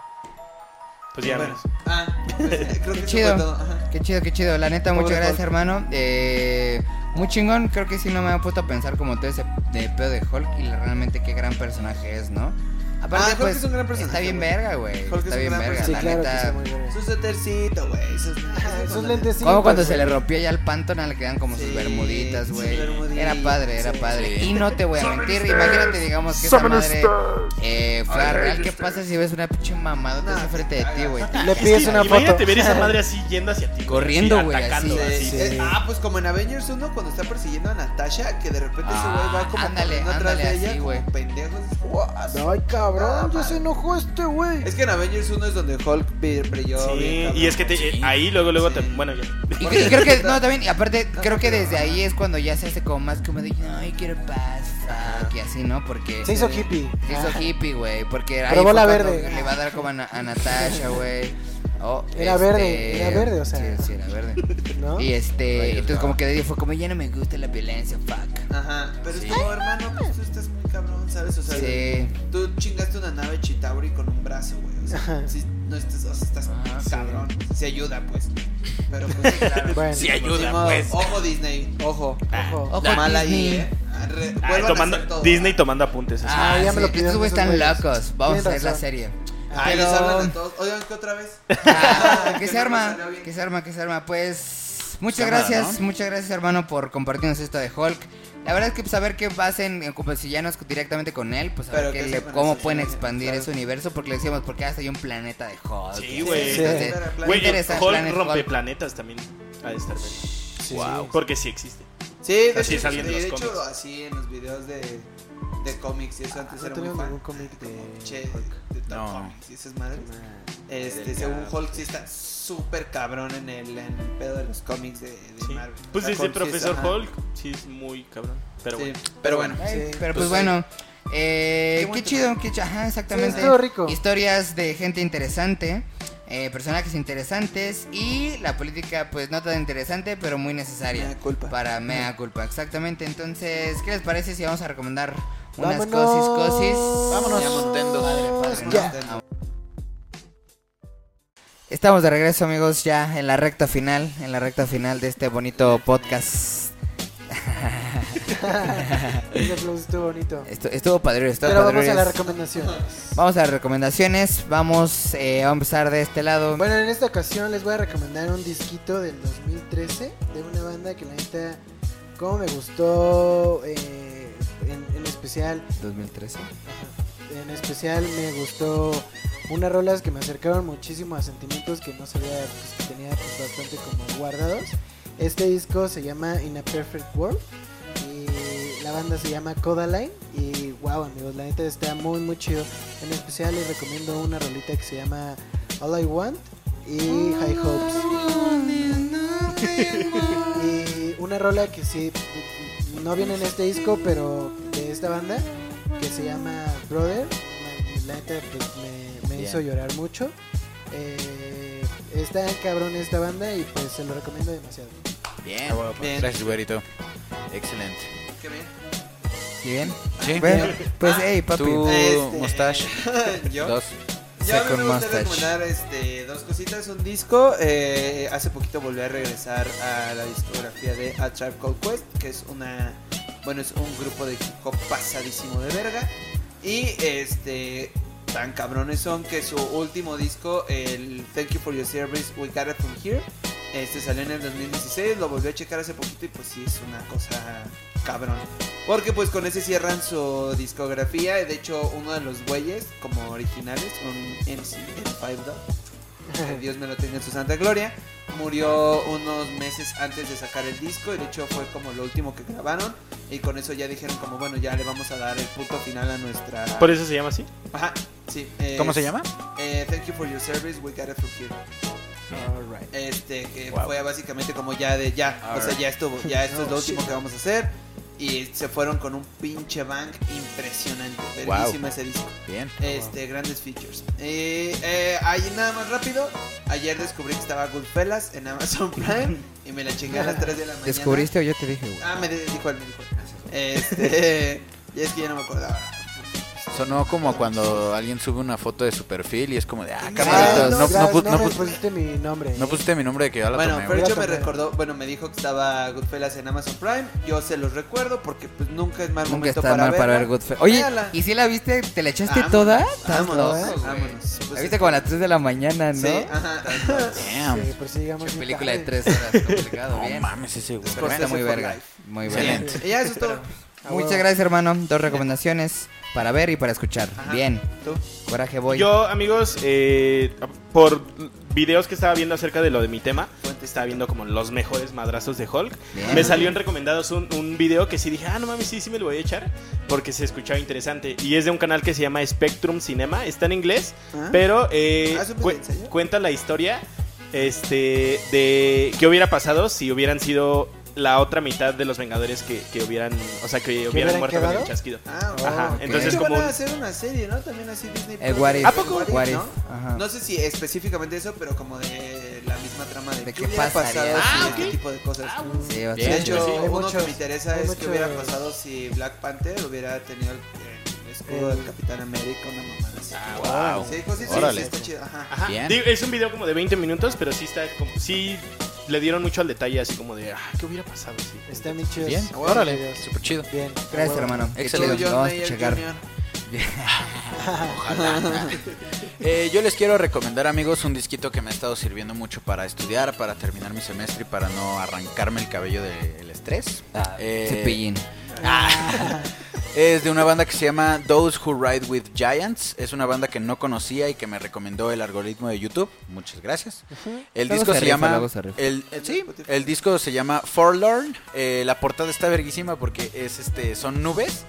Speaker 4: Pues ya,
Speaker 5: bueno. Ah, pues, eh, creo que
Speaker 1: Qué chido.
Speaker 5: todo.
Speaker 1: Qué chido, qué chido. La neta,
Speaker 5: Pobre
Speaker 1: muchas gracias,
Speaker 5: Hulk.
Speaker 1: hermano. Eh, muy chingón. Creo que sí no me había puesto a pensar como todo ese de pedo de Hulk y realmente qué gran personaje es, ¿no? Aparte,
Speaker 5: Ah, Hulk
Speaker 1: pues,
Speaker 5: es un gran personaje,
Speaker 1: está bien
Speaker 5: güey.
Speaker 1: verga, güey.
Speaker 5: Hulk es
Speaker 1: Está
Speaker 5: un
Speaker 1: bien
Speaker 5: gran
Speaker 1: verga,
Speaker 3: Sí,
Speaker 1: la
Speaker 3: claro que
Speaker 1: neta.
Speaker 3: muy bien.
Speaker 5: Su suétercito, güey. Sus,
Speaker 3: Sus lentes
Speaker 1: Como cuando se le rompía ya el pantone, le quedan como sus
Speaker 5: Sí,
Speaker 1: bermuditas, güey. Era padre, era
Speaker 5: sí.
Speaker 1: padre.
Speaker 2: Sí.
Speaker 1: Y no te voy a mentir, imagínate, digamos que esa madre eh, fuera real. ¿Qué pasa si ves una pinche mamadota
Speaker 5: No,
Speaker 1: así frente de ti, güey?
Speaker 3: Le pides una foto.
Speaker 4: Imagínate ver esa madre así yendo hacia ti.
Speaker 1: Corriendo, güey,
Speaker 4: atacando,
Speaker 1: así.
Speaker 5: Sí. Ah, pues como en Avengers 1 cuando está persiguiendo a Natasha, que de repente ese güey va como
Speaker 1: Ah, ándale,
Speaker 5: atrás
Speaker 1: ándale,
Speaker 5: de ella
Speaker 1: así,
Speaker 5: como
Speaker 1: güey.
Speaker 5: pendejo. What?
Speaker 3: Ay, cabrón, Ya se enojó este güey.
Speaker 5: Es que en Avengers 1 es donde Hulk bri- brilló.
Speaker 4: Sí,
Speaker 5: bien, cabrón.
Speaker 4: y es que te-
Speaker 2: Sí.
Speaker 4: eh, ahí luego, luego
Speaker 5: Sí.
Speaker 4: te. Bueno, ya.
Speaker 1: Y, cre- y creo que, no, también, y aparte, creo que desde ahí es cuando ya se hace como más como de, ay, quiero paz, fuck", y así, ¿no? Porque...
Speaker 3: Se hizo hippie.
Speaker 1: Se hizo
Speaker 3: Ah.
Speaker 1: hippie, güey, porque ahí
Speaker 3: Probó
Speaker 1: fue
Speaker 3: la
Speaker 1: cuando
Speaker 3: verde.
Speaker 1: Le va a dar como a, Na- a Natasha, güey. Oh,
Speaker 3: Era verde, era verde, o sea.
Speaker 1: Sí, sí, era verde.
Speaker 3: ¿No?
Speaker 1: Y este,
Speaker 2: Rayos,
Speaker 1: entonces
Speaker 2: no.
Speaker 1: como que de ahí fue como, ya no me gusta la violencia, fuck.
Speaker 5: Ajá, pero
Speaker 1: Sí.
Speaker 5: es como, hermano, pues ¿sabes? O sea,
Speaker 1: Sí.
Speaker 5: tú chingaste una nave Chitauri con un brazo, güey. O sea, sí, no estás, o sea, estás
Speaker 1: Ah, sí.
Speaker 5: cabrón. Se ayuda, pues. Pero pues, sí, claro.
Speaker 3: Bueno.
Speaker 2: Sí,
Speaker 5: Ni
Speaker 2: ayuda,
Speaker 5: modo,
Speaker 2: pues.
Speaker 5: Ojo, Disney, ojo.
Speaker 3: Ojo.
Speaker 1: Ojo,
Speaker 5: Mal ahí,
Speaker 1: Disney.
Speaker 5: ¿eh? Arre-
Speaker 4: Ah,
Speaker 5: vuelvan a
Speaker 4: tomando,
Speaker 5: todo.
Speaker 4: Disney tomando apuntes. así.
Speaker 1: Ah,
Speaker 3: ya me lo
Speaker 1: sí,
Speaker 3: pidieron
Speaker 1: estos están locos. Vamos a hacer la serie.
Speaker 5: Ah, les hablan
Speaker 1: Pero...
Speaker 5: todos. Oigan, ¿qué otra vez?
Speaker 1: Ah, que
Speaker 5: Que
Speaker 1: se arma, que se arma, que se arma. Pues muchas
Speaker 2: Cámara,
Speaker 1: gracias,
Speaker 2: ¿no?
Speaker 1: muchas gracias hermano por compartirnos esto de Hulk. La verdad es que saber qué hacen, eh, como si ya no es directamente con él, pues a
Speaker 5: Pero
Speaker 1: ver
Speaker 5: que
Speaker 1: le- cómo pueden expandir
Speaker 5: claro.
Speaker 1: ese universo, porque le decíamos, porque hasta hay un planeta de Hulk.
Speaker 4: Sí, güey.
Speaker 3: Sí.
Speaker 4: Hulk
Speaker 1: Planet
Speaker 4: rompe
Speaker 1: Hulk.
Speaker 4: planetas también. Ha de estar bien.
Speaker 2: Wow.
Speaker 4: Porque sí existe.
Speaker 5: Sí, de
Speaker 4: Así
Speaker 5: hecho,
Speaker 4: salen
Speaker 5: sí,
Speaker 4: los
Speaker 5: de hecho así en los videos de, de cómics y eso antes
Speaker 3: No
Speaker 5: era muy fan.
Speaker 3: cómic de
Speaker 5: Che, de Top
Speaker 2: No.
Speaker 5: Comics y esas madres. Este, según. Hulk sí está súper cabrón en el, en el pedo de los cómics de, de
Speaker 4: Sí.
Speaker 5: Marvel.
Speaker 4: Pues
Speaker 5: O sea,
Speaker 4: desde
Speaker 5: Hulk sí es-
Speaker 4: Profesor. Hulk, sí es muy cabrón. Pero
Speaker 5: Sí,
Speaker 4: bueno.
Speaker 5: pero bueno.
Speaker 1: Pero pues,
Speaker 2: Pues,
Speaker 1: bueno, Eh,
Speaker 5: Qué
Speaker 1: chido, qué chido. Ajá, exactamente.
Speaker 3: Sí, rico.
Speaker 1: Historias de gente interesante. Eh, personajes interesantes y la política pues no tan interesante pero muy necesaria
Speaker 5: Mea culpa.
Speaker 1: para mea culpa exactamente entonces qué les parece si vamos a recomendar unas
Speaker 3: Vámonos.
Speaker 1: cosis cosis
Speaker 2: Vámonos. Ya Montendo.
Speaker 1: Padre, padre,
Speaker 3: Ya.
Speaker 1: Estamos de regreso amigos ya en la recta final en la recta final de este bonito podcast
Speaker 3: Ese aplauso estuvo bonito.
Speaker 1: Estu- estuvo padre estuvo
Speaker 3: Pero vamos a las recomendaciones.
Speaker 1: Vamos a las recomendaciones. Vamos, eh, a empezar de este lado.
Speaker 3: Bueno, en esta ocasión les voy a recomendar un disquito del 2013 de una banda que la neta, como me gustó, eh, en, en especial,
Speaker 1: 2013.
Speaker 3: ajá, en especial me gustó unas rolas que me acercaron muchísimo a sentimientos que no sabía pues, que tenía pues, bastante como guardados. Este disco se llama In a Perfect World la banda se llama Codaline y wow amigos, la neta está muy muy chido. En especial les recomiendo una rolita que se llama All I Want y High Hopes. y una rola que sí no viene en este disco, pero de esta banda que se llama Brother. La neta pues, me, hizo llorar mucho. Eh, está cabrón esta banda y pues se lo recomiendo demasiado.
Speaker 2: Bien.
Speaker 5: Bien.
Speaker 2: Gracias, güerito. Excelente.
Speaker 5: Qué bien.
Speaker 1: ¿Sí bien?
Speaker 2: Sí.
Speaker 1: Bueno, pues hey, papi.
Speaker 2: Tú,
Speaker 5: Este-
Speaker 2: mustache.
Speaker 5: Yo.
Speaker 2: Dos.
Speaker 5: Yo a mí me gusta recomendar este, dos cositas. Un disco. eh, hace poquito volví a regresar a la discografía de A Tribe Called Quest, que es una. Bueno, es un grupo de hip hop pasadísimo de verga. Y este. Tan cabrones son que su último disco, el Thank You for Your Service, We Got It From Here, este salió en el 2016. Lo volví a checar hace poquito y pues sí, es una cosa cabrón. Porque pues con ese cierran su discografía. De hecho, uno de los güeyes, como originales, un MC, el Five Dog, que Dios me lo tenga en su santa gloria, murió unos meses antes de sacar el disco. Y de hecho fue como lo último que grabaron. Y con eso ya dijeron como, bueno, ya le vamos a dar el punto final a nuestra...
Speaker 4: Por eso se llama así.
Speaker 5: Ajá, sí. es,
Speaker 2: ¿Cómo se llama?
Speaker 5: eh, thank you for your service, we got it from here. Este, que
Speaker 2: Wow.
Speaker 5: fue básicamente como ya de ya, o sea, ya estuvo, ya esto es lo
Speaker 3: Oh,
Speaker 5: último
Speaker 3: shit.
Speaker 5: que vamos a hacer. Y se fueron con un pinche bang impresionante.
Speaker 2: Wow.
Speaker 5: Verguísima ese disco.
Speaker 2: Bien.
Speaker 5: Este, grandes features. Eh, eh, ahí nada más rápido. Ayer descubrí que estaba Goodfellas en Amazon Prime y me la chingué a las 3 de la mañana.
Speaker 1: ¿Descubriste o yo te dije, güey?
Speaker 5: Ah, me dijo él, me dijo él. Este, y es que ya no me acordaba.
Speaker 2: Sonó como cuando alguien sube una foto de su perfil y es como de, ah,
Speaker 3: Ah,
Speaker 2: carnalitos, no, no,
Speaker 3: gracias,
Speaker 2: pu- no
Speaker 3: me
Speaker 2: pus-
Speaker 3: pusiste mi nombre.
Speaker 2: no pusiste mi nombre de que yo la
Speaker 5: Bueno,
Speaker 2: tomé, güey.
Speaker 5: Fercho me recordó, bueno, me dijo que estaba Goodfellas en Amazon Prime. Yo se los recuerdo porque pues nunca es mal
Speaker 1: Nunca
Speaker 5: momento
Speaker 1: está
Speaker 5: para
Speaker 1: mal para ver Goodfellas. Oye,
Speaker 5: Véala.
Speaker 1: ¿y si la viste? ¿Te la echaste
Speaker 5: Vámonos,
Speaker 1: toda? ¿Tan
Speaker 5: Vámonos,
Speaker 1: loca, güey?
Speaker 5: vámonos. Pues
Speaker 1: La
Speaker 5: es
Speaker 1: viste como a las 3 de la mañana, ¿no?
Speaker 5: Sí, ajá.
Speaker 2: Damn.
Speaker 3: Sí, por si llegamos
Speaker 1: Qué
Speaker 3: bien
Speaker 1: película de
Speaker 3: tarde.
Speaker 1: 3 horas, complicado,
Speaker 2: No
Speaker 1: bien.
Speaker 2: mames ese güey.
Speaker 1: Pero está muy
Speaker 5: for
Speaker 1: verga.
Speaker 5: life.
Speaker 1: Muy verga.
Speaker 2: Excelente.
Speaker 5: Y ya eso es todo.
Speaker 3: Ah,
Speaker 1: Muchas gracias, hermano. Dos recomendaciones para ver y para escuchar.
Speaker 5: Ajá.
Speaker 1: Bien.
Speaker 5: Tú.
Speaker 1: Coraje, voy.
Speaker 4: Yo, amigos, eh, por videos que estaba viendo acerca de lo de mi tema, estaba viendo como los mejores madrazos de Hulk.
Speaker 1: Bien.
Speaker 4: Me salió en recomendados un, un video que sí dije, ah, no mames, sí, sí me lo voy a echar, porque se escuchaba interesante. Y es de un canal que se llama Spectrum Cinema, está en inglés,
Speaker 5: Ah.
Speaker 4: pero eh,
Speaker 5: Ah, ¿es un
Speaker 4: cu- cuenta la historia este, de qué hubiera pasado si hubieran sido la otra mitad de los Vengadores que, que hubieran, o sea, que hubieran muerto con el chasquido.
Speaker 5: Ah, ok.
Speaker 4: Ajá,
Speaker 1: ok.
Speaker 4: entonces
Speaker 5: De
Speaker 4: como
Speaker 5: van a hacer una serie, ¿no? También así Disney.
Speaker 1: El
Speaker 5: Plus.
Speaker 1: What If.
Speaker 4: ¿A poco?
Speaker 5: What If,
Speaker 1: What If,
Speaker 5: ¿no?
Speaker 1: ajá.
Speaker 5: No sé si específicamente eso, pero como de la misma trama de,
Speaker 1: De
Speaker 5: qué
Speaker 1: pasaría.
Speaker 5: pasado
Speaker 4: Ah,
Speaker 5: si
Speaker 4: ok.
Speaker 5: este tipo de cosas.
Speaker 1: Sí,
Speaker 2: Bien.
Speaker 5: de
Speaker 1: bastante.
Speaker 5: hecho,
Speaker 4: sí.
Speaker 5: Uno
Speaker 3: muchos-
Speaker 5: que me interesa es que hubiera
Speaker 3: muchos-
Speaker 5: pasado si Black Panther hubiera tenido el, el escudo
Speaker 3: El-
Speaker 5: del Capitán América, una mamada así.
Speaker 2: Ah, wow.
Speaker 5: Sí, cosas sí,
Speaker 2: Órale.
Speaker 5: sí, está chido. Ajá.
Speaker 4: Ajá.
Speaker 2: Bien.
Speaker 4: Digo, es un video como de 20 minutos, pero sí está como, sí le dieron mucho al detalle, así como de, ah, ¿qué hubiera pasado? Sí.
Speaker 3: Está bien chido.
Speaker 2: Bien, órale, súper chido.
Speaker 3: Bien.
Speaker 1: Gracias,
Speaker 3: Huevo.
Speaker 1: hermano.
Speaker 2: Excelente.
Speaker 1: vamos a checar.
Speaker 5: Jr.
Speaker 2: Eh, yo les quiero recomendar, amigos, un disquito que me ha estado sirviendo mucho para estudiar, para terminar mi semestre y para no arrancarme el cabello del estrés. Eh,
Speaker 1: Cepillín.
Speaker 2: Es de una banda que se llama Those Who Ride with Giants. Es una banda que no conocía y que me recomendó el algoritmo de YouTube. Muchas gracias. El
Speaker 1: Luego
Speaker 2: disco
Speaker 1: se
Speaker 2: se,
Speaker 1: rifa,
Speaker 2: llama.
Speaker 1: se.
Speaker 2: El, el- sí, el disco se llama Forlorn. Eh, la portada está verguísima porque es este, son nubes.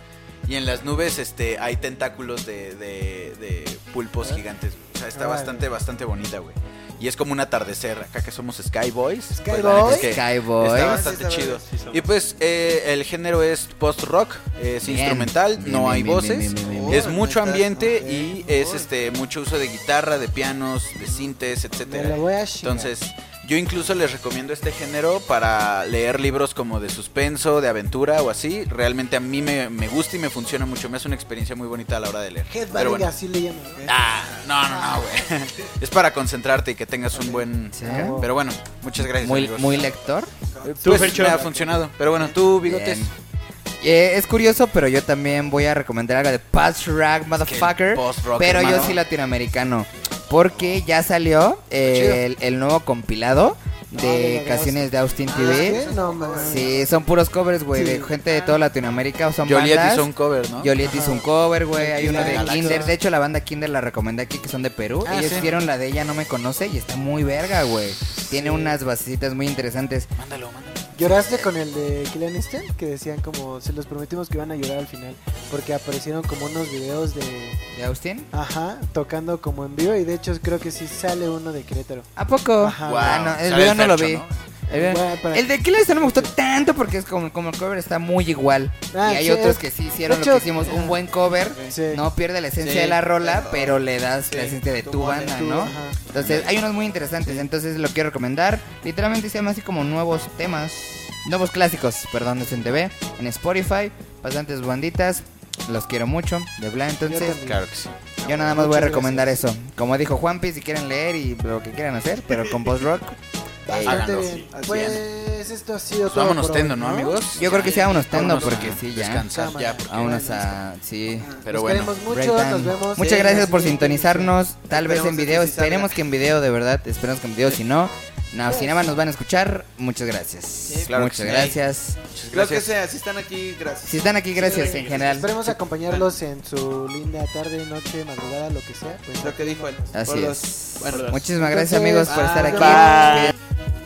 Speaker 2: Y en las nubes este, hay tentáculos de, de- de pulpos gigantes. Sea, está
Speaker 3: Órale.
Speaker 2: bastante, bastante bonita, güey. Y es como un atardecer, acá que somos Sky Boys.
Speaker 3: Sky
Speaker 2: pues, es que
Speaker 1: Sky Boys.
Speaker 2: Está bastante chido.
Speaker 4: sí
Speaker 2: y pues eh, el género es post-rock, es
Speaker 1: Bien.
Speaker 2: instrumental,
Speaker 1: Bien,
Speaker 2: no
Speaker 1: bien,
Speaker 2: hay
Speaker 1: bien,
Speaker 2: voces,
Speaker 1: bien, bien, bien, bien.
Speaker 2: es mucho ambiente y es este mucho uso de guitarra, de pianos, de sintes,
Speaker 3: Me
Speaker 2: etcétera. Entonces, yo incluso les recomiendo este género para leer libros como de suspenso, de aventura o así. Realmente a mí me, me gusta y me funciona mucho. Me hace una experiencia muy bonita a la hora de leer.
Speaker 3: Headbanging,
Speaker 2: Pero bueno.
Speaker 3: así le llaman.
Speaker 2: Ah, no, no, no, güey. Es para concentrarte y que tengas un buen...
Speaker 1: Sí.
Speaker 2: Pero bueno, muchas gracias.
Speaker 1: Muy,
Speaker 2: amigos.
Speaker 1: muy lector.
Speaker 2: Pues, me ha funcionado. Pero bueno, tú, Bigotes.
Speaker 1: Bien. Eh, es curioso, pero yo también voy a recomendar algo de Post Rock Motherfucker.
Speaker 2: post-rock,
Speaker 1: pero yo sí latinoamericano. Porque ya salió eh, el, el nuevo compilado
Speaker 3: de
Speaker 1: canciones de Austin
Speaker 3: Ah,
Speaker 1: TV.
Speaker 3: ¿qué? No.
Speaker 1: Sí, son puros covers, güey, de gente de toda Latinoamérica. Son
Speaker 2: Joliet
Speaker 1: bandas.
Speaker 2: hizo un cover, ¿no?
Speaker 1: Joliet hizo un cover, güey. Hay uno de
Speaker 2: Galaxia.
Speaker 1: Kinder. De hecho, la banda Kinder la recomendé aquí, que son de Perú.
Speaker 2: Ah,
Speaker 1: Ellos
Speaker 2: sí.
Speaker 1: hicieron la de Ella No Me Conoce y está muy verga, güey. Tiene unas basecitas muy interesantes.
Speaker 2: Mándalo, mándalo.
Speaker 3: ¿Lloraste con el de Killian Easton? Que decían como, se los prometimos que iban a llorar al final. Porque aparecieron como unos videos de,
Speaker 1: ¿De Austin?
Speaker 3: ajá, tocando como en vivo. Y de hecho creo que sí sale uno de Querétaro.
Speaker 1: ¿A poco?
Speaker 3: Ajá.
Speaker 1: Ah, no, el video no lo vi.
Speaker 2: ¿no?
Speaker 1: El, video-
Speaker 3: Bueno, para-
Speaker 1: el de Killer Instinct no me gustó tanto porque es como, como el cover está muy igual.
Speaker 3: Ah,
Speaker 1: y hay
Speaker 3: sí,
Speaker 1: otros
Speaker 3: es-
Speaker 1: que sí hicieron lo que hicimos, un buen cover.
Speaker 3: Sí.
Speaker 1: No pierde la esencia
Speaker 5: Sí,
Speaker 1: de la rola,
Speaker 5: pero-
Speaker 1: pero le das la esencia de
Speaker 5: tu
Speaker 1: banda,
Speaker 3: tú,
Speaker 1: ¿no?
Speaker 3: ajá.
Speaker 1: Entonces, hay unos muy interesantes, entonces lo quiero recomendar. Literalmente se llama así como nuevos temas, nuevos clásicos, perdón, de TV, en Spotify, bastantes banditas, los quiero mucho, de bla, entonces.
Speaker 2: Claro que sí.
Speaker 1: yo nada más voy a recomendar
Speaker 3: gracias.
Speaker 1: eso. Como dijo Juanpi, si quieren leer y lo que quieran hacer, pero con post rock.
Speaker 3: Bastante
Speaker 2: háganlo.
Speaker 3: bien.
Speaker 5: Así
Speaker 3: Pues esto ha sido
Speaker 2: Pues
Speaker 3: todo.
Speaker 2: vámonos
Speaker 3: por
Speaker 2: tendo, ¿no, amigos?
Speaker 1: Yo creo que sí, vámonos tendo,
Speaker 2: Vámonos
Speaker 1: porque
Speaker 2: a
Speaker 1: sí, ya.
Speaker 2: Descansar
Speaker 3: Cámara.
Speaker 2: ya. porque-
Speaker 1: Vámonos a... Sí.
Speaker 2: Pero
Speaker 3: Nos
Speaker 2: bueno.
Speaker 3: queremos mucho, nos vemos.
Speaker 1: Muchas
Speaker 3: en
Speaker 1: gracias por sintonizarnos. Tal vez
Speaker 5: Esperemos
Speaker 1: en
Speaker 5: que
Speaker 1: video.
Speaker 5: sí salga.
Speaker 1: Esperemos que en video, de verdad. Esperemos que en video. Si no, no, si nada más nos van a escuchar, muchas gracias.
Speaker 2: claro que
Speaker 1: muchas
Speaker 2: sí.
Speaker 1: gracias.
Speaker 2: Muchas
Speaker 5: Creo que
Speaker 2: gracias.
Speaker 5: sea, si están aquí, gracias.
Speaker 1: Si están aquí, gracias en general.
Speaker 3: Esperemos acompañarlos en su linda tarde, noche, madrugada, lo que sea. Pues
Speaker 5: Lo que dijo él.
Speaker 1: Así
Speaker 5: Por los-
Speaker 1: es.
Speaker 5: Bueno,
Speaker 1: Muchísimas gracias amigos por estar
Speaker 5: bye.
Speaker 1: aquí.
Speaker 4: Bye.